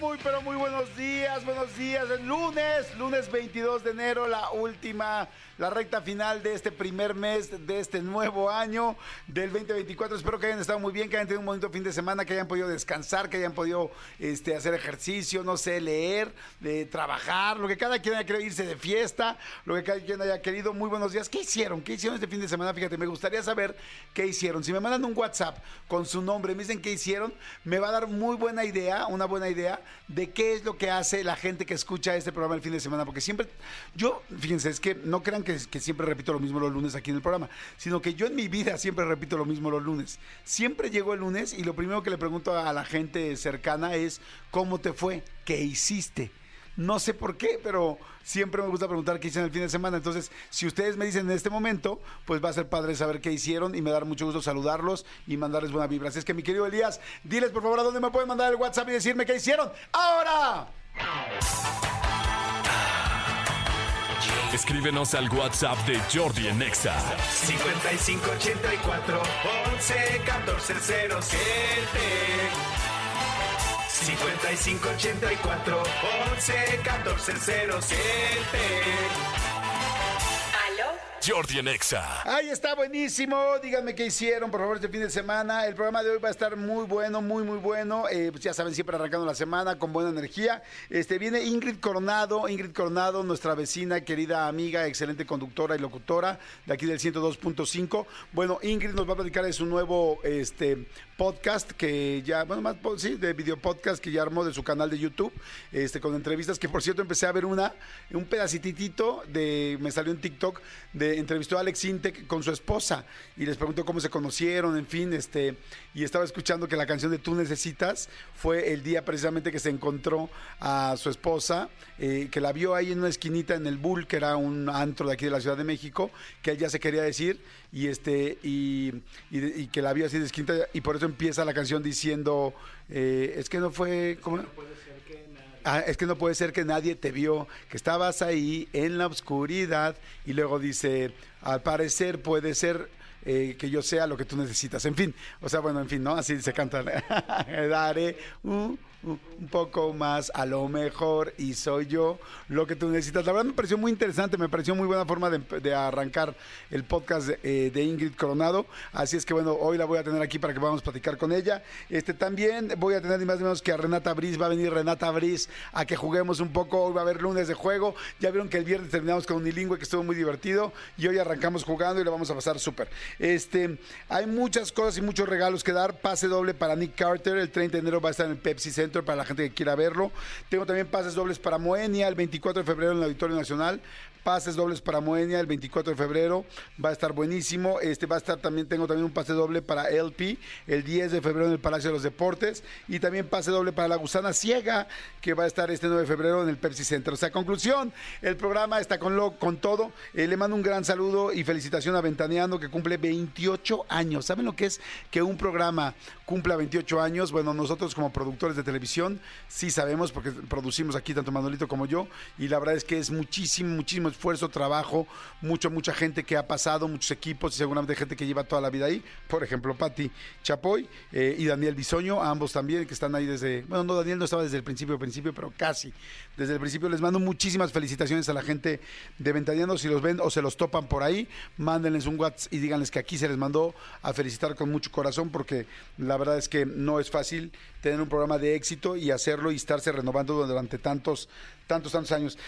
Muy, pero muy, buenos días, buenos días. El lunes, lunes 22 de enero, la última, la recta final de este primer mes de este nuevo año del 2024. Espero que hayan estado muy bien, que hayan tenido un bonito fin de semana, que hayan podido descansar, que hayan podido este, hacer ejercicio, no sé, leer, de trabajar, lo que cada quien haya querido irse de fiesta, lo que cada quien haya querido. Muy buenos días. ¿Qué hicieron? ¿Qué hicieron este fin de semana? Fíjate, me gustaría saber qué hicieron. Si me mandan un WhatsApp con su nombre, me dicen qué hicieron, me va a dar muy buena idea una buena idea de qué es lo que hace la gente que escucha este programa el fin de semana. Porque siempre, yo, fíjense, es que no crean que, que siempre repito lo mismo los lunes aquí en el programa, sino que yo en mi vida siempre repito lo mismo los lunes. Siempre llego el lunes y lo primero que le pregunto a la gente cercana es, ¿cómo te fue? ¿Qué hiciste? No sé por qué, pero siempre me gusta preguntar qué hicieron el fin de semana. Entonces, si ustedes me dicen en este momento, pues va a ser padre saber qué hicieron y me da mucho gusto saludarlos y mandarles buena vibra. Así es que, mi querido Elías, diles por favor a dónde me pueden mandar el WhatsApp y decirme qué hicieron. ¡Ahora! Escríbenos al WhatsApp de Jordi en Exa. 5584 11 14 5584 11 14 Jordi en Exa. Ahí está buenísimo. Díganme qué hicieron, por favor, este fin de semana. El programa de hoy va a estar muy bueno, muy, muy bueno. Eh, pues ya saben, siempre arrancando la semana con buena energía. Este viene Ingrid Coronado, Ingrid Coronado, nuestra vecina, querida amiga, excelente conductora y locutora de aquí del 102.5. Bueno, Ingrid nos va a platicar de su nuevo este, podcast que ya, bueno, más, sí, de video podcast que ya armó de su canal de YouTube, este, con entrevistas que por cierto empecé a ver una, un pedacitito de, me salió en TikTok, de entrevistó a Alex Intec con su esposa y les preguntó cómo se conocieron, en fin, este, y estaba escuchando que la canción de Tú Necesitas fue el día precisamente que se encontró a su esposa, eh, que la vio ahí en una esquinita en el Bull, que era un antro de aquí de la Ciudad de México, que él ya se quería decir, y este, y, y, que la vio así de esquinita, y por eso empieza la canción diciendo, eh, es que no fue, ¿cómo? Ah, es que no puede ser que nadie te vio, que estabas ahí en la oscuridad y luego dice, al parecer puede ser eh, que yo sea lo que tú necesitas. En fin, o sea, bueno, en fin, ¿no? Así se canta. Daré un un poco más, a lo mejor, y soy yo lo que tú necesitas. La verdad me pareció muy interesante, me pareció muy buena forma de, arrancar el podcast eh, de, Ingrid Coronado. Así es que bueno, hoy la voy a tener aquí para que podamos platicar con ella. Este también voy a tener ni más ni menos que a Renata Briz, va a venir Renata Briz a que juguemos un poco. Hoy va a haber lunes de juego. Ya vieron que el viernes terminamos con Unilingüe, que estuvo muy divertido, y hoy arrancamos jugando y lo vamos a pasar súper. Este, hay muchas cosas y muchos regalos que dar. Pase doble para Nick Carter, el 30 de enero va a estar en Pepsi Center para la gente que quiera verlo. Tengo también pases dobles para Moenia el 24 de febrero en el Auditorio Nacional pases dobles para Moenia el 24 de febrero, va a estar buenísimo. Este va a estar también, tengo también un pase doble para LP el 10 de febrero en el Palacio de los Deportes y también pase doble para la Gusana Ciega que va a estar este 9 de febrero en el Pepsi Center. O sea, conclusión, el programa está con, lo, con todo. Eh, le mando un gran saludo y felicitación a Ventaneando que cumple 28 años. ¿Saben lo que es que un programa cumpla 28 años? Bueno, nosotros como productores de televisión sí sabemos porque producimos aquí tanto Manolito como yo y la verdad es que es muchísimo, muchísimo esfuerzo, trabajo, mucha, mucha gente que ha pasado, muchos equipos y seguramente gente que lleva toda la vida ahí. Por ejemplo, Patti Chapoy eh, y Daniel Bisoño, ambos también que están ahí desde, bueno, no, Daniel no estaba desde el principio, principio, pero casi desde el principio. Les mando muchísimas felicitaciones a la gente de Ventaneando. Si los ven o se los topan por ahí, mándenles un WhatsApp y díganles que aquí se les mandó a felicitar con mucho corazón porque la verdad es que no es fácil tener un programa de éxito y hacerlo y estarse renovando durante tantos, tantos, tantos años.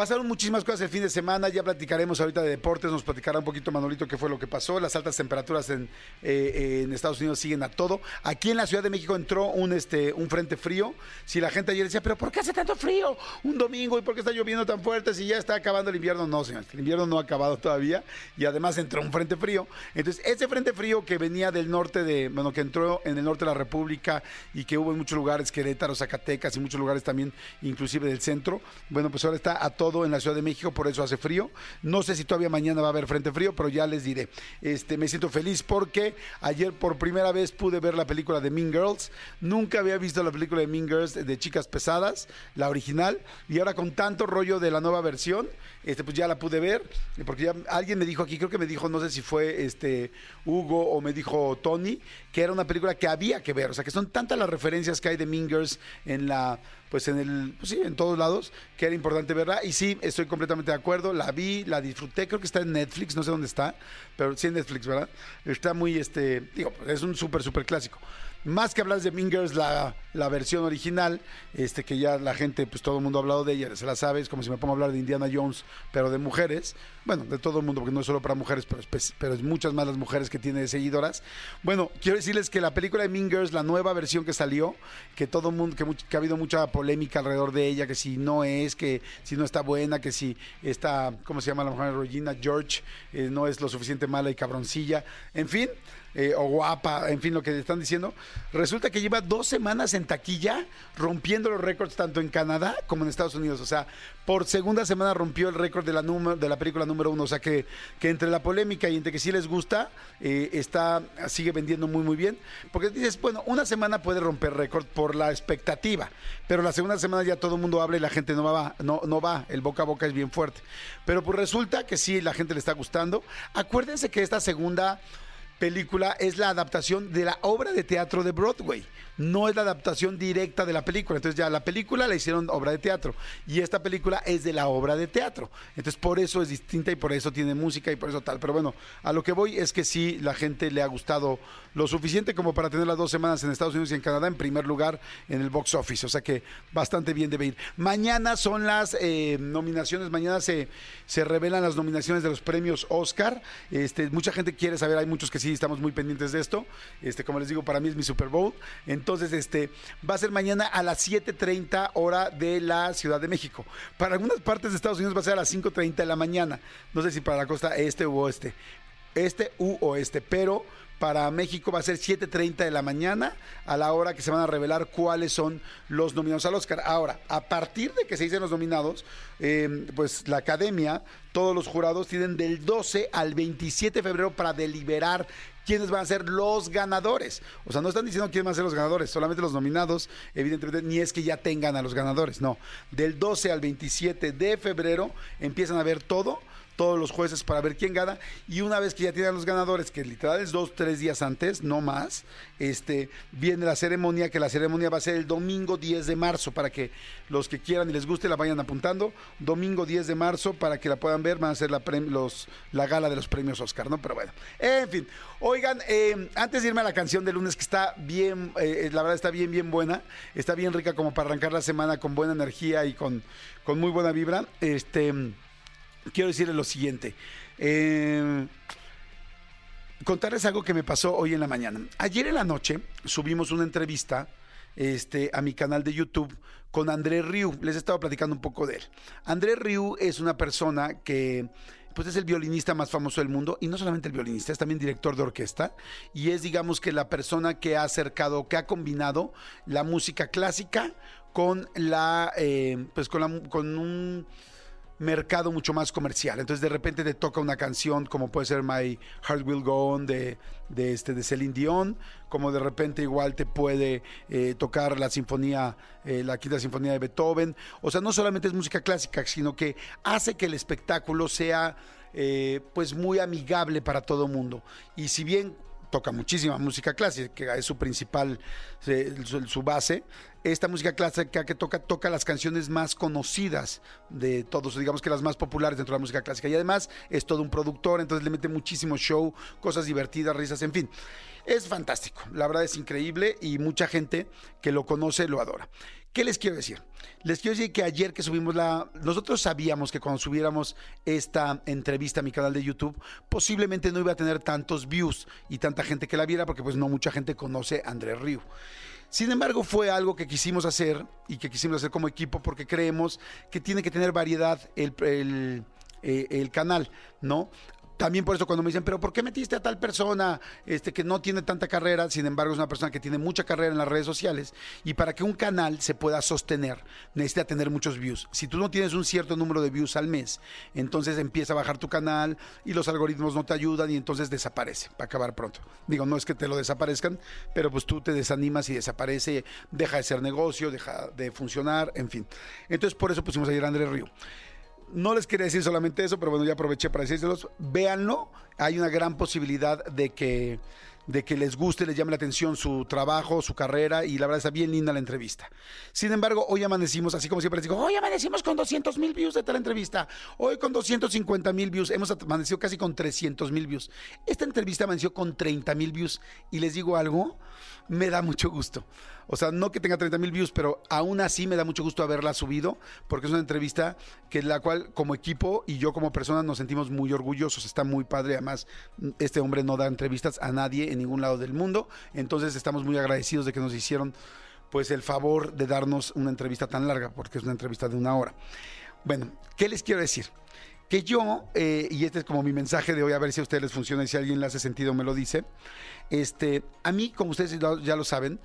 Pasaron muchísimas cosas el fin de semana, ya platicaremos ahorita de deportes, nos platicará un poquito Manolito qué fue lo que pasó. Las altas temperaturas en, eh, en Estados Unidos siguen a todo. Aquí en la Ciudad de México entró un, este, un frente frío. Si la gente ayer decía, pero ¿por qué hace tanto frío un domingo y por qué está lloviendo tan fuerte si ya está acabando el invierno? No, señor, el invierno no ha acabado todavía y además entró un frente frío. Entonces, ese frente frío que venía del norte de, bueno, que entró en el norte de la República y que hubo en muchos lugares, Querétaro, Zacatecas y muchos lugares también, inclusive del centro, bueno, pues ahora está a todo en la Ciudad de México, por eso hace frío. No sé si todavía mañana va a haber frente frío, pero ya les diré. Este, me siento feliz porque ayer por primera vez pude ver la película de Mean Girls. Nunca había visto la película de Mean Girls de Chicas Pesadas, la original, y ahora con tanto rollo de la nueva versión, este, pues ya la pude ver, porque ya alguien me dijo aquí, creo que me dijo, no sé si fue este Hugo o me dijo Tony, que era una película que había que ver, o sea, que son tantas las referencias que hay de Mean Girls en la pues en el pues sí, en todos lados, que era importante verla. Y sí, estoy completamente de acuerdo, la vi, la disfruté, creo que está en Netflix, no sé dónde está, pero sí en Netflix, ¿verdad? Está muy este, digo, es un súper súper clásico más que hablar de Mingers, la, la versión original, este que ya la gente, pues todo el mundo ha hablado de ella, se la sabe, es como si me pongo a hablar de Indiana Jones, pero de mujeres, bueno, de todo el mundo, porque no es solo para mujeres, pero, es- pero es muchas más las mujeres que tiene de seguidoras. Bueno, quiero decirles que la película de Mingers, la nueva versión que salió, que todo el mundo, que, que ha habido mucha polémica alrededor de ella, que si no es, que si no está buena, que si está, ¿cómo se llama la mujer? Regina George, eh, no es lo suficiente mala y cabroncilla, en fin eh, o guapa, en fin, lo que están diciendo. Resulta que lleva dos semanas en taquilla rompiendo los récords tanto en Canadá como en Estados Unidos. O sea, por segunda semana rompió el récord de la, de la película número uno. O sea, que, que entre la polémica y entre que sí les gusta, eh, está, sigue vendiendo muy, muy bien. Porque dices, bueno, una semana puede romper récord por la expectativa, pero la segunda semana ya todo el mundo habla y la gente no va, no, no va, el boca a boca es bien fuerte. Pero pues resulta que sí, la gente le está gustando. Acuérdense que esta segunda película es la adaptación de la obra de teatro de Broadway. No es la adaptación directa de la película. Entonces ya la película la hicieron obra de teatro y esta película es de la obra de teatro. Entonces por eso es distinta y por eso tiene música y por eso tal. Pero bueno, a lo que voy es que sí, la gente le ha gustado lo suficiente como para tener las dos semanas en Estados Unidos y en Canadá en primer lugar en el box office. O sea que bastante bien debe ir. Mañana son las eh, nominaciones, mañana se, se revelan las nominaciones de los premios Oscar. Este, mucha gente quiere saber, hay muchos que sí estamos muy pendientes de esto. Este, como les digo, para mí es mi Super Bowl. Entonces, este, va a ser mañana a las 7:30 hora de la Ciudad de México. Para algunas partes de Estados Unidos va a ser a las 5:30 de la mañana. No sé si para la costa este u oeste este u oeste, pero para México va a ser 7.30 de la mañana a la hora que se van a revelar cuáles son los nominados al Oscar. Ahora, a partir de que se dicen los nominados, eh, pues la academia, todos los jurados tienen del 12 al 27 de febrero para deliberar quiénes van a ser los ganadores. O sea, no están diciendo quiénes van a ser los ganadores, solamente los nominados, evidentemente, ni es que ya tengan a los ganadores, no. Del 12 al 27 de febrero empiezan a ver todo todos los jueces para ver quién gana. Y una vez que ya tienen los ganadores, que literal es dos, tres días antes, no más, este, viene la ceremonia, que la ceremonia va a ser el domingo 10 de marzo, para que los que quieran y les guste la vayan apuntando, domingo 10 de marzo, para que la puedan ver, van a ser la, la gala de los premios Oscar, ¿no? Pero bueno, en fin, oigan, eh, antes de irme a la canción de lunes, que está bien, eh, la verdad está bien, bien buena, está bien rica como para arrancar la semana con buena energía y con, con muy buena vibra, este quiero decirles lo siguiente. Eh, contarles algo que me pasó hoy en la mañana. Ayer en la noche subimos una entrevista este, a mi canal de YouTube con André Riu. Les he estado platicando un poco de él. André Riu es una persona que pues es el violinista más famoso del mundo y no solamente el violinista, es también director de orquesta y es digamos que la persona que ha acercado, que ha combinado la música clásica con la, eh, pues con, la, con un mercado mucho más comercial. Entonces de repente te toca una canción como puede ser My Heart Will Go On de, de, este, de Celine Dion, como de repente igual te puede eh, tocar la sinfonía, eh, la quinta sinfonía de Beethoven. O sea, no solamente es música clásica, sino que hace que el espectáculo sea eh, pues muy amigable para todo mundo. Y si bien toca muchísima música clásica, que es su principal, eh, su, base. Esta música clásica que toca, toca las canciones más conocidas de todos, digamos que las más populares dentro de la música clásica. Y además es todo un productor, entonces le mete muchísimo show, cosas divertidas, risas, en fin. Es fantástico, la verdad es increíble y mucha gente que lo conoce lo adora. ¿Qué les quiero decir? Les quiero decir que ayer que subimos la... Nosotros sabíamos que cuando subiéramos esta entrevista a mi canal de YouTube, posiblemente no iba a tener tantos views y tanta gente que la viera porque pues no mucha gente conoce a Andrés Río. Sin embargo, fue algo que quisimos hacer y que quisimos hacer como equipo porque creemos que tiene que tener variedad el, el, eh, el canal, ¿no? También por eso cuando me dicen, pero ¿por qué metiste a tal persona este, que no tiene tanta carrera? Sin embargo, es una persona que tiene mucha carrera en las redes sociales. Y para que un canal se pueda sostener, necesita tener muchos views. Si tú no tienes un cierto número de views al mes, entonces empieza a bajar tu canal y los algoritmos no te ayudan y entonces desaparece, para acabar pronto. Digo, no es que te lo desaparezcan, pero pues tú te desanimas y desaparece, deja de ser negocio, deja de funcionar, en fin. Entonces por eso pusimos ayer a Andrés Río no les quería decir solamente eso, pero bueno, ya aproveché para decírselos. Véanlo, hay una gran posibilidad de que, de que les guste, les llame la atención su trabajo, su carrera, y la verdad está bien linda la entrevista. Sin embargo, hoy amanecimos, así como siempre les digo, hoy amanecimos con 200 mil views de tal entrevista, hoy con 250 mil views, hemos amanecido casi con 300 mil views. Esta entrevista amaneció con 30 mil views, y les digo algo, me da mucho gusto. O sea, no que tenga 30 mil views, pero aún así me da mucho gusto haberla subido, porque es una entrevista que la cual como equipo y yo como persona nos sentimos muy orgullosos. Está muy padre. Además, este hombre no da entrevistas a nadie en ningún lado del mundo. Entonces estamos muy agradecidos de que nos hicieron pues el favor de darnos una entrevista tan larga, porque es una entrevista de una hora. Bueno, ¿qué les quiero decir? Que yo, eh, y este es como mi mensaje de hoy, a ver si a ustedes les funciona y si alguien le hace sentido me lo dice. Este, a mí, como ustedes ya lo saben,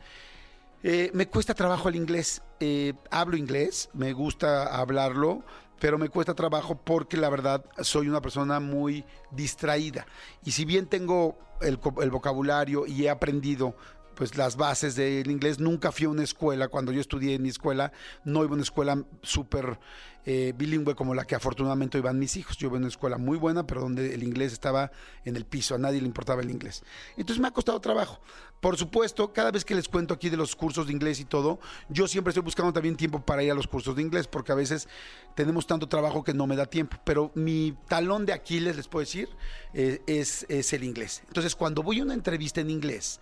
eh, me cuesta trabajo el inglés. Eh, hablo inglés, me gusta hablarlo, pero me cuesta trabajo porque la verdad soy una persona muy distraída. Y si bien tengo el, vocabulario y he aprendido pues las bases del inglés. Nunca fui a una escuela, cuando yo estudié en mi escuela, no iba a una escuela súper eh, bilingüe como la que afortunadamente iban mis hijos. Yo iba a una escuela muy buena, pero donde el inglés estaba en el piso, a nadie le importaba el inglés. Entonces me ha costado trabajo. Por supuesto, cada vez que les cuento aquí de los cursos de inglés y todo, yo siempre estoy buscando también tiempo para ir a los cursos de inglés, porque a veces tenemos tanto trabajo que no me da tiempo. Pero mi talón de Aquiles, les puedo decir, eh, es, es el inglés. Entonces, cuando voy a una entrevista en inglés,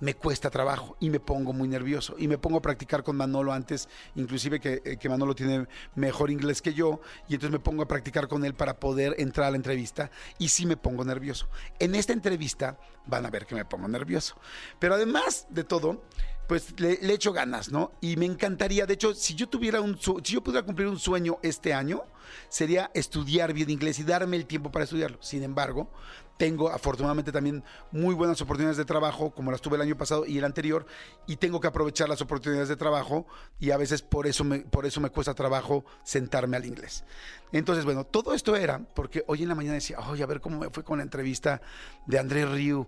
me cuesta trabajo y me pongo muy nervioso y me pongo a practicar con Manolo antes, inclusive que, eh, que, Manolo tiene mejor inglés que yo y entonces me pongo a practicar con él para poder entrar a la entrevista y sí me pongo nervioso. En esta entrevista van a ver que me pongo nervioso. Pero además de todo, pues le, echo ganas, ¿no? Y me encantaría, de hecho, si yo tuviera un, si yo pudiera cumplir un sueño este año, sería estudiar bien inglés y darme el tiempo para estudiarlo. Sin embargo, tengo afortunadamente también muy buenas oportunidades de trabajo, como las tuve el año pasado y el anterior, y tengo que aprovechar las oportunidades de trabajo y a veces por eso me, por eso me cuesta trabajo sentarme al inglés. Entonces, bueno, todo esto era porque hoy en la mañana decía, oye, a ver cómo me fue con la entrevista de Andrés Riu,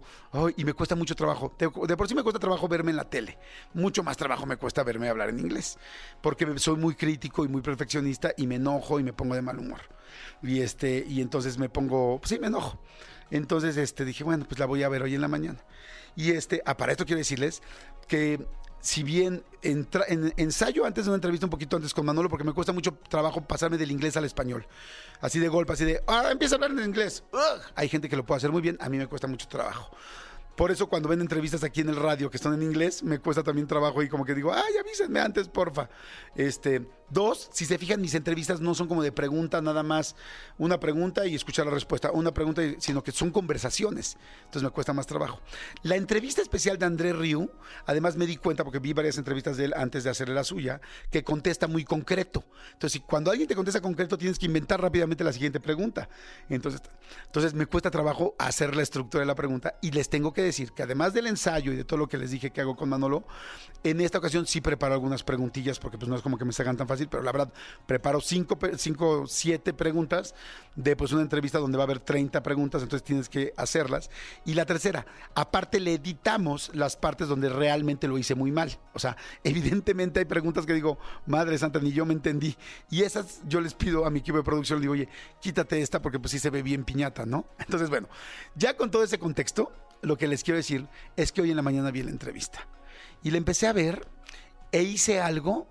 y me cuesta mucho trabajo. De, por sí me cuesta trabajo verme en la tele, mucho más trabajo me cuesta verme hablar en inglés, porque soy muy crítico y muy perfeccionista y me enojo y me pongo de mal humor. Y, este, y entonces me pongo, pues sí, me enojo. Entonces este, dije, bueno, pues la voy a ver hoy en la mañana. Y este, ah, para esto quiero decirles que si bien en, ensayo antes de una entrevista un poquito antes con Manolo, porque me cuesta mucho trabajo pasarme del inglés al español. Así de golpe, así de, ah, empieza a hablar en inglés. Hay gente que lo puede hacer muy bien, a mí me cuesta mucho trabajo. Por eso cuando ven entrevistas aquí en el radio que están en inglés, me cuesta también trabajo y como que digo, ay, avísenme antes, porfa. Este, dos, si se fijan, mis entrevistas no son como de pregunta nada más, una pregunta y escuchar la respuesta, una pregunta, sino que son conversaciones. Entonces me cuesta más trabajo. La entrevista especial de André Riu, además me di cuenta, porque vi varias entrevistas de él antes de hacerle la suya, que contesta muy concreto. Entonces, cuando alguien te contesta concreto, tienes que inventar rápidamente la siguiente pregunta. Entonces, entonces me cuesta trabajo hacer la estructura de la pregunta y les tengo que decir que además del ensayo y de todo lo que les dije que hago con Manolo, en esta ocasión sí preparo algunas preguntillas porque pues no es como que me salgan tan fácil, pero la verdad preparo cinco, cinco siete preguntas de pues una entrevista donde va a haber 30 preguntas, entonces tienes que hacerlas. Y la tercera, aparte le editamos las partes donde realmente lo hice muy mal. O sea, evidentemente hay preguntas que digo, madre santa, ni yo me entendí. Y esas yo les pido a mi equipo de producción, digo, oye, quítate esta porque pues sí se ve bien piñata, ¿no? Entonces, bueno, ya con todo ese contexto, lo que les quiero decir es que hoy en la mañana vi la entrevista y la empecé a ver e hice algo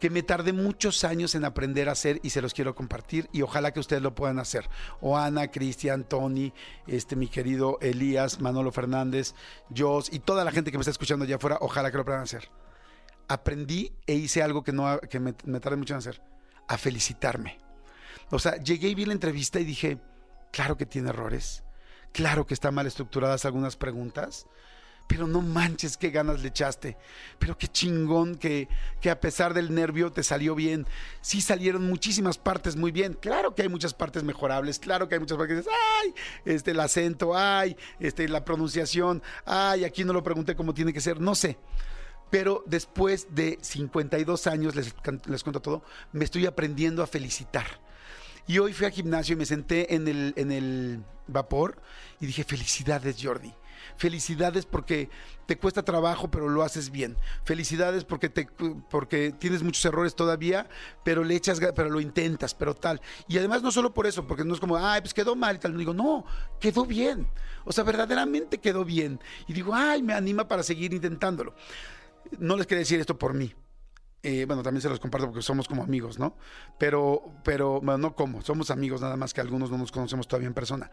que me tardé muchos años en aprender a hacer y se los quiero compartir y ojalá que ustedes lo puedan hacer. O Ana, Cristian, Tony, este, mi querido Elías, Manolo Fernández, Jos y toda la gente que me está escuchando allá afuera, ojalá que lo puedan hacer. Aprendí e hice algo que, no, que me, me tardé mucho en hacer, a felicitarme. O sea, llegué y vi la entrevista y dije, claro que tiene errores, Claro que están mal estructuradas algunas preguntas, pero no manches qué ganas le echaste. Pero qué chingón que, que a pesar del nervio te salió bien. Sí salieron muchísimas partes muy bien. Claro que hay muchas partes mejorables, claro que hay muchas partes que dices, ay, este, el acento, ay, este, la pronunciación, ay, aquí no lo pregunté cómo tiene que ser, no sé. Pero después de 52 años, les, les cuento todo, me estoy aprendiendo a felicitar. Y hoy fui al gimnasio y me senté en el, en el vapor y dije, felicidades Jordi. Felicidades porque te cuesta trabajo, pero lo haces bien. Felicidades porque, te, porque tienes muchos errores todavía, pero le echas, pero lo intentas, pero tal. Y además no solo por eso, porque no es como, ay, pues quedó mal y tal. No digo, no, quedó bien. O sea, verdaderamente quedó bien. Y digo, ay, me anima para seguir intentándolo. No les quería decir esto por mí. Eh, bueno, también se los comparto porque somos como amigos, ¿no? Pero, pero, bueno, no como, somos amigos nada más que algunos no nos conocemos todavía en persona.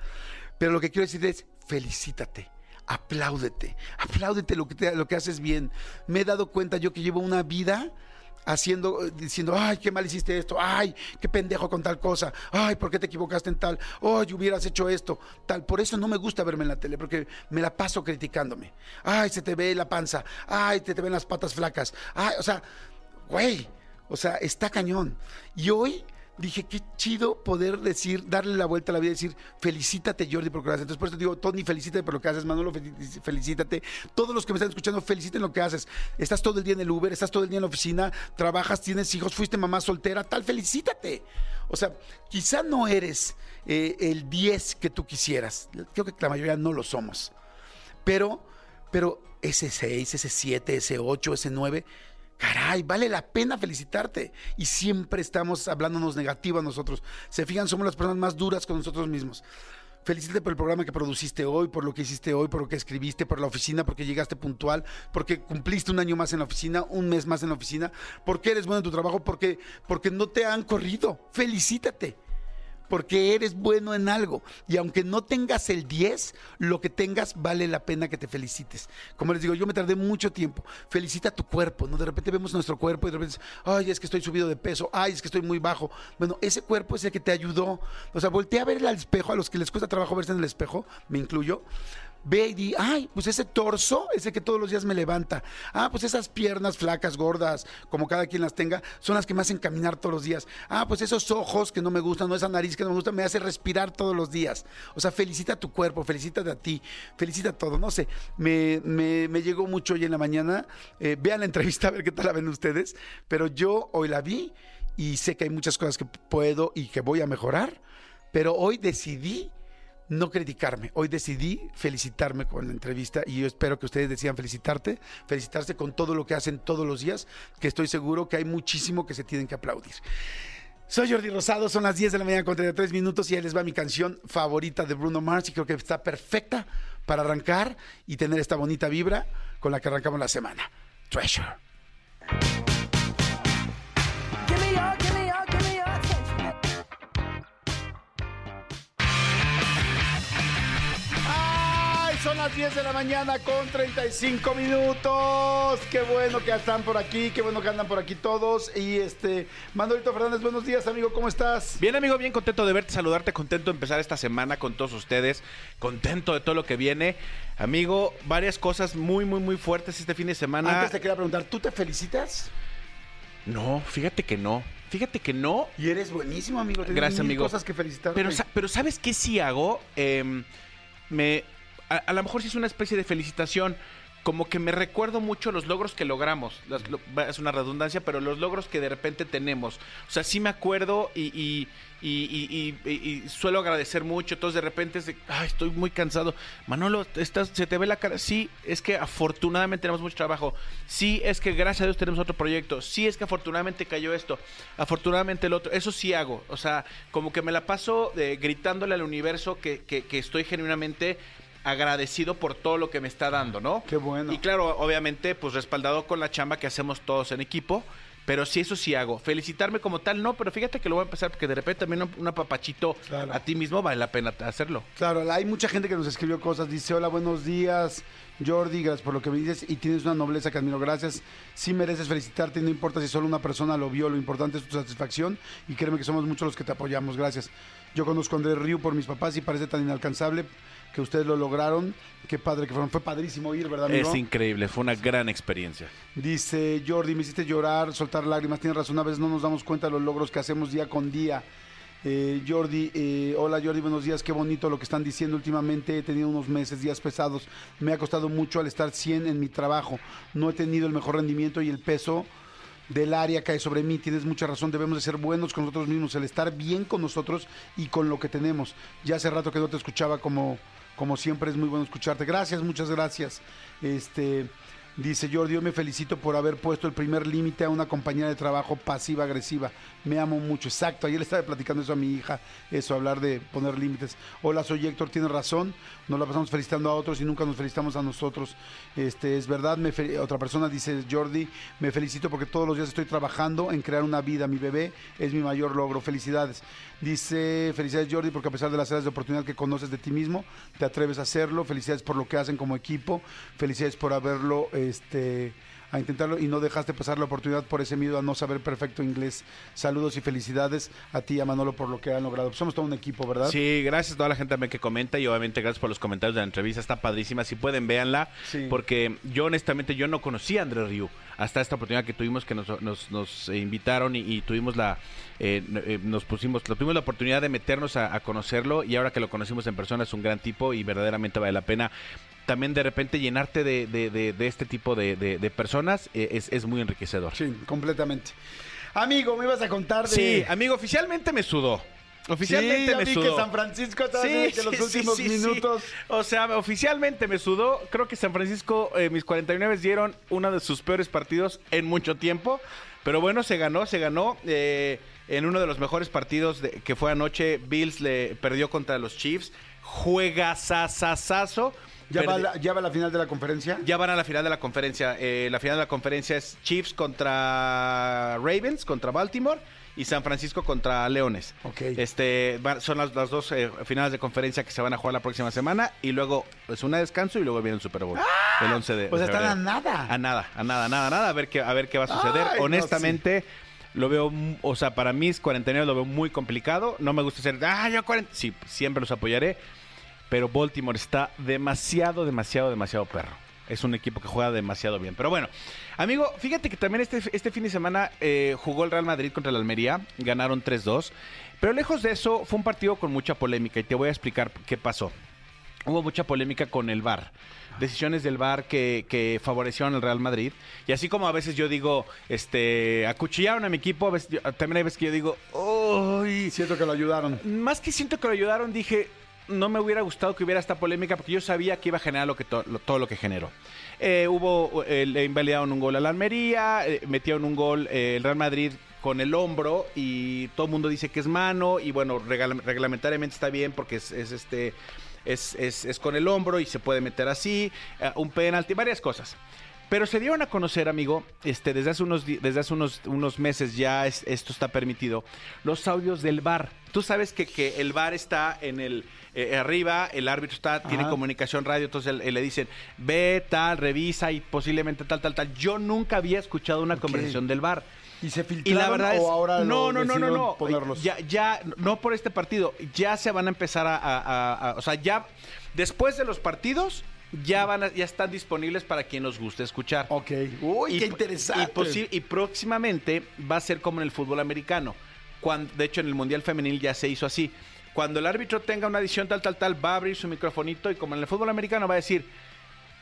Pero lo que quiero decir es, felicítate, apláudete, apláudete lo que, lo que haces bien. Me he dado cuenta yo que llevo una vida haciendo, diciendo, ay, qué mal hiciste esto, ay, qué pendejo con tal cosa, ay, ¿por qué te equivocaste en tal? Ay, hubieras hecho esto, tal. Por eso no me gusta verme en la tele, porque me la paso criticándome. Ay, se te ve la panza, ay, te, te ven las patas flacas, ay, o sea, güey, o sea, está cañón. Y hoy dije, qué chido poder decir, darle la vuelta a la vida y decir, felicítate Jordi por lo que haces. Entonces por eso te digo, Tony, felicítate por lo que haces, Manolo, fel- felicítate. Todos los que me están escuchando, feliciten lo que haces. Estás todo el día en el Uber, estás todo el día en la oficina, trabajas, tienes hijos, fuiste mamá soltera, tal, felicítate. O sea, quizá no eres eh, el 10 que tú quisieras. Creo que la mayoría no lo somos pero, pero ese 6, ese 7, ese 8, ese 9, caray, vale la pena felicitarte. Y siempre estamos hablándonos negativo a nosotros. Se fijan, somos las personas más duras con nosotros mismos. Felicítate por el programa que produciste hoy, por lo que hiciste hoy, por lo que escribiste, por la oficina, porque llegaste puntual, porque cumpliste un año más en la oficina, un mes más en la oficina, porque eres bueno en tu trabajo, porque, porque no te han corrido. Felicítate porque eres bueno en algo. Y aunque no tengas el 10, lo que tengas vale la pena que te felicites. Como les digo, yo me tardé mucho tiempo. Felicita tu cuerpo, ¿no? De repente vemos nuestro cuerpo y de repente, ay, es que estoy subido de peso, ay, es que estoy muy bajo. Bueno, ese cuerpo es el que te ayudó. O sea, voltea a ver al espejo, a los que les cuesta trabajo verse en el espejo, me incluyo. Ve y di, ay, pues ese torso, ese que todos los días me levanta. Ah, pues esas piernas flacas, gordas, como cada quien las tenga, son las que me hacen caminar todos los días. Ah, pues esos ojos que no me gustan, no esa nariz que no me gusta, me hace respirar todos los días. O sea, felicita a tu cuerpo, felicítate a ti, felicita todo. No sé, me, me, me llegó mucho hoy en la mañana. Eh, vean la entrevista a ver qué tal la ven ustedes. Pero yo hoy la vi y sé que hay muchas cosas que puedo y que voy a mejorar. Pero hoy decidí no criticarme. Hoy decidí felicitarme con la entrevista y yo espero que ustedes decidan felicitarte, felicitarse con todo lo que hacen todos los días, que estoy seguro que hay muchísimo que se tienen que aplaudir. Soy Jordi Rosado, son las 10 de la mañana con 33 minutos y ahí les va mi canción favorita de Bruno Mars y creo que está perfecta para arrancar y tener esta bonita vibra con la que arrancamos la semana. Treasure. Son las 10 de la mañana con 35 minutos. Qué bueno que están por aquí, qué bueno que andan por aquí todos. Y este, Manolito Fernández, buenos días, amigo, ¿cómo estás? Bien, amigo, bien contento de verte, saludarte, contento de empezar esta semana con todos ustedes, contento de todo lo que viene. Amigo, varias cosas muy, muy, muy fuertes este fin de semana. Antes te quería preguntar, ¿tú te felicitas? No, fíjate que no. Fíjate que no. Y eres buenísimo, amigo. Gracias, mil amigo. cosas que felicitarte. Pero, pero ¿sabes qué sí hago? Em, me, a, lo mejor sí es una especie de felicitación. Como que me recuerdo mucho los logros que logramos. Es una redundancia, pero los logros que de repente tenemos. O sea, sí me acuerdo y- y- y- y suelo agradecer mucho. Entonces de repente es de, ay, estoy muy cansado. Manolo, estás, se te ve la cara. Sí, es que afortunadamente tenemos mucho trabajo. Sí, es que gracias a Dios tenemos otro proyecto. Sí, es que afortunadamente cayó esto. Afortunadamente el otro. Eso sí hago. O sea, como que me la paso eh, gritándole al universo que, que- que estoy genuinamente agradecido por todo lo que me está dando, ¿no? Qué bueno. Y claro, obviamente, pues respaldado con la chamba que hacemos todos en equipo. Pero sí, eso sí hago. Felicitarme como tal, no, pero fíjate que lo voy a empezar porque de repente también un, un apapachito Claro. a ti mismo vale la pena hacerlo. Claro, hay mucha gente que nos escribió cosas. Dice, hola, buenos días, Jordi, gracias por lo que me dices y tienes una nobleza que admiro. Gracias. Sí mereces felicitarte no importa si solo una persona lo vio, lo importante es tu satisfacción y créeme que somos muchos los que te apoyamos. Gracias. Yo conozco a Andrés Río por mis papás y parece tan inalcanzable que ustedes lo lograron. Qué padre que fueron. Fue padrísimo ir, ¿verdad, amigo? Es increíble, fue una gran experiencia. Dice Jordi, me hiciste llorar, soltar lágrimas. Tienes razón, a veces no nos damos cuenta de los logros que hacemos día con día. Eh, Jordi, eh, hola Jordi, buenos días. Qué bonito lo que están diciendo últimamente. He tenido unos meses, días pesados. Me ha costado mucho al estar 100 en mi trabajo. No he tenido el mejor rendimiento y el peso del área cae sobre mí. Tienes mucha razón. Debemos de ser buenos con nosotros mismos, el estar bien con nosotros y con lo que tenemos. Ya hace rato que no te escuchaba como, como siempre. Es muy bueno escucharte. Gracias, muchas gracias. Este. Dice Jordi, yo me felicito por haber puesto el primer límite a una compañera de trabajo pasiva-agresiva. Me amo mucho. Exacto, ayer le estaba platicando eso a mi hija, eso, hablar de poner límites. Hola, soy Héctor, tienes razón. Nos la pasamos felicitando a otros y nunca nos felicitamos a nosotros. Este, es verdad, me otra persona dice Jordi, me felicito porque todos los días estoy trabajando en crear una vida. Mi bebé es mi mayor logro. Felicidades. Dice, felicidades Jordi porque a pesar de las áreas de oportunidad que conoces de ti mismo, te atreves a hacerlo. Felicidades por lo que hacen como equipo. Felicidades por haberlo, este, a intentarlo y no dejaste pasar la oportunidad por ese miedo a no saber perfecto inglés. Saludos y felicidades a ti y a Manolo por lo que han logrado. Pues somos todo un equipo, ¿verdad? Sí, gracias a toda la gente también que comenta y obviamente gracias por los comentarios de la entrevista, está padrísima, si pueden véanla, Sí. porque yo honestamente yo no conocía a Andrés Ryu hasta esta oportunidad que tuvimos que nos, nos, nos, invitaron y, y tuvimos la eh, eh, nos pusimos tuvimos la oportunidad de meternos a, a conocerlo y ahora que lo conocimos en persona es un gran tipo y verdaderamente vale la pena también de repente llenarte de, de- de- de este tipo de, de- de personas eh, es, es muy enriquecedor. Sí, completamente. Amigo, me ibas a contar de... Sí, amigo, oficialmente me sudó. Oficialmente Sí, me vi sudó. que San Francisco estaba haciendo que los sí, últimos sí, sí. minutos... O sea, oficialmente me sudó. Creo que San Francisco, eh, mis 49 dieron uno de sus peores partidos en mucho tiempo. Pero bueno, se ganó, se ganó. eh, en uno de los mejores partidos de- que fue anoche, Bills le perdió contra los Chiefs. Juegazazazazo. ¿Ya va, la, ¿Ya va la final de la conferencia? ya van a la final de la conferencia. Eh, la final de la conferencia es Chiefs contra Ravens, contra Baltimore y San Francisco contra Leones. Ok. Este, son las, las dos eh, finales de conferencia que se van a jugar la próxima semana y luego es una de descanso y luego viene el Super Bowl. el 11 de, Pues de están a nada. A nada, a nada, nada, nada. A ver qué, a ver qué va a suceder. Ay, no, Honestamente. Lo veo, o sea, para mis 49 lo veo muy complicado. No me gusta ser, ah, yo 40. Sí, siempre los apoyaré. Pero Baltimore está demasiado, demasiado, demasiado perro. Es un equipo que juega demasiado bien. Pero bueno, amigo, fíjate que también este, este fin de semana eh, jugó el Real Madrid contra el Almería. Ganaron 3-2. Pero lejos de eso, fue un partido con mucha polémica y te voy a explicar qué pasó. Hubo mucha polémica con el VAR. Decisiones del VAR que, que favorecieron al Real Madrid. Y así como a veces yo digo, este, acuchillaron a mi equipo, a veces también hay veces que yo digo, ¡Uy! Siento que lo ayudaron. Más que siento que lo ayudaron, dije, no me hubiera gustado que hubiera esta polémica porque yo sabía que iba a generar lo que todo lo que generó. Eh, hubo, eh, le invalidaron un gol a la Almería, eh, metieron un gol eh, el Real Madrid con el hombro y todo el mundo dice que es mano y bueno, regla- reglamentariamente está bien porque es, es este... Es, es- con el hombro y se puede meter así, un penalti, varias cosas. Pero se dieron a conocer, amigo, este, desde hace unos, desde hace unos, unos meses ya es- esto está permitido, los audios del bar. Tú sabes que, que el bar está en el eh, arriba, el árbitro está, tiene comunicación radio, entonces le dicen, ve tal, revisa y posiblemente tal, tal, tal. Yo nunca había escuchado una conversación del bar. ¿Y se Y filtraron la verdad es, o ahora no, no, no, no, no, ponerlos? ya, ya, no por este partido, ya se van a empezar a, a- a- a- o sea, ya después de los partidos ya van, a- ya están disponibles para quien los guste escuchar. Ok. Uy, qué Y- interesante. Y, próximamente va a ser como en el fútbol americano. Cuando, de hecho, en el Mundial Femenil ya se hizo así. Cuando el árbitro tenga una adición tal, tal, tal, va a abrir su microfonito y como en el fútbol americano va a decir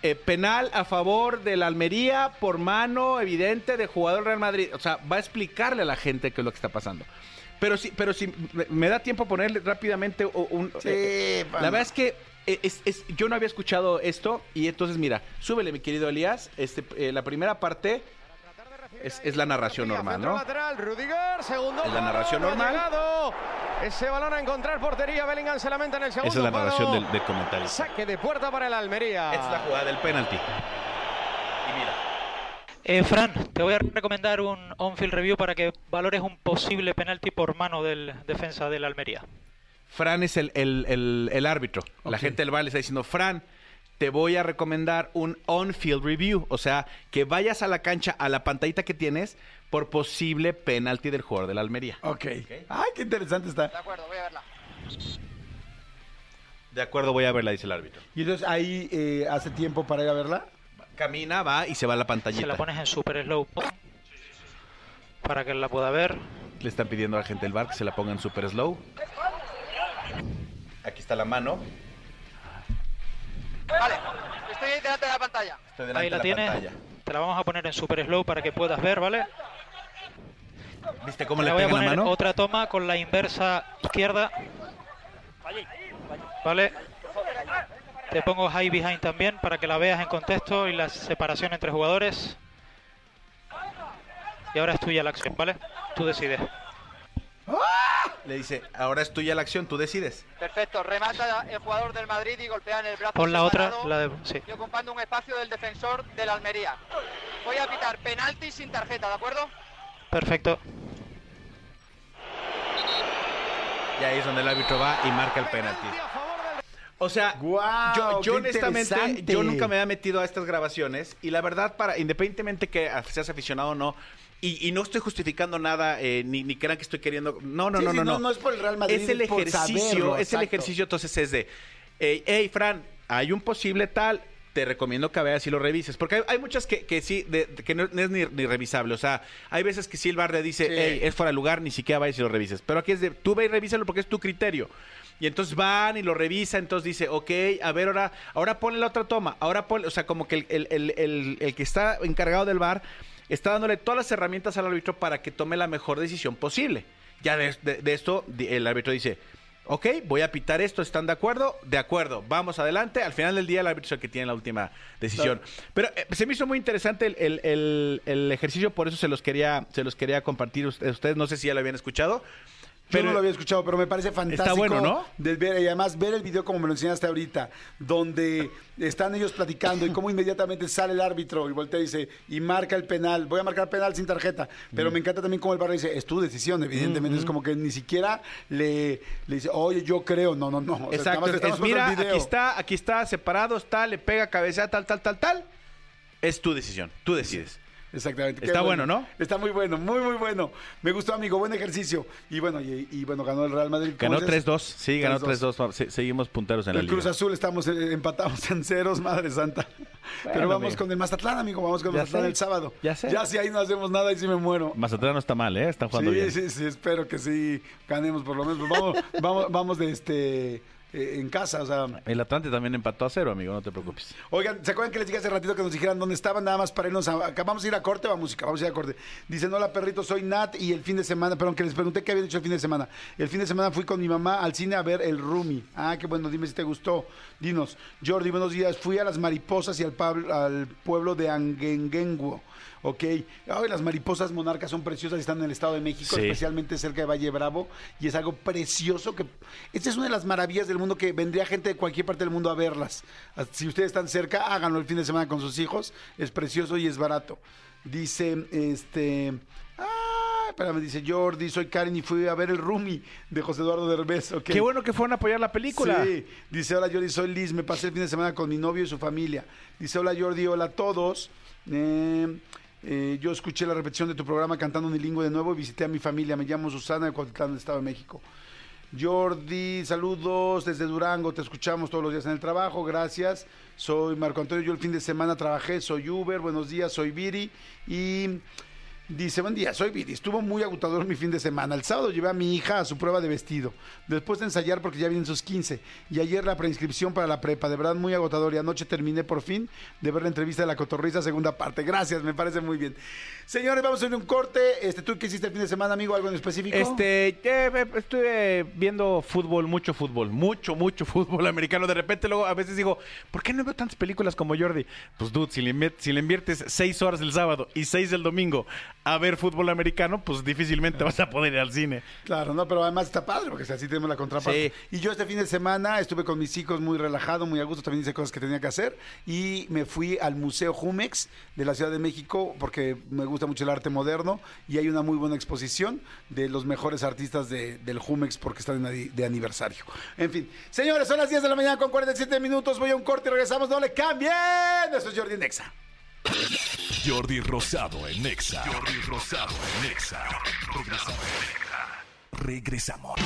eh, penal a favor de la Almería por mano evidente del jugador Real Madrid. O sea, va a explicarle a la gente qué es lo que está pasando. Pero sí, pero si me, me da tiempo ponerle rápidamente un... Sí, eh, pana. la verdad es que eh, es- es- yo no había escuchado esto y entonces mira, súbele mi querido Elías, este, eh, la primera parte es, es la narración normal, ¿no? lateral, Rudiger, segundo Es la narración normal. llegado. Ese balón a encontrar portería, Bellingham se lamenta en el segundo Esa es la palo. narración del, del comentarista. Saque de puerta para el Almería. Es la jugada del penalti. Y mira, Eh, Fran, te voy a recomendar un on-field review para que valores un posible penalti por mano del defensa del Almería. Fran es el, el- el- el árbitro. La gente del bar le está diciendo, Fran, te voy a recomendar un on-field review. O sea, que vayas a la cancha, a la pantallita que tienes, por posible penalti del jugador de la Almería. Ok. Ay, qué interesante está. De acuerdo, voy a verla. De acuerdo, voy a verla, dice el árbitro. Y entonces ahí eh, hace tiempo para ir a verla. Camina, va y se va a la pantallita. Se la pones en super slow para que la pueda ver. Le están pidiendo a la gente del bar que se la ponga en super slow. Aquí está la mano. Vale, estoy ahí delante de la pantalla. Estoy delante Ahí la de tienes. pantalla. Te la vamos a poner en super slow para que puedas ver, ¿vale? ¿Viste cómo Te le la voy a pega la poner mano? otra toma con la inversa izquierda. ¿Vale? Te pongo high behind también para que la veas en contexto y la separación entre jugadores. Y ahora es tuya la acción, ¿vale? Tú decides. Le dice, ahora es tuya la acción, tú decides. Perfecto, remata el jugador del Madrid y golpea en el brazo Pon la otra, la de... Sí. y ocupando un espacio del defensor del Almería. Voy a pitar penalti sin tarjeta, ¿de acuerdo? Perfecto. Y ahí es donde el árbitro va y marca el penalti. O sea, ¡Guau! yo, yo honestamente, yo nunca me había metido a estas grabaciones y la verdad, para independientemente que seas aficionado o no, y, y no estoy justificando nada, eh, ni, ni crean que estoy queriendo... No, no, Sí, no, sí, no, no, no. es por el Real Madrid, Es el ejercicio, saberlo, es el ejercicio, entonces es de, hey, hey, Fran, hay un posible tal, te recomiendo que veas y lo revises. Porque hay, hay muchas que, que sí, de- que no, es ni, ni revisable. O sea, hay veces que sí el bar le dice, Sí. hey, es fuera de lugar, ni siquiera vayas y lo revises. Pero aquí es de, tú ve y revísalo porque es tu criterio. Y entonces van y lo revisa, entonces dice, ok, a ver, ahora, ahora ponle la otra toma, ahora ponle, o sea, como que el, el- el- el- el que está encargado del bar está dándole todas las herramientas al árbitro para que tome la mejor decisión posible. Ya de, de- de esto, el árbitro dice, ok, voy a pitar esto, ¿están de acuerdo? De acuerdo, vamos adelante. Al final del día el árbitro es el que tiene la última decisión. Pero eh, se me hizo muy interesante el, el- el- el ejercicio, por eso se los quería, se los quería compartir a ustedes. No sé si ya lo habían escuchado. Yo Pero no lo había escuchado, pero me parece fantástico. bueno, ¿no? de ver, y además ver el video como me lo enseñaste ahorita, donde están ellos platicando y cómo inmediatamente sale el árbitro y voltea y dice, y marca el penal. Voy a marcar penal sin tarjeta. Pero Mm. me encanta también cómo el barrio dice, es tu decisión, evidentemente. Es como que ni siquiera le, le dice, oye, yo creo. No, no, no. O sea, Exacto, es, mira, aquí está, aquí está, separado, está, le pega cabeza, tal, tal, tal, tal. Es tu decisión, tú decides. Exactamente. Está bueno, ¿no? Está muy bueno, muy, muy bueno. Me gustó, amigo. Buen ejercicio. Y bueno, y, y bueno, ganó el Real Madrid. ¿Cómo Ganó dices? 3-2, sí, ganó 3-2. 3-2. Se- Seguimos punteros en la El Cruz liga. Azul estamos eh, empatados en ceros, madre santa. Pero vamos amigo. con el Mazatlán, amigo. Vamos con el Mazatlán sé. el sábado. Ya sé. Ya si ahí no hacemos nada y si me muero. Mazatlán no está mal, ¿eh? Están jugando Sí, bien. sí, sí, espero que sí ganemos por lo menos. Pues vamos, vamos, vamos de este eh, en casa, o sea. El Atlante también empató a cero, amigo, no te preocupes. Oigan, ¿se acuerdan que les dije hace ratito que nos dijeran dónde estaban? Nada más para irnos a... acá Vamos a ir a corte, va música, vamos a ir a corte. Dicen, hola perrito, soy Nat y el fin de semana, perdón, que les pregunté qué habían hecho el fin de semana. El fin de semana fui con mi mamá al cine a ver El Rumi. Ah, qué bueno, dime si te gustó. Dinos, Jordi, buenos días. Fui a las mariposas y al, pab- al pueblo de Angengenguo. Ok, Ay, las mariposas monarcas son preciosas y están en el Estado de México, Sí. especialmente cerca de Valle Bravo, y es algo precioso que... Esta es una de las maravillas del mundo que vendría gente de cualquier parte del mundo a verlas. Si ustedes están cerca, háganlo el fin de semana con sus hijos, es precioso y es barato. Dice, este... Ah, espérame, dice Jordi, soy Karen y fui a ver el Rumi de José Eduardo Derbez. ok. Qué bueno que fueron a apoyar la película. Sí, dice, hola Jordi, soy Liz, me pasé el fin de semana con mi novio y su familia. Dice, hola Jordi, hola a todos. Eh, eh, yo escuché la repetición de tu programa cantando unilingüe de nuevo y visité a mi familia. Me llamo Susana de Cuautitlán, del Estado de México. Jordi, saludos desde Durango, te escuchamos todos los días en el trabajo, gracias. Soy Marco Antonio, yo el fin de semana trabajé, soy Uber, buenos días, soy Viri. Y dice, buen día, soy Viri, estuvo muy agotador mi fin de semana. El sábado llevé a mi hija a su prueba de vestido, después de ensayar porque ya vienen sus 15 y ayer la preinscripción para la prepa, de verdad muy agotador y anoche terminé por fin de ver la entrevista de la cotorriza segunda parte. Gracias, me parece muy bien. Señores, vamos a ir a un corte. Este, ¿Tú qué hiciste el fin de semana, amigo? ¿Algo en específico? Este, eh, estuve viendo fútbol, mucho fútbol, mucho, mucho fútbol americano. De repente luego a veces digo, ¿por qué no veo tantas películas como Jordi? Pues dude, si le, inviertes seis horas el sábado y seis el domingo a ver fútbol americano, pues difícilmente vas a poder ir al cine. Claro, no, pero además está padre porque así tenemos la contraparte. Sí. Y yo este fin de semana estuve con mis hijos muy relajado, muy a gusto, también hice cosas que tenía que hacer y me fui al Museo Jumex de la Ciudad de México porque me gusta mucho el arte moderno y hay una muy buena exposición de los mejores artistas de- del Jumex porque están de, de aniversario. En fin, señores, son las 10 de la mañana con 47 minutos, voy a un corte y regresamos, no le cambien. Eso es Jordi Nexa. Jordi Rosado en Nexa. Jordi Rosado en Nexa. Regresamos. Regresamos.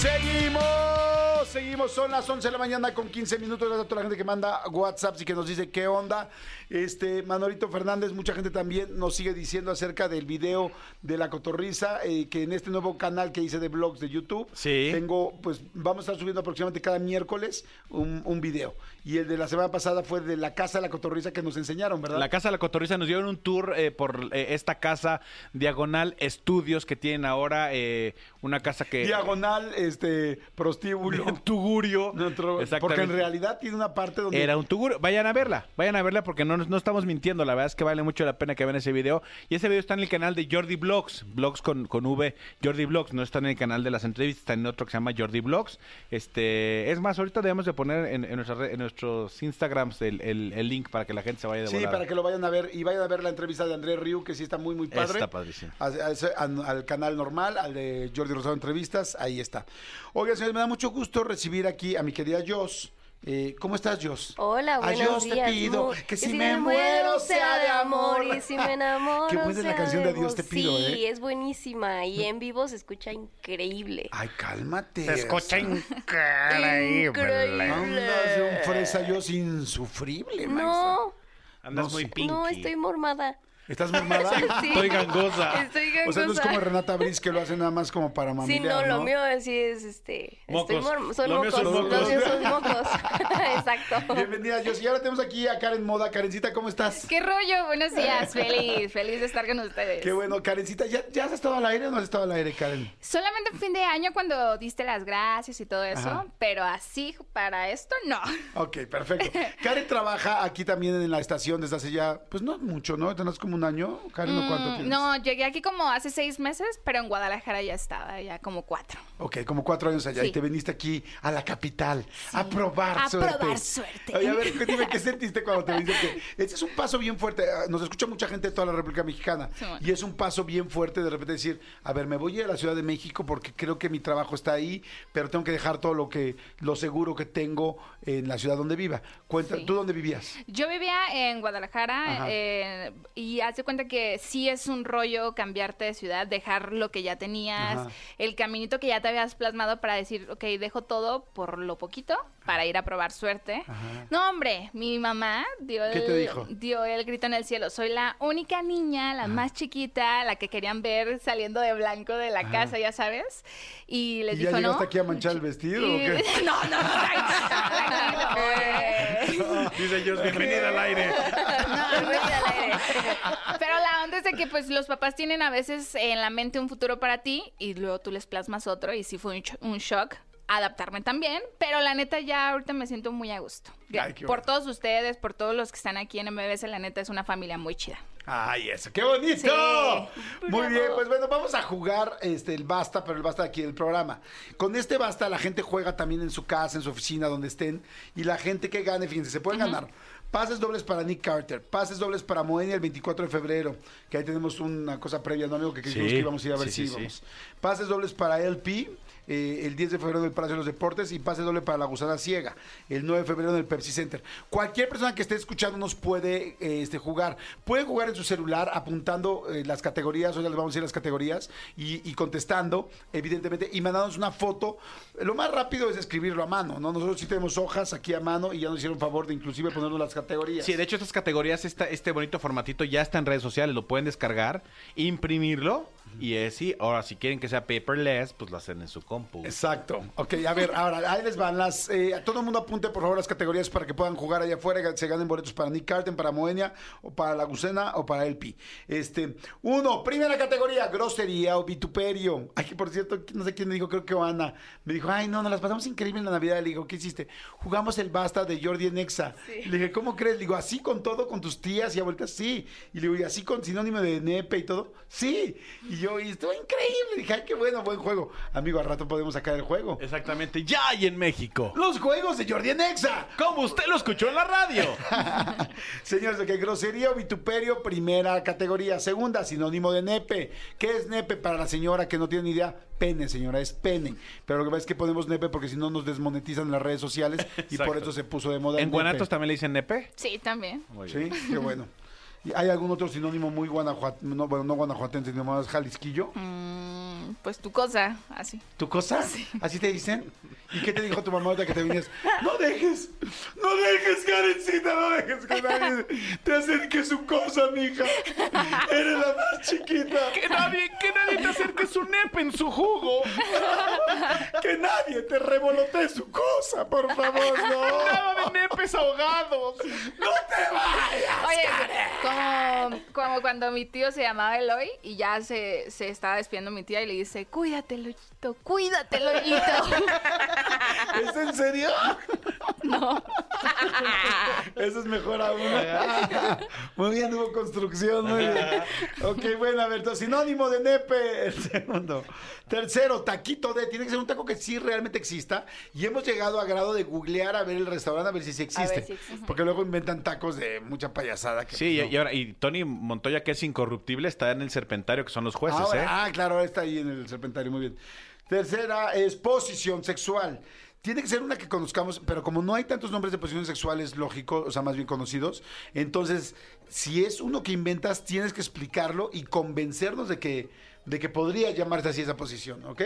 Seguimos, seguimos, son las 11 de la mañana con 15 minutos. Gracias a toda la gente que manda WhatsApp y que nos dice qué onda. Este, Manolito Fernández, mucha gente también nos sigue diciendo acerca del video de la cotorriza, eh, que en este nuevo canal que hice de blogs de YouTube, Sí. tengo, pues vamos a estar subiendo aproximadamente cada miércoles un, un video. Y el de la semana pasada fue de la casa de la cotorriza que nos enseñaron, ¿verdad? La Casa de la Cotorriza nos dieron un tour eh, por eh, esta casa diagonal estudios que tienen ahora eh, una casa que... Diagonal, este, prostíbulo. Tugurio. Nuestro- porque en realidad tiene una parte donde Era un tugurio. Vayan a verla, vayan a verla porque no, no estamos mintiendo. La verdad es que vale mucho la pena que vean ese video. Y ese video está en el canal de Jordi Vlogs, Vlogs con, con V, Jordi Vlogs. No está en el canal de las entrevistas, está en otro que se llama Jordi Vlogs. Este, es más, ahorita debemos de poner en, en nuestras re- en nuestros Instagrams el, el- el link para que la gente se vaya de Sí, volada. para que lo vayan a ver y vayan a ver la entrevista de Andrés Riu, que sí está muy, muy padre. Está padrísimo. A- a al canal normal, al de Jordi Rosado Entrevistas, ahí está. Oiga, señores, me da mucho gusto recibir aquí a mi querida Jos. Eh, ¿Cómo estás, Jos? Hola, A buenos Dios días. te pido que si me muero sea de amor. y si me enamoro Qué buena es la sea canción de A Dios vos. te pido, Sí, ¿eh? es buenísima y en vivo se escucha increíble. Ay, cálmate. Se escucha Increíble. Andas de un fresa Jos insufrible, maestra. No, Andas No muy pinky. no, estoy mormada. ¿Estás mormada? Sí. Estoy gangosa. Estoy O sea, no es gangosa. como Renata Briz que lo hace nada más como para Sí, mamilear, no, lo mío sí es este. Estoy Mocos. mor- son Lo mío mocos. son Los mocos. míos son mocos. Exacto. Bienvenida, Jos. Y ahora tenemos aquí a Karen Moda. Karencita, ¿cómo estás? ¿Qué rollo? Buenos días, feliz, feliz de estar con ustedes. Qué bueno, Karencita. ¿Ya, ¿Ya has estado al aire o no has estado al aire, Karen? Solamente en fin de año cuando diste las gracias y todo eso, Ajá. pero así para esto no. Ok, perfecto. Karen trabaja aquí también en la estación desde hace ya, pues no mucho, ¿no? ¿Tenés como un año? Karen, ¿o cuánto Mm, tienes? No, llegué aquí como hace seis meses, pero en Guadalajara ya estaba, ya como cuatro. Ok, como cuatro años allá. Sí. Y te viniste aquí a la capital a probar A suerte. probar suerte. Oye, a ver, dime, ¿qué sentiste cuando te viniste? Que este es un paso bien fuerte. Ah, Nos escucha mucha gente de toda la República Mexicana. Sí, bueno. Y es un paso bien fuerte de repente decir, a ver, me voy a ir a la Ciudad de México porque creo que mi trabajo está ahí, pero tengo que dejar todo lo que, lo seguro que tengo en la ciudad donde viva. Cuenta. ¿tú dónde vivías? Yo vivía en Guadalajara eh, y hace cuenta que sí es un rollo cambiarte de ciudad, dejar lo que ya tenías, Ajá. el caminito que ya te habías plasmado para decir, ok, dejo todo por lo poquito para ir a probar suerte. Ajá. No, hombre, mi mamá dio ¿Qué el, te dijo? dio el grito en el cielo. Soy la única niña, la más chiquita, la que querían ver saliendo de blanco de la casa, ya sabes. Y les ¿Y ya llegaste ¿no? aquí a manchar el vestido o qué? No, no, güey. Dice Dios, bienvenida al aire. No, ruido al aire. Pero la onda es de que pues los papás tienen a veces en la mente un futuro para ti y luego tú les plasmas otro y sí fue un, shock adaptarme también, pero la neta ya ahorita me siento muy a gusto. Ay, por bueno. todos ustedes, por todos los que están aquí en MBS, la neta es una familia muy chida. Ay, eso, qué bonito. Sí. Muy bien, pues bueno, vamos a jugar este el basta, pero el basta aquí del programa. Con este basta la gente juega también en su casa, en su oficina, donde estén, y la gente que gane, fíjense, se pueden ganar. Pases dobles para Nick Carter, pases dobles para Moenia el 24 de febrero, que ahí tenemos una cosa previa, ¿no, amigo? Que dijimos Sí, que íbamos a ir a ver sí, si íbamos. Pases dobles para LP, eh, el 10 de febrero en el Palacio de los Deportes y pase doble para la Gusana Ciega, el 9 de febrero en el Pepsi Center. Cualquier persona que esté escuchando nos puede eh, este, jugar. Puede jugar en su celular apuntando eh, las categorías, o ya les vamos a decir las categorías, y, contestando, evidentemente, y mandándonos una foto. Lo más rápido es escribirlo a mano, ¿no? Nosotros sí tenemos hojas aquí a mano y ya nos hicieron favor de inclusive ponernos las categorías. Sí, de hecho estas categorías, este bonito formatito ya está en redes sociales, lo pueden descargar, imprimirlo y es sí, ahora si quieren que sea paperless, pues lo hacen en su compu. Exacto. Ok, a ver, ahora, ahí les van las... eh, todo el mundo apunte, por favor, las categorías para que puedan jugar allá afuera, se ganen boletos para Nick Carten, para Moenia, o para La Gucena, o para Elpi. Este, uno, primera categoría, grosería o vituperio. Ay, que por cierto, no sé quién me dijo, creo que Ana, me dijo, ay, no, nos las pasamos increíble en la Navidad. Le digo, ¿qué hiciste? Jugamos el basta de Jordi en Exa. Le dije, ¿cómo crees? Le digo, ¿así con todo, con tus tías y abuelitas? Sí. Y le digo, ¿y así con sinónimo de nepe y todo? Sí. Y yo, y estuvo increíble. Dije, ay, qué bueno, buen juego. Amigo, al rato podemos sacar el juego. Exactamente, ya hay en México. Los juegos de Jordi en Exa. Como usted lo escuchó en la radio. Señores, de que grosería o vituperio, primera categoría. Segunda, sinónimo de nepe. ¿Qué es nepe para la señora que no tiene ni idea? Pene, señora, es pene. Pero lo que pasa es que ponemos nepe porque si no nos desmonetizan en las redes sociales y por eso se puso de moda. ¿En. Guanatos también le dicen nepe? Sí, también. Muy Sí, bien. qué bueno. ¿Y ¿Hay algún otro sinónimo muy guanajuatense? No, bueno, no guanajuatense, sino más jalisquillo. Mm, pues tu cosa, así. ¿Tu cosa? ¿Así te dicen? ¿Y qué te dijo tu mamá ahorita que te vinieras? No dejes, no dejes, Karencita, no dejes que nadie te acerque su cosa, mija. Eres la más chiquita. Que nadie, que nadie te acerque su nepe en su jugo. Que nadie te revolotee su cosa, por favor, no. Nada de nepes ahogados. ¡No te vayas! Oye, como, cuando mi tío se llamaba Eloy y ya se, se estaba despidiendo mi tía y le dice, cuídate, Loyito, cuídate, Loyito. ¿Es en serio? no. Eso es mejor aún. Muy bien, hubo construcción, muy bien. Ok, bueno, a ver, entonces, sinónimo de nepe, el segundo. Tercero, taquito de, tiene que ser un taco que sí realmente exista. Y hemos llegado a grado de googlear a ver el restaurante, a ver si sí existe. si existe. Porque luego inventan tacos de mucha payasada. Que, Sí, y, no. y ahora, y Tony Montoya, que es incorruptible, está en el serpentario, que son los jueces, Ahora- ¿eh? Ah, claro, está ahí en el serpentario, muy bien. Tercera es posición sexual. Tiene que ser una que conozcamos, pero como no hay tantos nombres de posiciones sexuales lógicos, o sea, más bien conocidos, entonces, si es uno que inventas, tienes que explicarlo y convencernos de que, de que podría llamarse así esa posición, ¿ok?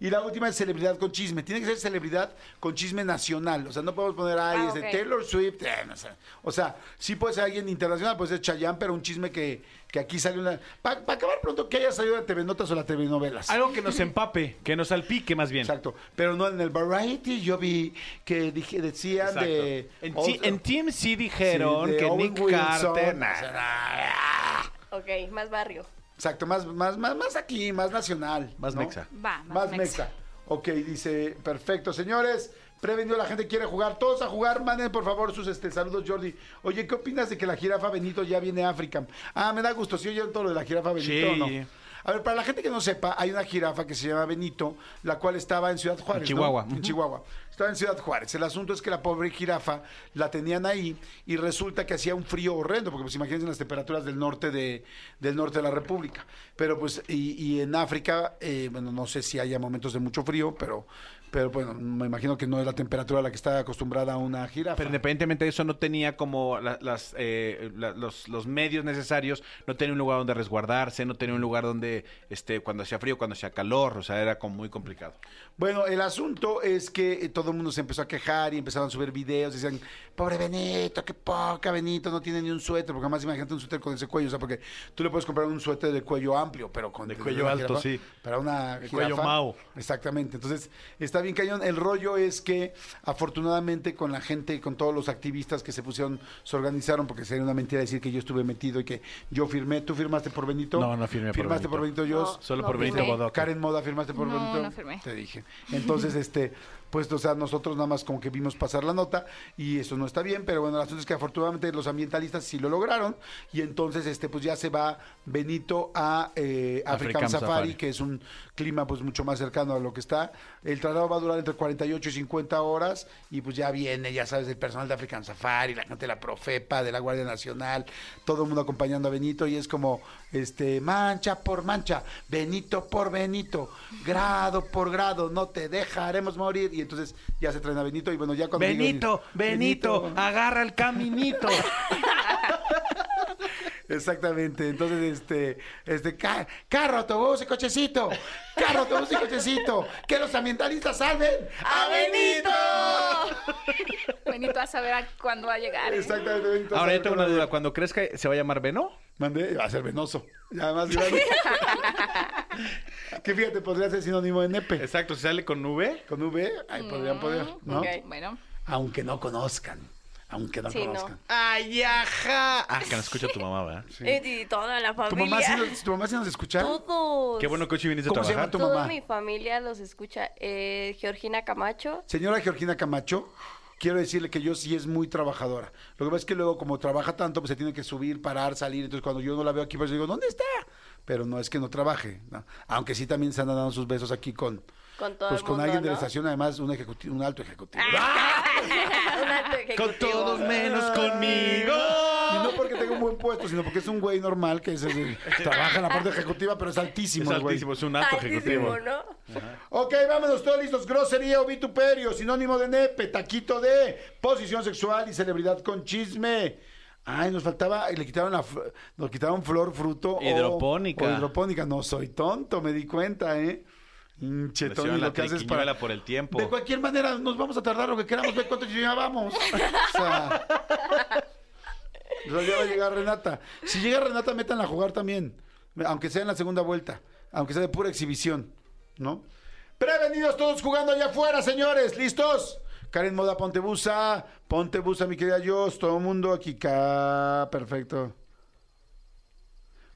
Y la última es celebridad con chisme. Tiene que ser celebridad con chisme nacional. O sea, no podemos poner, ay, Ah, es de. Taylor Swift, eh, no sé. O sea, sí puede ser alguien internacional, puede ser Chayanne, pero un chisme que, que aquí sale una... Para acabar pronto, que haya salido de TV Notas o la TV Novelas. Algo que nos empape, que nos salpique más bien. Exacto. Pero no en el Variety yo vi que dije, decían Exacto. de... En, o- T- en TMC dijeron sí, que Owen Nick Wilson, Carter... o nah. sea, ah, Ok, más barrio. Exacto, más, más, más, más aquí, más nacional. Más ¿no? mexa. Va, Más mexa. Ok, dice, perfecto. Señores, prevenido, la gente quiere jugar. Todos a jugar. Manden, por favor, sus este, saludos, Jordi. Oye, ¿qué opinas de que la jirafa Benito ya viene a África? Ah, me da gusto. ¿Sí oyeron todo lo de la jirafa Benito Sí. o no? A ver, para la gente que no sepa, hay una jirafa que se llama Benito, la cual estaba en Ciudad Juárez. En Chihuahua. ¿no? En. Chihuahua. Estaba en Ciudad Juárez. El asunto es que la pobre jirafa la tenían ahí y resulta que hacía un frío horrendo, porque pues imagínense las temperaturas del norte de, del norte de la República. Pero pues, y, y en África, eh, bueno, no sé si haya momentos de mucho frío, pero, pero bueno, me imagino que no es la temperatura a la que está acostumbrada una jirafa. Pero independientemente de eso, no tenía como la- las, eh, la- los, los medios necesarios, no tenía un lugar donde resguardarse, no tenía un lugar donde, este, cuando hacía frío, cuando hacía calor, o sea, era como muy complicado. Bueno, el asunto es que eh, todo el mundo se empezó a quejar y empezaron a subir videos. Decían, pobre Benito, qué poca Benito, no tiene ni un suéter. Porque además imagínate un suéter con ese cuello. O sea, porque tú le puedes comprar un suéter de cuello amplio, pero con... De cuello alto, sí. Para una cuello. Mao. Exactamente. Entonces, está bien cañón. El rollo es que, afortunadamente, con la gente y con todos los activistas que se pusieron, se organizaron, porque sería una mentira decir que yo estuve metido y que yo firmé. ¿Tú firmaste por Benito? No, no firmé por ¿Firmaste por Benito. Benito, yo? No, Solo no por. Benito Bodoque. Karen Moda, ¿firmaste por No, Benito? no firmé. Te dije. Entonces, este, pues, o sea, nosotros nada más como que vimos pasar la nota y eso no está bien, pero bueno, el asunto es que afortunadamente los ambientalistas sí lo lograron y entonces, este, pues ya se va Benito a eh, African, African Safari, Safari. que es un clima pues mucho más cercano a lo que está. El traslado va a durar entre 48 y 50 horas y pues ya viene, ya sabes, el personal de African Safari, la gente de la Profepa, de la Guardia Nacional, todo el mundo acompañando a Benito y es como, este, mancha por mancha, Benito por Benito, grado por grado, no te dejaremos morir. Y entonces ya se traen a Benito y bueno, ya cuando... digan- Benito, Benito, agarra el caminito. Exactamente, entonces este, este ca- carro, autobús y cochecito, carro, autobús y cochecito, que los ambientalistas salven a Benito. Benito a saber a cuándo va a llegar. ¿eh? Exactamente, Benito. Ahora yo tengo una duda, cuando crezca, ¿se va a llamar Beno? Mandé, va a ser venoso, ya más grande. que fíjate, podría ser sinónimo de nepe. Exacto, si sale con V. Con V, ahí podrían poder, ¿no? ok. Bueno, Aunque no conozcan, aunque no Sí, no. conozcan. ¡Ay, ajá! Ah, que nos escucha tu mamá, ¿verdad? Y, y toda la ¿Tu mamá, familia. sí ¿Tu mamá sí nos escucha? Todos. Qué bueno que hoy viniste a ¿Cómo se llama trabajar. tu Toda mamá? mi familia los escucha. Eh, Georgina Camacho. Señora Georgina Camacho, quiero decirle que yo sí es muy trabajadora. Lo que pasa es que luego, como trabaja tanto, pues se tiene que subir, parar, salir. Entonces, cuando yo no la veo aquí, pues digo, ¿dónde está? Pero no es que no trabaje. ¿no? Aunque sí también se andan dando sus besos aquí con, Con todo pues, el con mundo, alguien de la estación, además, un, ejecutivo, un alto ejecutivo. Un alto Con ejecutivo. todos menos conmigo. Y no porque tenga un buen puesto, sino porque es un güey normal que es, es- trabaja en la parte ejecutiva, pero es altísimo. Es el güey. altísimo, es un alto Altísimo, ejecutivo. ¿no? Ok, vámonos todos listos. Grosería o vituperio, sinónimo de nepe, taquito de posición sexual y celebridad con chisme. Ay, nos faltaba, le quitaron la, nos quitaron flor, fruto. o- Hidropónica. O, hidropónica. No soy tonto, me di cuenta, ¿eh? Lo que haces para... triquiñuela por el tiempo. De cualquier manera, nos vamos a tardar lo que queramos, ve cuánto llevábamos. O sea, ya va a llegar Renata. Si llega Renata, métanla a jugar también. Aunque sea en la segunda vuelta. Aunque sea de pura exhibición. ¿No? Prevenidos todos jugando allá afuera, señores. ¿Listos? Karen Moda, ponte busa. Ponte busa, mi querida Jos. Todo el mundo aquí. Ca... Perfecto.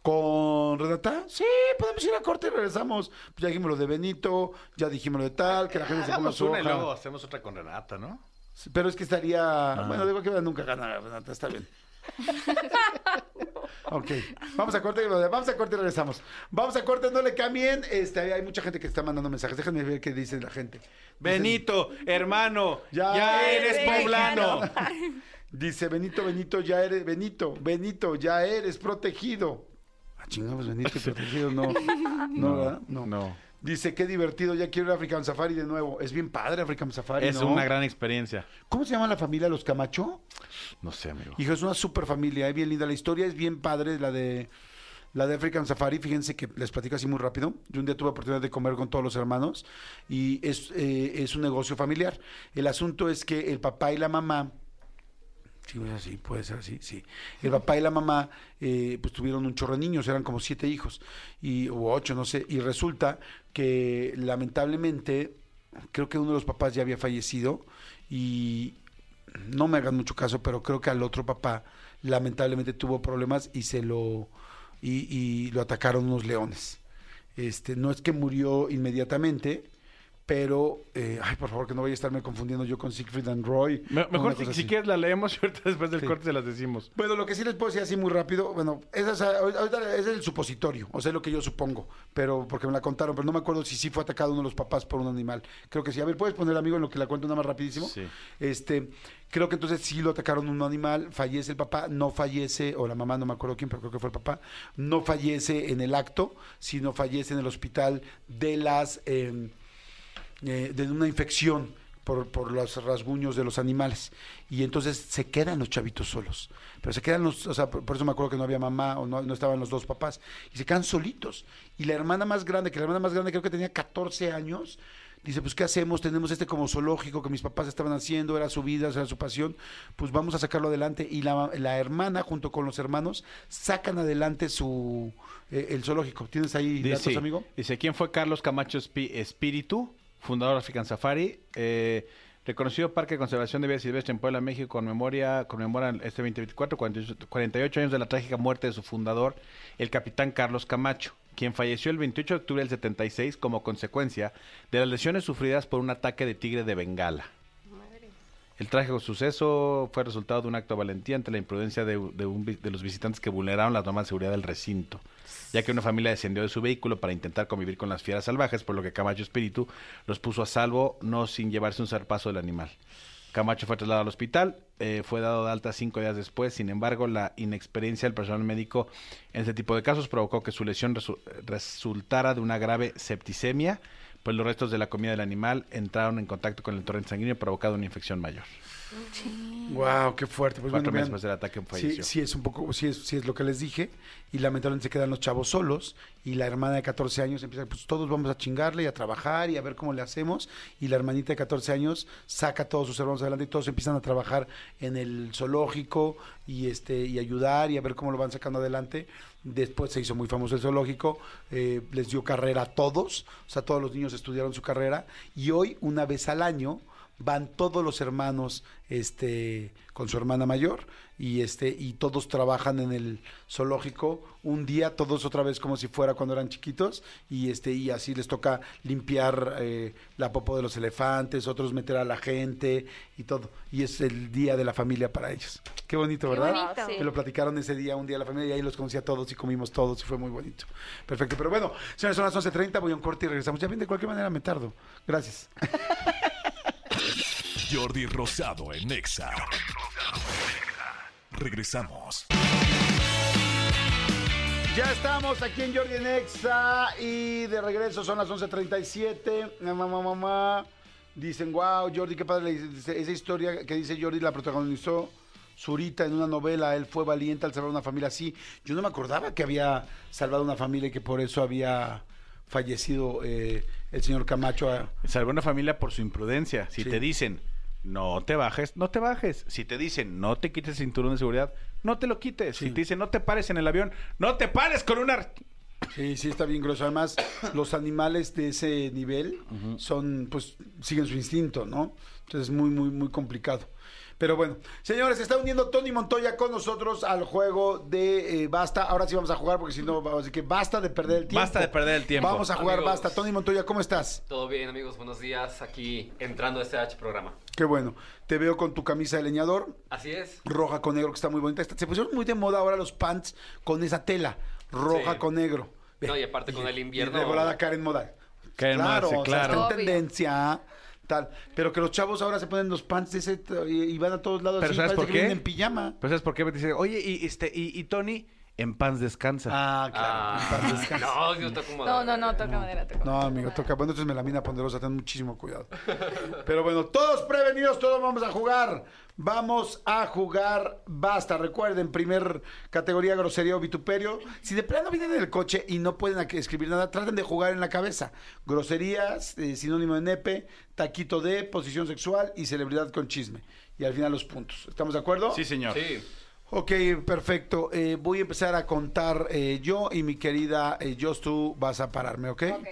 ¿Con Renata? Sí, podemos ir a corte y regresamos. Pues ya dijimos lo de Benito, ya dijimos lo de tal, que la gente se ponga Hagamos su una y hoja. luego hacemos otra con Renata, ¿no? Sí, Pero es que estaría. Bueno, digo que nunca gana Renata, está bien. ok, vamos a corte y vamos a corte y regresamos. Vamos a corte, no le cambien. Este, hay mucha gente que está mandando mensajes. Déjenme ver qué dice la gente. Dicen- Benito, hermano, Ya ya, eres eres poblano. Dice Benito, Benito, ya eres, Benito, Benito, ya eres protegido. Chingamos, Benito y protegido, no. No, ¿verdad? No. no. Dice, qué divertido, ya quiero ir a African Safari de nuevo. Es bien padre African Safari, Es ¿no? una gran experiencia. ¿Cómo se llama la familia Los Camacho? No sé, amigo. Hijo, es una super familia, es bien linda. La historia es bien padre, la de la de African Safari. Fíjense que les platico así muy rápido. Yo un día tuve oportunidad de comer con todos los hermanos y es, eh, es un negocio familiar. El asunto es que el papá y la mamá Sí, es así, puede ser así, sí. El papá y la mamá, eh, pues tuvieron un chorro de niños, eran como siete hijos, y, o ocho, no sé, y resulta que lamentablemente, creo que uno de los papás ya había fallecido, y no me hagan mucho caso, pero creo que al otro papá lamentablemente tuvo problemas y se lo, y lo atacaron unos leones. Este, no es que murió inmediatamente, pero, eh, ay, por favor, que no vaya a estarme confundiendo yo con Siegfried and Roy. Me- mejor si, si quieres la leemos y ahorita después del Sí. corte se las decimos. Bueno, lo que sí les puedo decir así muy rápido, bueno, esa es, ahorita es el supositorio, o sea, es lo que yo supongo, pero porque me la contaron, pero no me acuerdo si sí fue atacado uno de los papás por un animal. Creo que sí. A ver, ¿puedes poner, amigo, en lo que la cuento nada más rapidísimo? Sí. Este, creo que entonces sí lo atacaron un animal, fallece el papá, no fallece, o la mamá, no me acuerdo quién, pero creo que fue el papá, no fallece en el acto, sino fallece en el hospital de las... em, eh, de una infección por, por los rasguños de los animales. Y entonces se quedan los chavitos solos. Pero se quedan los, o sea, por, por eso me acuerdo que no había mamá o no, no estaban los dos papás. Y se quedan solitos. Y la hermana más grande, que la hermana más grande creo que tenía 14 años, dice, pues ¿qué hacemos? Tenemos este como zoológico que mis papás estaban haciendo, era su vida, era su pasión, pues vamos a sacarlo adelante. Y la, la hermana junto con los hermanos sacan adelante su eh, el zoológico. ¿Tienes ahí datos, amigo? dice, ¿quién fue Carlos Camacho Espíritu, fundador de African Safari? Eh, reconocido Parque de Conservación de Vida Silvestre en Puebla, México, conmemora, conmemora este 2024 48, 48 años de la trágica muerte de su fundador, el capitán Carlos Camacho, quien falleció el 28 de octubre del 76 como consecuencia de las lesiones sufridas por un ataque de tigre de Bengala. El trágico suceso fue resultado de un acto de valentía ante la imprudencia de, de de los visitantes que vulneraron la norma de seguridad del recinto, ya que una familia descendió de su vehículo para intentar convivir con las fieras salvajes, por lo que Camacho Espíritu los puso a salvo, no sin llevarse un zarpazo del animal. Camacho fue trasladado al hospital, eh, fue dado de alta cinco días después, sin embargo, la inexperiencia del personal médico en este tipo de casos provocó que su lesión resu- resultara de una grave septicemia, pues los restos de la comida del animal entraron en contacto con el torrente sanguíneo provocando una infección mayor. Wow, qué fuerte. Pues Cuatro bueno, meses vean, después del ataque sí, falleció. sí es un poco, sí es, sí es lo que les dije. Y lamentablemente se quedan los chavos solos. Y la hermana de 14 años empieza, pues todos vamos a chingarle y a trabajar y a ver cómo le hacemos. Y la hermanita de 14 años saca a todos sus hermanos adelante y todos empiezan a trabajar en el zoológico y este y ayudar y a ver cómo lo van sacando adelante. Después se hizo muy famoso el zoológico, eh, les dio carrera a todos, o sea, todos los niños estudiaron su carrera y hoy, una vez al año, van todos los hermanos este con su hermana mayor y este y todos trabajan en el zoológico un día todos otra vez como si fuera cuando eran chiquitos y este y así les toca limpiar eh, la popo de los elefantes otros meter a la gente y todo. Y es el día de la familia para ellos. Qué bonito Qué verdad bonito. Sí. que lo platicaron ese día un día la familia y ahí los conocí a todos y comimos todos y fue muy bonito. Perfecto pero bueno señores son las 11.30 voy a un corte y regresamos. Ya bien de cualquier manera me tardo. Gracias Jordi Rosado en Exa. Regresamos. Ya estamos aquí en Jordi en Exa y de regreso son las 11.37. Mamá, mamá, mamá. Dicen, wow, Jordi, qué padre. Dice, Esa historia que dice Jordi la protagonizó Zurita en una novela, él fue valiente al salvar una familia así. Yo no me acordaba que había salvado una familia y que por eso había fallecido eh, el señor Camacho. Salvó una familia por su imprudencia. Si Sí. te dicen, no te bajes, no te bajes. Si te dicen, no te quites el cinturón de seguridad, no te lo quites. Si te dicen, no te pares en el avión, no te pares con una... Sí, sí, está bien grueso. Además, los animales de ese nivel son, pues, siguen su instinto, ¿no? Entonces es muy, muy, muy complicado. Pero bueno, señores, se está uniendo Tony Montoya con nosotros al juego de eh, Basta. Ahora sí vamos a jugar porque si no, vamos a decir que basta de perder el tiempo. Basta de perder el tiempo. Vamos a jugar Amigos. Basta. Tony Montoya, ¿cómo estás? Todo bien, amigos, buenos días. Aquí entrando a este H programa. Qué bueno. Te veo con tu camisa de leñador, Así es. roja con negro, que está muy bonita. Se pusieron muy de moda ahora los pants con esa tela, roja Sí. con negro. No, y aparte con el invierno. Y de volada Karen Modal. Karen claro, Modal, sí, o sea, claro. está en tendencia, tal. Pero que los chavos ahora se ponen los pants de ese y, y van a todos lados Pero así, ¿sabes por que qué? vienen en pijama. Pues ¿sabes por qué? Me dice, oye, y, este, y, y Tony, en pants descansa. Ah, claro. Ah, en paz descanse. no, yo estoy como. No, no, no, toca madera, toca No, madera. amigo, toca. Bueno, esto es melamina ponderosa, ten muchísimo cuidado. Pero bueno, todos prevenidos, todos vamos a jugar. Vamos a jugar, basta. Recuerden, primer categoría, grosería o vituperio. Si de plano vienen en el coche y no pueden escribir nada, traten de jugar en la cabeza. Groserías, eh, sinónimo de nepe, taquito de, posición sexual y celebridad con chisme. Y al final los puntos. ¿Estamos de acuerdo? Sí, señor. Sí. Ok, perfecto. Eh, voy a empezar a contar eh, yo y mi querida eh, Jos, tú vas a pararme, ¿ok? Ok.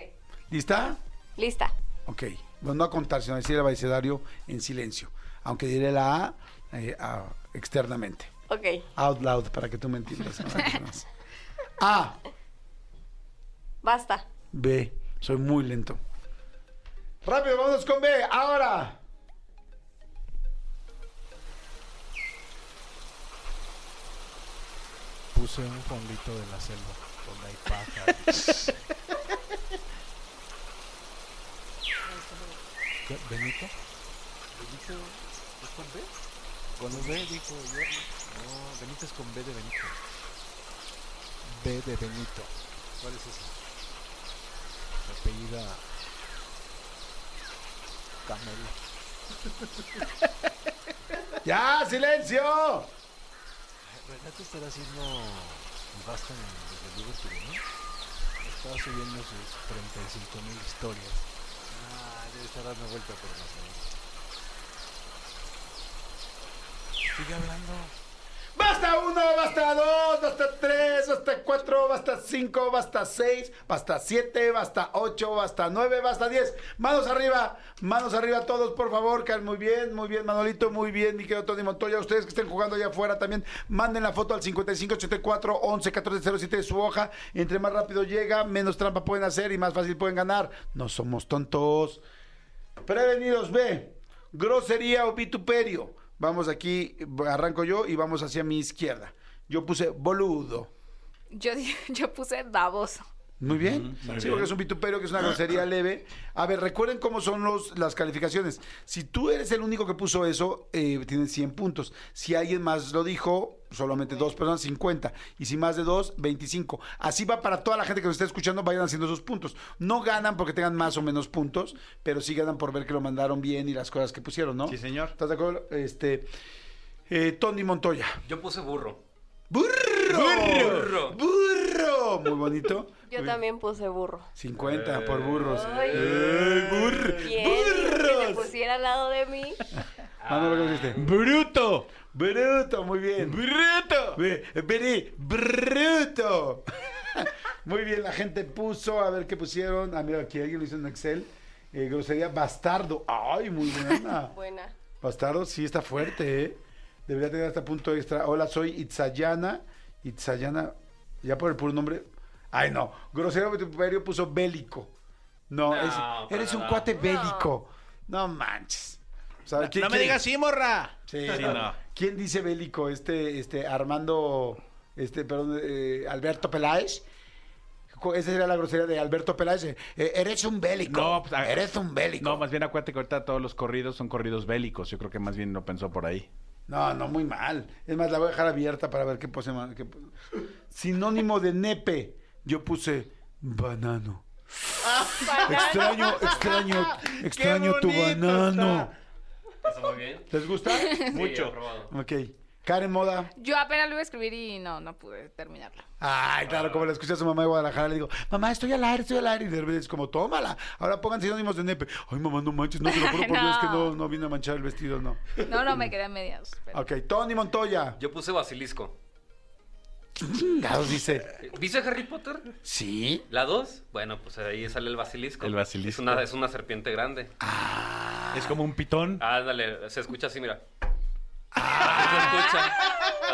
¿Lista? Lista. Ok. Bueno, no a contar, sino a decir el abecedario en silencio. Aunque diré la A, eh, a- externamente. Ok. Out loud, para que tú me entiendas. A. Basta. B. Soy muy lento. Rápido, vámonos con B. Ahora. Puse un fondito de la selva donde hay pájaros. ¿Qué? ¿Benito? ¿Benito es con B? Con B dijo Jordi. No, Benito es con B de Benito. B de Benito. ¿Cuál es ese? Apellida Camelo. ¡Ya, silencio! Renato estará haciendo basta desde Liverpool, ¿no? Estaba subiendo sus 35 mil historias. Ah, debe estar dando vuelta por más Sigue hablando. Basta uno, basta dos, basta tres, basta cuatro, basta cinco, basta seis, basta siete, basta ocho, basta nueve, basta diez. Manos arriba, manos arriba todos, por favor. Caen muy bien, muy bien, Manolito, muy bien, mi querido Tony Montoya. Ustedes que estén jugando allá afuera también, manden la foto al 5584 11 14 07 de su hoja. Entre más rápido llega, menos trampa pueden hacer y más fácil pueden ganar. No somos tontos. Prevenidos, B. Grosería o vituperio. Vamos aquí, arranco yo y vamos hacia mi izquierda. Yo puse boludo. Yo, yo puse baboso. Muy bien. sí, porque es un vituperio que es una grosería leve. A ver, recuerden cómo son los, las calificaciones. Si tú eres el único que puso eso, eh, tienes 100 puntos. Si alguien más lo dijo, solamente dos personas, 50. Y si más de dos, 25. Así va para toda la gente que nos está escuchando, vayan haciendo esos puntos. No ganan porque tengan más o menos puntos, pero sí ganan por ver que lo mandaron bien y las cosas que pusieron, ¿no? Sí, señor. ¿Estás de acuerdo? Este, eh, Tony Montoya. Yo puse burro. ¡Burro! Burro. ¡Burro! Muy bonito. Yo también puse burro. 50 por burros. Ay. ¡Ay, burr- ¿Quién dijo que se ¡Burros! pusiera al lado de mí? Manolo, ¿qué pusiste? ¡Bruto! Bruto, muy bien. ¡Bruto! Ve- Vení, bruto. Muy bien, la gente puso, a ver qué pusieron. Ah, mira, aquí alguien lo hizo en Excel. Eh, grosería bastardo. Ay, muy buena. Buena. Bastardo sí está fuerte, ¿eh? Debería tener hasta punto extra. Hola, soy Itzayana. Itzayana, ya por el puro nombre. Ay, no. Grosero Vituperio puso bélico. No, No, es- para eres un cuate bélico. No manches. O sea, ¿quién- No me digas sí, morra. Sí, Sí, no. ¿Quién dice bélico? Este, este, Armando, este, perdón, eh, Alberto Peláez. Esa sería la grosería de Alberto Peláez. eh, eres un bélico. No, pues, a- eres un bélico. No, más bien acuérdate que ahorita todos los corridos son corridos bélicos. Yo creo que más bien lo pensó por ahí. No, no, muy mal. Es más, la voy a dejar abierta para ver qué pose. qué Sinónimo de nepe. Yo puse banano. Extraño, extraño, extraño tu banano. ¿Está muy bien? ¿Les gusta? Sí, Mucho. Ok. Karen Moda. Yo apenas lo iba a escribir y no, no pude terminarlo. Ay, claro, como la escuché a su mamá de Guadalajara, le digo, mamá, estoy al aire, estoy al aire. Y de repente es como, tómala. Ahora pongan sinónimos de nepe. Ay, mamá, no manches, no te lo juro por Dios que no, no vine a manchar el vestido, no. No, no, me quedé a medias. pero- Ok, Tony Montoya. Yo puse basilisco. Chingados, dice. ¿Viste Harry Potter? Sí. ¿La 2? Bueno, pues ahí sale el basilisco. El basilisco. Es una, es una serpiente grande. Es como un pitón. Ándale, se escucha así, mira. Así se escucha.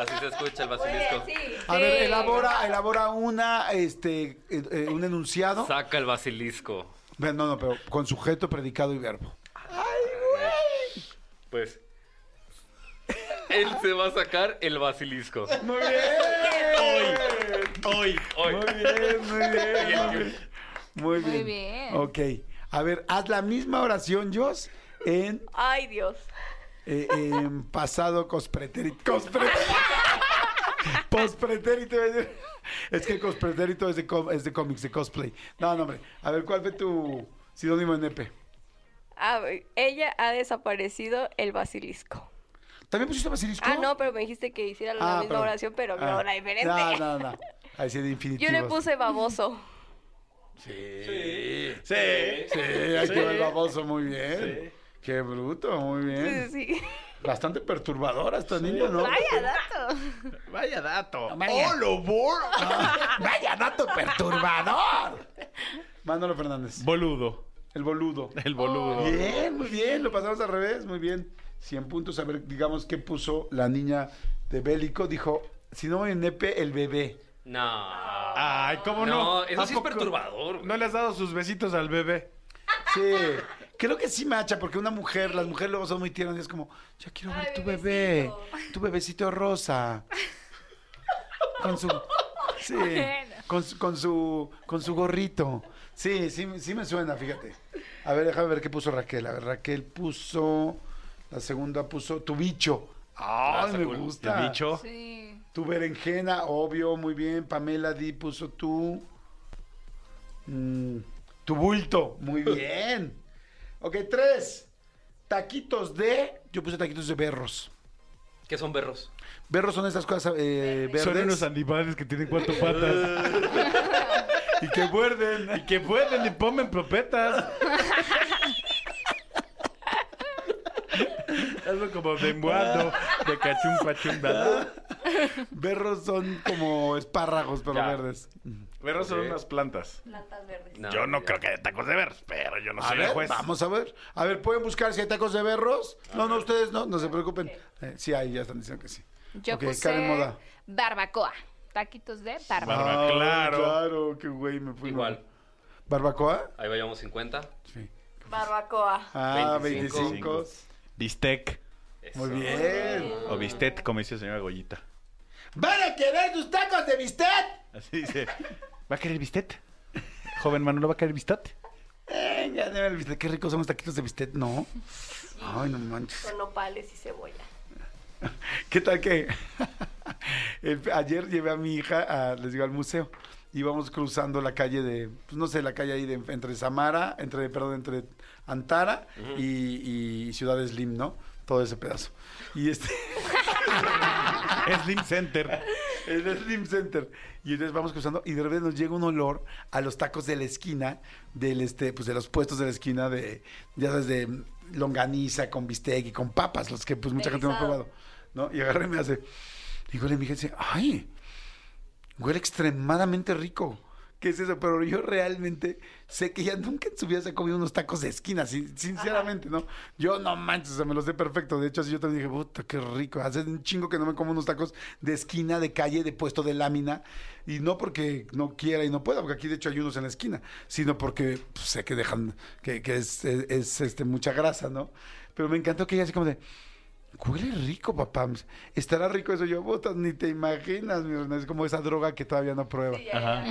Así se escucha el basilisco. A ver, elabora, elabora una, este, eh, eh, un enunciado. Saca el basilisco. No, no, pero con sujeto, predicado y verbo. Pues. Él se va a sacar el basilisco. Muy bien. Hoy. Hoy. Muy bien, muy bien. Muy bien. Muy bien. Muy bien. Ok. A ver, haz la misma oración, Jos, en, Ay, Dios. eh, en pasado cospretérito. Cospretérito. Pospretérito. Es que cospretérito es de, com- es de cómics, de cosplay. No, no, hombre. A ver, ¿cuál fue tu sinónimo en nepe? A ver, ella ha desaparecido el basilisco. ¿También pusiste basilisco? Ah, no, pero me dijiste que hiciera la Ah, misma perdón. oración, pero Ah. no, la diferente. No, no, no. Ahí sí de Yo infinitivos. le puse baboso. Sí. Sí. Sí, ahí quedó el baboso muy bien. Qué bruto, muy bien. Sí, sí. Bastante perturbadora esta niña, ¿no? Vaya dato. Vaya dato. Vaya. Vaya dato perturbador. Mándalo Fernández. Boludo. El boludo. El boludo. Bien, muy bien. Lo pasamos al revés, muy bien. 100 puntos. A ver, digamos, ¿qué puso la niña de Bélico? Dijo, si no en nepe, el bebé. No. Ay, ¿cómo no? No, eso ¿A sí es perturbador. ¿No le has dado sus besitos al bebé? Sí, creo que sí macha, porque una mujer, las mujeres luego son muy tiernas y es como, ya quiero ver tu bebé, tu bebecito rosa. Con su, sí, con, su- con su, con su gorrito. Sí, sí, sí me suena, fíjate. A ver, déjame ver qué puso Raquel. A ver, Raquel puso, la segunda puso tu bicho. Ay, me gusta. El bicho. Sí. Tu berenjena, obvio, muy bien. Pamela Di puso tu. mm, tu bulto, muy bien. ok, tres. Taquitos de. Yo puse taquitos de berros. ¿Qué son berros? Berros son esas cosas eh, verdes. Son unos animales que tienen cuatro patas. y que muerden. y que pueden y ponen propetas. Algo como de de cachum pachum, ¿verdad? Berros son como espárragos, pero Ya. verdes. Berros son unas plantas. Plantas verdes. No, Yo no ya. creo que haya tacos de berros, pero yo no A soy ver, el juez. vamos a ver. A ver, ¿pueden buscar si hay tacos de berros? No, no, ustedes no, no se preocupen. Eh, sí, ahí ya están diciendo que sí. Yo Ok, puse Karen Moda. barbacoa. Taquitos de barbacoa. Barba- Ah, claro. Claro, qué güey me fui. Igual. ¿Barbacoa? Ahí vayamos 50. Sí. Barbacoa. Ah, 25. 25. Bistec. Eso. Muy bien. O bistec, como dice señora Goyita. ¿Van a querer tus tacos de bistec? Así dice. ¿Va a querer bistec? Joven Manolo, ¿va a querer bistec? Venga, el bistec. Qué ricos son los taquitos de bistec, ¿no? Ay, no manches. Con nopales y cebolla. ¿Qué tal que el- ayer llevé a mi hija, a- les digo, al museo? Íbamos cruzando la calle de, pues no sé, la calle ahí de, entre Samara, entre, perdón, entre Antara y, y Ciudad Slim, ¿no? Todo ese pedazo. Y este... Slim Center. el Slim Center. Y entonces vamos cruzando y de repente nos llega un olor a los tacos de la esquina, del este, pues de los puestos de la esquina de, ya sabes, de longaniza con bistec y con papas, los que pues mucha gente no ha probado. ¿No? Y agarré y me hace, mi hija, dice, ay, huele extremadamente rico. ¿Qué es eso? Pero yo realmente sé que ella nunca en su vida se ha comido unos tacos de esquina, sin- sinceramente, ¿no? Yo no manches, o sea, me los sé perfecto. De hecho, así yo también dije, puta, qué rico. Hace un chingo que no me como unos tacos de esquina, de calle, de puesto de lámina. Y no porque no quiera y no pueda, porque aquí de hecho hay unos en la esquina, sino porque pues, sé que dejan, que, que es, es- es, este, mucha grasa, ¿no? Pero me encantó que ella así como de, Huele rico, papá. Estará rico eso. Yo, puta, ni te imaginas, mi hermano. Es como esa droga que todavía no prueba. Ajá.